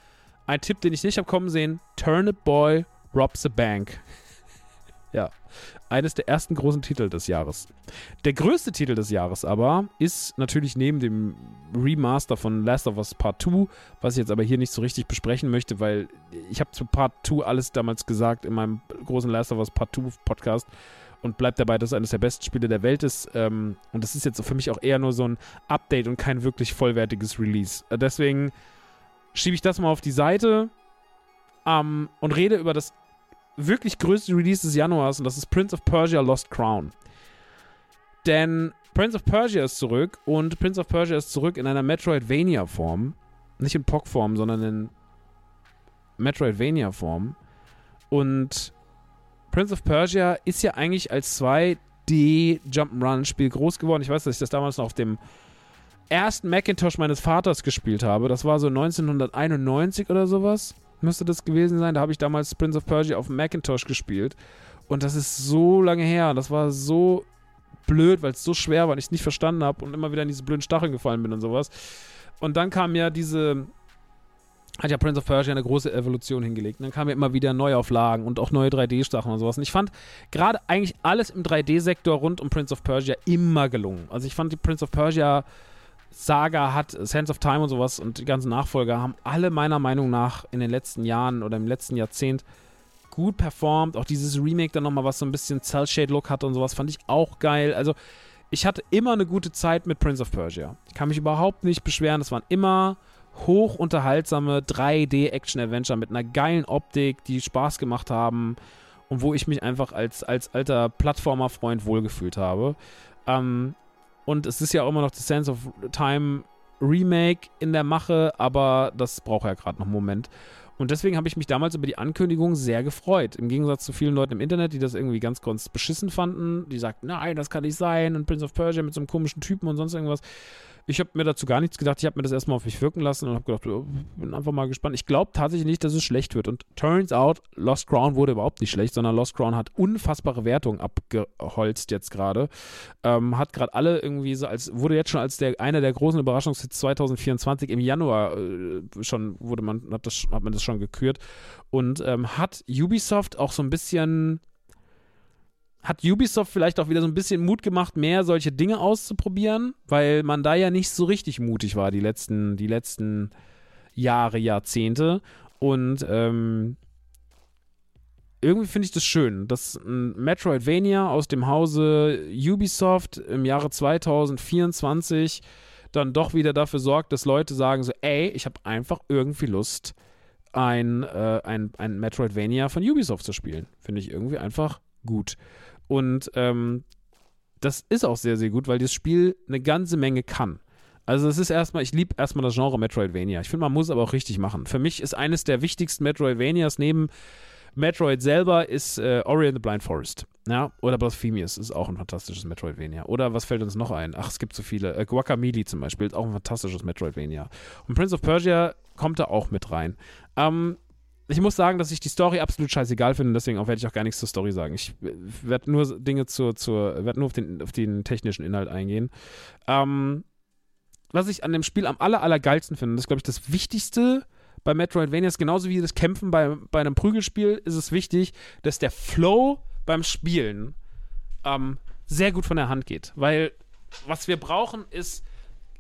ein Tipp, den ich nicht habe kommen sehen: Turnip Boy Robs the Bank. ja, eines der ersten großen Titel des Jahres. Der größte Titel des Jahres aber ist natürlich neben dem Remaster von Last of Us Part 2, was ich jetzt aber hier nicht so richtig besprechen möchte, weil ich habe zu Part 2 alles damals gesagt in meinem großen Last of Us Part 2 Podcast und bleibt dabei, dass es eines der besten Spiele der Welt ist. Ähm, und das ist jetzt für mich auch eher nur so ein Update und kein wirklich vollwertiges Release. Äh, deswegen schiebe ich das mal auf die Seite ähm, und rede über das wirklich größte Release des Januars und das ist Prince of Persia Lost Crown. Denn Prince of Persia ist zurück und Prince of Persia ist zurück in einer Metroidvania-Form. Nicht in POC-Form, sondern in Metroidvania-Form. Und Prince of Persia ist ja eigentlich als 2D-Jump'n'Run-Spiel groß geworden. Ich weiß, dass ich das damals noch auf dem ersten Macintosh meines Vaters gespielt habe. Das war so 1991 oder sowas. Müsste das gewesen sein. Da habe ich damals Prince of Persia auf dem Macintosh gespielt. Und das ist so lange her. Das war so blöd, weil es so schwer war und ich es nicht verstanden habe und immer wieder in diese blöden Stacheln gefallen bin und sowas. Und dann kam ja diese, hat ja Prince of Persia eine große Evolution hingelegt. Und dann kamen ja immer wieder Neuauflagen und auch neue 3D-Sachen und sowas. Und ich fand gerade eigentlich alles im 3D-Sektor rund um Prince of Persia immer gelungen. Also ich fand die Prince of Persia Saga hat, Sense of Time und sowas und die ganzen Nachfolger haben alle meiner Meinung nach in den letzten Jahren oder im letzten Jahrzehnt gut performt. Auch dieses Remake dann nochmal, was so ein bisschen Cell-Shade-Look hat und sowas, fand ich auch geil. Also ich hatte immer eine gute Zeit mit Prince of Persia. Ich kann mich überhaupt nicht beschweren. Das waren immer hoch unterhaltsame 3D-Action-Adventure mit einer geilen Optik, die Spaß gemacht haben und wo ich mich einfach als, als alter Plattformer-Freund wohlgefühlt habe. Ähm, und es ist ja auch immer noch das Sense of Time Remake in der Mache, aber das braucht ja gerade noch einen Moment. Und deswegen habe ich mich damals über die Ankündigung sehr gefreut. Im Gegensatz zu vielen Leuten im Internet, die das irgendwie ganz, ganz beschissen fanden. Die sagten, nein, das kann nicht sein. Und Prince of Persia mit so einem komischen Typen und sonst irgendwas. Ich habe mir dazu gar nichts gedacht. Ich habe mir das erstmal auf mich wirken lassen und habe gedacht, oh, bin einfach mal gespannt. Ich glaube tatsächlich nicht, dass es schlecht wird. Und turns out, Lost Crown wurde überhaupt nicht schlecht, sondern Lost Crown hat unfassbare Wertungen abgeholzt jetzt gerade. Ähm, hat gerade alle irgendwie so als, wurde jetzt schon als der, einer der großen Überraschungshits 2024 im Januar äh, schon, wurde man, hat, das, hat man das schon gekürt. Und ähm, hat Ubisoft auch so ein bisschen hat Ubisoft vielleicht auch wieder so ein bisschen Mut gemacht, mehr solche Dinge auszuprobieren, weil man da ja nicht so richtig mutig war die letzten, die letzten Jahre, Jahrzehnte. Und ähm, irgendwie finde ich das schön, dass ein Metroidvania aus dem Hause Ubisoft im Jahre 2024 dann doch wieder dafür sorgt, dass Leute sagen so, ey, ich habe einfach irgendwie Lust, ein, äh, ein, ein Metroidvania von Ubisoft zu spielen. Finde ich irgendwie einfach gut. Und ähm, das ist auch sehr, sehr gut, weil das Spiel eine ganze Menge kann. Also es ist erstmal, ich liebe erstmal das Genre Metroidvania. Ich finde, man muss es aber auch richtig machen. Für mich ist eines der wichtigsten Metroidvanias neben Metroid selber ist äh, Ori and the Blind Forest. Ja, oder Blasphemous ist auch ein fantastisches Metroidvania. Oder was fällt uns noch ein? Ach, es gibt so viele. Äh, Guacamole zum Beispiel ist auch ein fantastisches Metroidvania. Und Prince of Persia kommt da auch mit rein. Ähm, ich muss sagen, dass ich die Story absolut scheißegal finde, deswegen werde ich auch gar nichts zur Story sagen. Ich werde nur Dinge zur, zur werde nur auf den, auf den technischen Inhalt eingehen. Ähm, was ich an dem Spiel am aller, aller geilsten finde, das ist, glaube ich, das Wichtigste bei Metroidvania ist genauso wie das Kämpfen bei, bei einem Prügelspiel, ist es wichtig, dass der Flow beim Spielen ähm, sehr gut von der Hand geht. Weil was wir brauchen, ist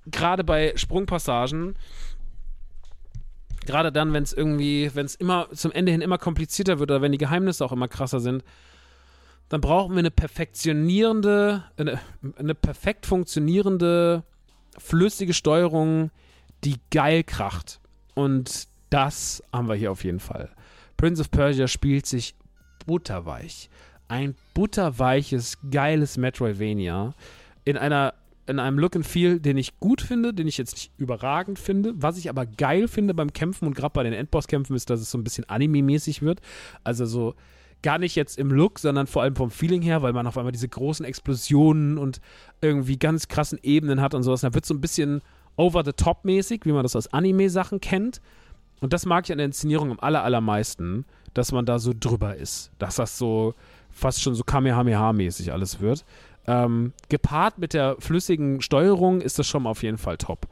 gerade bei Sprungpassagen Gerade dann, wenn es irgendwie, wenn es immer zum Ende hin immer komplizierter wird oder wenn die Geheimnisse auch immer krasser sind, dann brauchen wir eine perfektionierende, eine, eine perfekt funktionierende, flüssige Steuerung, die geil kracht. Und das haben wir hier auf jeden Fall. Prince of Persia spielt sich butterweich. Ein butterweiches, geiles Metroidvania in einer in einem Look and Feel, den ich gut finde, den ich jetzt nicht überragend finde. Was ich aber geil finde beim Kämpfen und gerade bei den Endboss-Kämpfen ist, dass es so ein bisschen Anime-mäßig wird. Also so gar nicht jetzt im Look, sondern vor allem vom Feeling her, weil man auf einmal diese großen Explosionen und irgendwie ganz krassen Ebenen hat und sowas. Da wird so ein bisschen over the top mäßig, wie man das aus Anime-Sachen kennt. Und das mag ich an der Inszenierung am aller, allermeisten, dass man da so drüber ist. Dass das so fast schon so Kamehameha-mäßig alles wird. Ähm, gepaart mit der flüssigen Steuerung ist das schon mal auf jeden Fall top.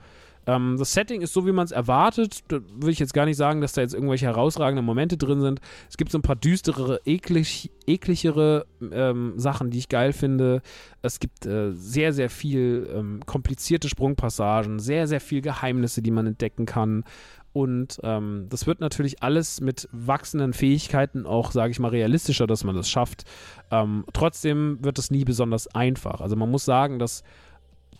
Ähm, das Setting ist so, wie man es erwartet. Da will ich jetzt gar nicht sagen, dass da jetzt irgendwelche herausragenden Momente drin sind. Es gibt so ein paar düsterere, eklig, ekligere ähm, Sachen, die ich geil finde. Es gibt äh, sehr, sehr viel ähm, komplizierte Sprungpassagen, sehr, sehr viel Geheimnisse, die man entdecken kann. Und ähm, das wird natürlich alles mit wachsenden Fähigkeiten auch, sage ich mal, realistischer, dass man das schafft. Ähm, trotzdem wird es nie besonders einfach. Also man muss sagen, dass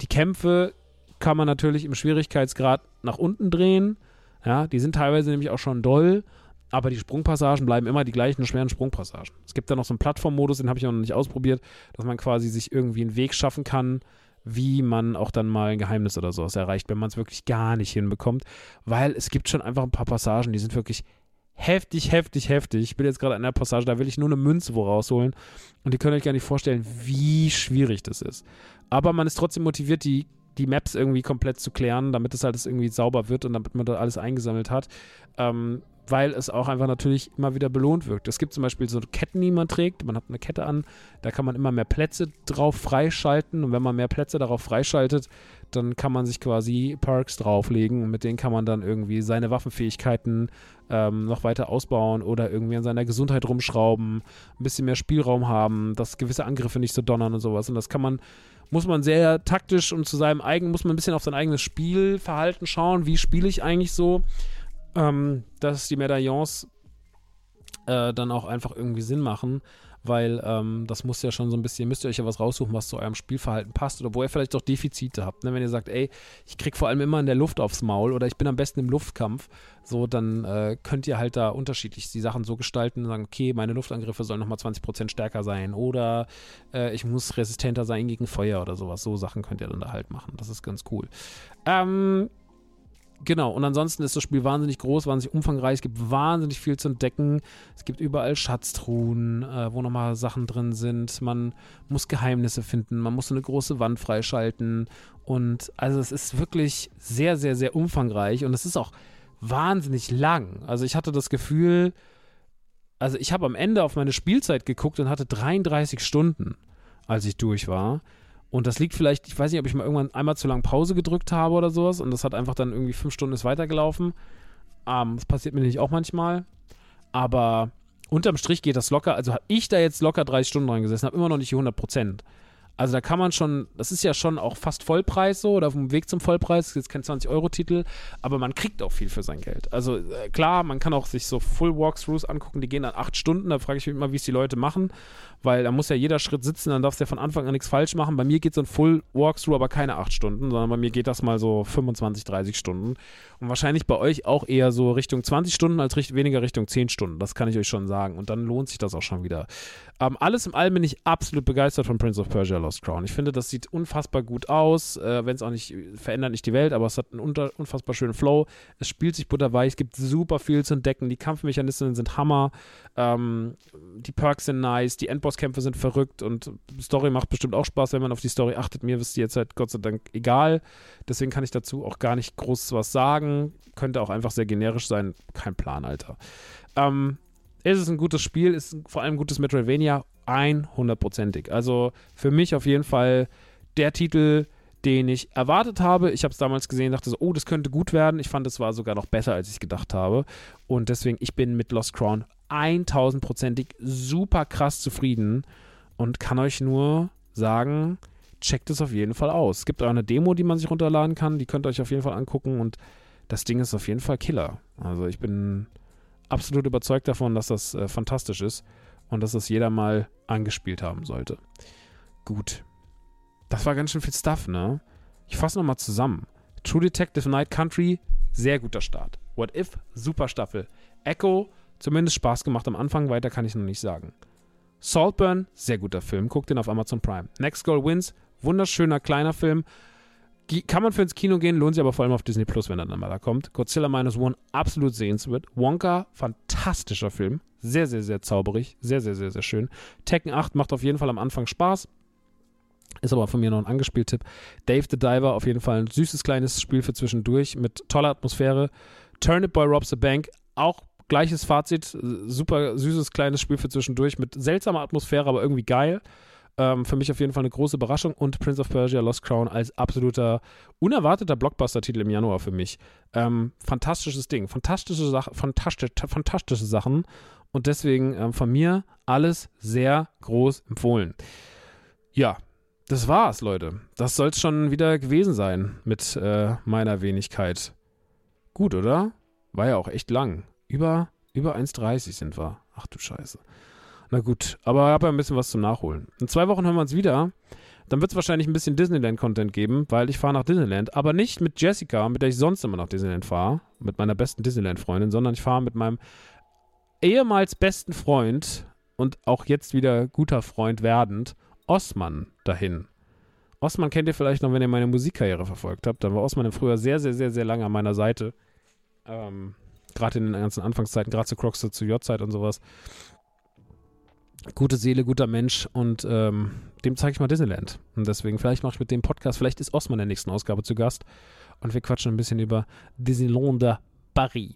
die Kämpfe kann man natürlich im Schwierigkeitsgrad nach unten drehen. Ja, die sind teilweise nämlich auch schon doll, aber die Sprungpassagen bleiben immer die gleichen schweren Sprungpassagen. Es gibt da noch so einen Plattformmodus, den habe ich noch nicht ausprobiert, dass man quasi sich irgendwie einen Weg schaffen kann, wie man auch dann mal ein Geheimnis oder sowas erreicht, wenn man es wirklich gar nicht hinbekommt, weil es gibt schon einfach ein paar Passagen, die sind wirklich heftig, heftig, heftig. Ich bin jetzt gerade an der Passage, da will ich nur eine Münze wo rausholen. Und ihr könnt euch gar nicht vorstellen, wie schwierig das ist. Aber man ist trotzdem motiviert, die, die Maps irgendwie komplett zu klären, damit es halt irgendwie sauber wird und damit man da alles eingesammelt hat. Ähm, weil es auch einfach natürlich immer wieder belohnt wirkt. Es gibt zum Beispiel so Ketten, die man trägt. Man hat eine Kette an, da kann man immer mehr Plätze drauf freischalten. Und wenn man mehr Plätze darauf freischaltet, dann kann man sich quasi Perks drauflegen und mit denen kann man dann irgendwie seine Waffenfähigkeiten ähm, noch weiter ausbauen oder irgendwie an seiner Gesundheit rumschrauben, ein bisschen mehr Spielraum haben, dass gewisse Angriffe nicht so donnern und sowas. Und das kann man, muss man sehr taktisch und zu seinem eigenen, muss man ein bisschen auf sein eigenes Spielverhalten schauen, wie spiele ich eigentlich so, ähm, dass die Medaillons äh, dann auch einfach irgendwie Sinn machen weil ähm, das muss ja schon so ein bisschen, müsst ihr euch ja was raussuchen, was zu eurem Spielverhalten passt oder wo ihr vielleicht auch Defizite habt. Ne? Wenn ihr sagt, ey, ich krieg vor allem immer in der Luft aufs Maul oder ich bin am besten im Luftkampf, so, dann äh, könnt ihr halt da unterschiedlich die Sachen so gestalten und sagen, okay, meine Luftangriffe sollen nochmal 20% stärker sein oder äh, ich muss resistenter sein gegen Feuer oder sowas. So Sachen könnt ihr dann da halt machen. Das ist ganz cool. Ähm, Genau, und ansonsten ist das Spiel wahnsinnig groß, wahnsinnig umfangreich. Es gibt wahnsinnig viel zu entdecken. Es gibt überall Schatztruhen, äh, wo nochmal Sachen drin sind. Man muss Geheimnisse finden. Man muss eine große Wand freischalten. Und also es ist wirklich sehr, sehr, sehr umfangreich. Und es ist auch wahnsinnig lang. Also ich hatte das Gefühl, also ich habe am Ende auf meine Spielzeit geguckt und hatte 33 Stunden, als ich durch war. Und das liegt vielleicht, ich weiß nicht, ob ich mal irgendwann einmal zu lang Pause gedrückt habe oder sowas und das hat einfach dann irgendwie fünf Stunden ist weitergelaufen. Ähm, das passiert mir nicht auch manchmal. Aber unterm Strich geht das locker. Also habe ich da jetzt locker 30 Stunden dran gesessen, habe immer noch nicht die 100 Prozent. Also da kann man schon, das ist ja schon auch fast Vollpreis so oder auf dem Weg zum Vollpreis, ist jetzt kein 20-Euro-Titel, aber man kriegt auch viel für sein Geld. Also äh, klar, man kann auch sich so Full-Walkthroughs angucken, die gehen dann acht Stunden, da frage ich mich immer, wie es die Leute machen, weil da muss ja jeder Schritt sitzen, dann darfst du ja von Anfang an nichts falsch machen. Bei mir geht so ein Full-Walkthrough aber keine acht Stunden, sondern bei mir geht das mal so 25, 30 Stunden. Und wahrscheinlich bei euch auch eher so Richtung 20 Stunden als richt weniger Richtung 10 Stunden, das kann ich euch schon sagen. Und dann lohnt sich das auch schon wieder. Ähm, alles im Allem bin ich absolut begeistert von Prince of Persia Lost Crown. Ich finde, das sieht unfassbar gut aus, äh, wenn es auch nicht verändert nicht die Welt, aber es hat einen unter, unfassbar schönen Flow. Es spielt sich butterweich, es gibt super viel zu entdecken. Die Kampfmechanismen sind Hammer, ähm, die Perks sind nice, die Endbosskämpfe sind verrückt und Story macht bestimmt auch Spaß, wenn man auf die Story achtet. Mir ist die jetzt halt Gott sei Dank egal. Deswegen kann ich dazu auch gar nicht groß was sagen. Könnte auch einfach sehr generisch sein. Kein Plan, Alter. Ähm, ist ein gutes Spiel, ist vor allem ein gutes Metroidvania, 100%ig. Also für mich auf jeden Fall der Titel, den ich erwartet habe. Ich habe es damals gesehen, dachte so, oh, das könnte gut werden. Ich fand, es war sogar noch besser, als ich gedacht habe. Und deswegen, ich bin mit Lost Crown 1000%ig super krass zufrieden und kann euch nur sagen, checkt es auf jeden Fall aus. Es gibt auch eine Demo, die man sich runterladen kann, die könnt ihr euch auf jeden Fall angucken und das Ding ist auf jeden Fall Killer. Also ich bin absolut überzeugt davon, dass das äh, fantastisch ist und dass das jeder mal angespielt haben sollte. Gut. Das war ganz schön viel Stuff, ne? Ich fasse nochmal zusammen. True Detective Night Country, sehr guter Start. What If, super Staffel. Echo, zumindest Spaß gemacht am Anfang, weiter kann ich noch nicht sagen. Saltburn, sehr guter Film, guckt den auf Amazon Prime. Next Goal Wins, wunderschöner kleiner Film, kann man für ins Kino gehen, lohnt sich aber vor allem auf Disney Plus, wenn er dann mal da kommt. Godzilla Minus One, absolut sehenswert. Wonka, fantastischer Film. Sehr, sehr, sehr zauberig. Sehr, sehr, sehr, sehr schön. Tekken 8 macht auf jeden Fall am Anfang Spaß. Ist aber von mir noch ein Angespielt-Tipp. Dave the Diver, auf jeden Fall ein süßes kleines Spiel für zwischendurch mit toller Atmosphäre. Turnip Boy Robs the Bank, auch gleiches Fazit. Super süßes kleines Spiel für zwischendurch mit seltsamer Atmosphäre, aber irgendwie geil. Ähm, für mich auf jeden Fall eine große Überraschung und Prince of Persia Lost Crown als absoluter unerwarteter Blockbuster-Titel im Januar für mich. Ähm, fantastisches Ding, fantastische, Sach fantastisch, fantastische Sachen und deswegen ähm, von mir alles sehr groß empfohlen. Ja, das war's, Leute. Das soll es schon wieder gewesen sein mit äh, meiner Wenigkeit. Gut, oder? War ja auch echt lang. Über, über 1,30 sind wir. Ach du Scheiße. Na gut, aber ich habe ja ein bisschen was zum Nachholen. In zwei Wochen hören wir uns wieder. Dann wird es wahrscheinlich ein bisschen Disneyland-Content geben, weil ich fahre nach Disneyland. Aber nicht mit Jessica, mit der ich sonst immer nach Disneyland fahre, mit meiner besten Disneyland-Freundin, sondern ich fahre mit meinem ehemals besten Freund und auch jetzt wieder guter Freund werdend, Osman, dahin. Osman kennt ihr vielleicht noch, wenn ihr meine Musikkarriere verfolgt habt. Dann war Osman im Frühjahr sehr, sehr, sehr, sehr lange an meiner Seite. Ähm, gerade in den ganzen Anfangszeiten, gerade zu Crocs, zu J-Zeit und sowas. Gute Seele, guter Mensch und ähm, dem zeige ich mal Disneyland. Und deswegen, vielleicht mache ich mit dem Podcast, vielleicht ist Osman in der nächsten Ausgabe zu Gast und wir quatschen ein bisschen über Disneyland Paris.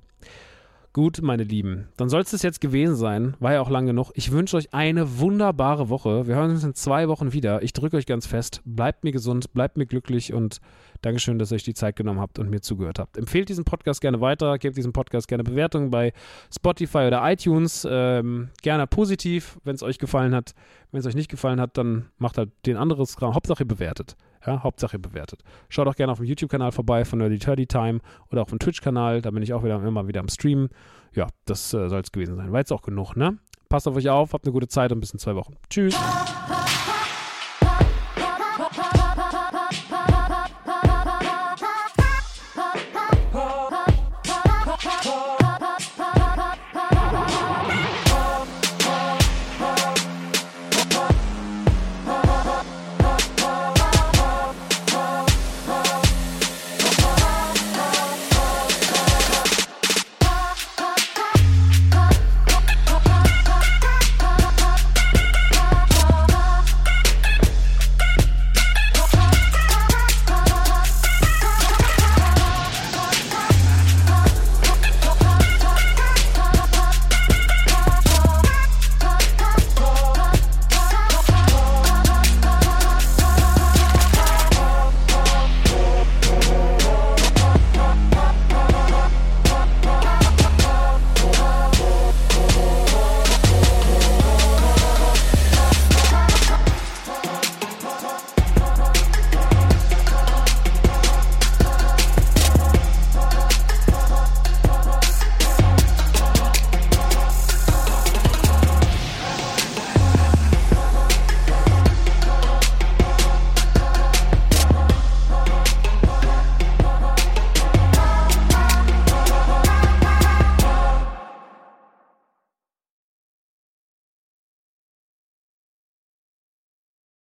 Gut, meine Lieben, dann soll es das jetzt gewesen sein. War ja auch lang genug. Ich wünsche euch eine wunderbare Woche. Wir hören uns in zwei Wochen wieder. Ich drücke euch ganz fest. Bleibt mir gesund, bleibt mir glücklich und Dankeschön, dass ihr euch die Zeit genommen habt und mir zugehört habt. Empfehlt diesen Podcast gerne weiter, gebt diesem Podcast gerne Bewertungen bei Spotify oder iTunes. Ähm, gerne positiv, wenn es euch gefallen hat. Wenn es euch nicht gefallen hat, dann macht halt den anderes Kram. Hauptsache ihr bewertet. Ja, Hauptsache ihr bewertet. Schaut auch gerne auf dem YouTube-Kanal vorbei von Nerdy Turdy Time oder auf dem Twitch-Kanal. Da bin ich auch wieder immer wieder am Stream. Ja, das äh, soll es gewesen sein. War jetzt auch genug, ne? Passt auf euch auf, habt eine gute Zeit und bis in zwei Wochen. Tschüss.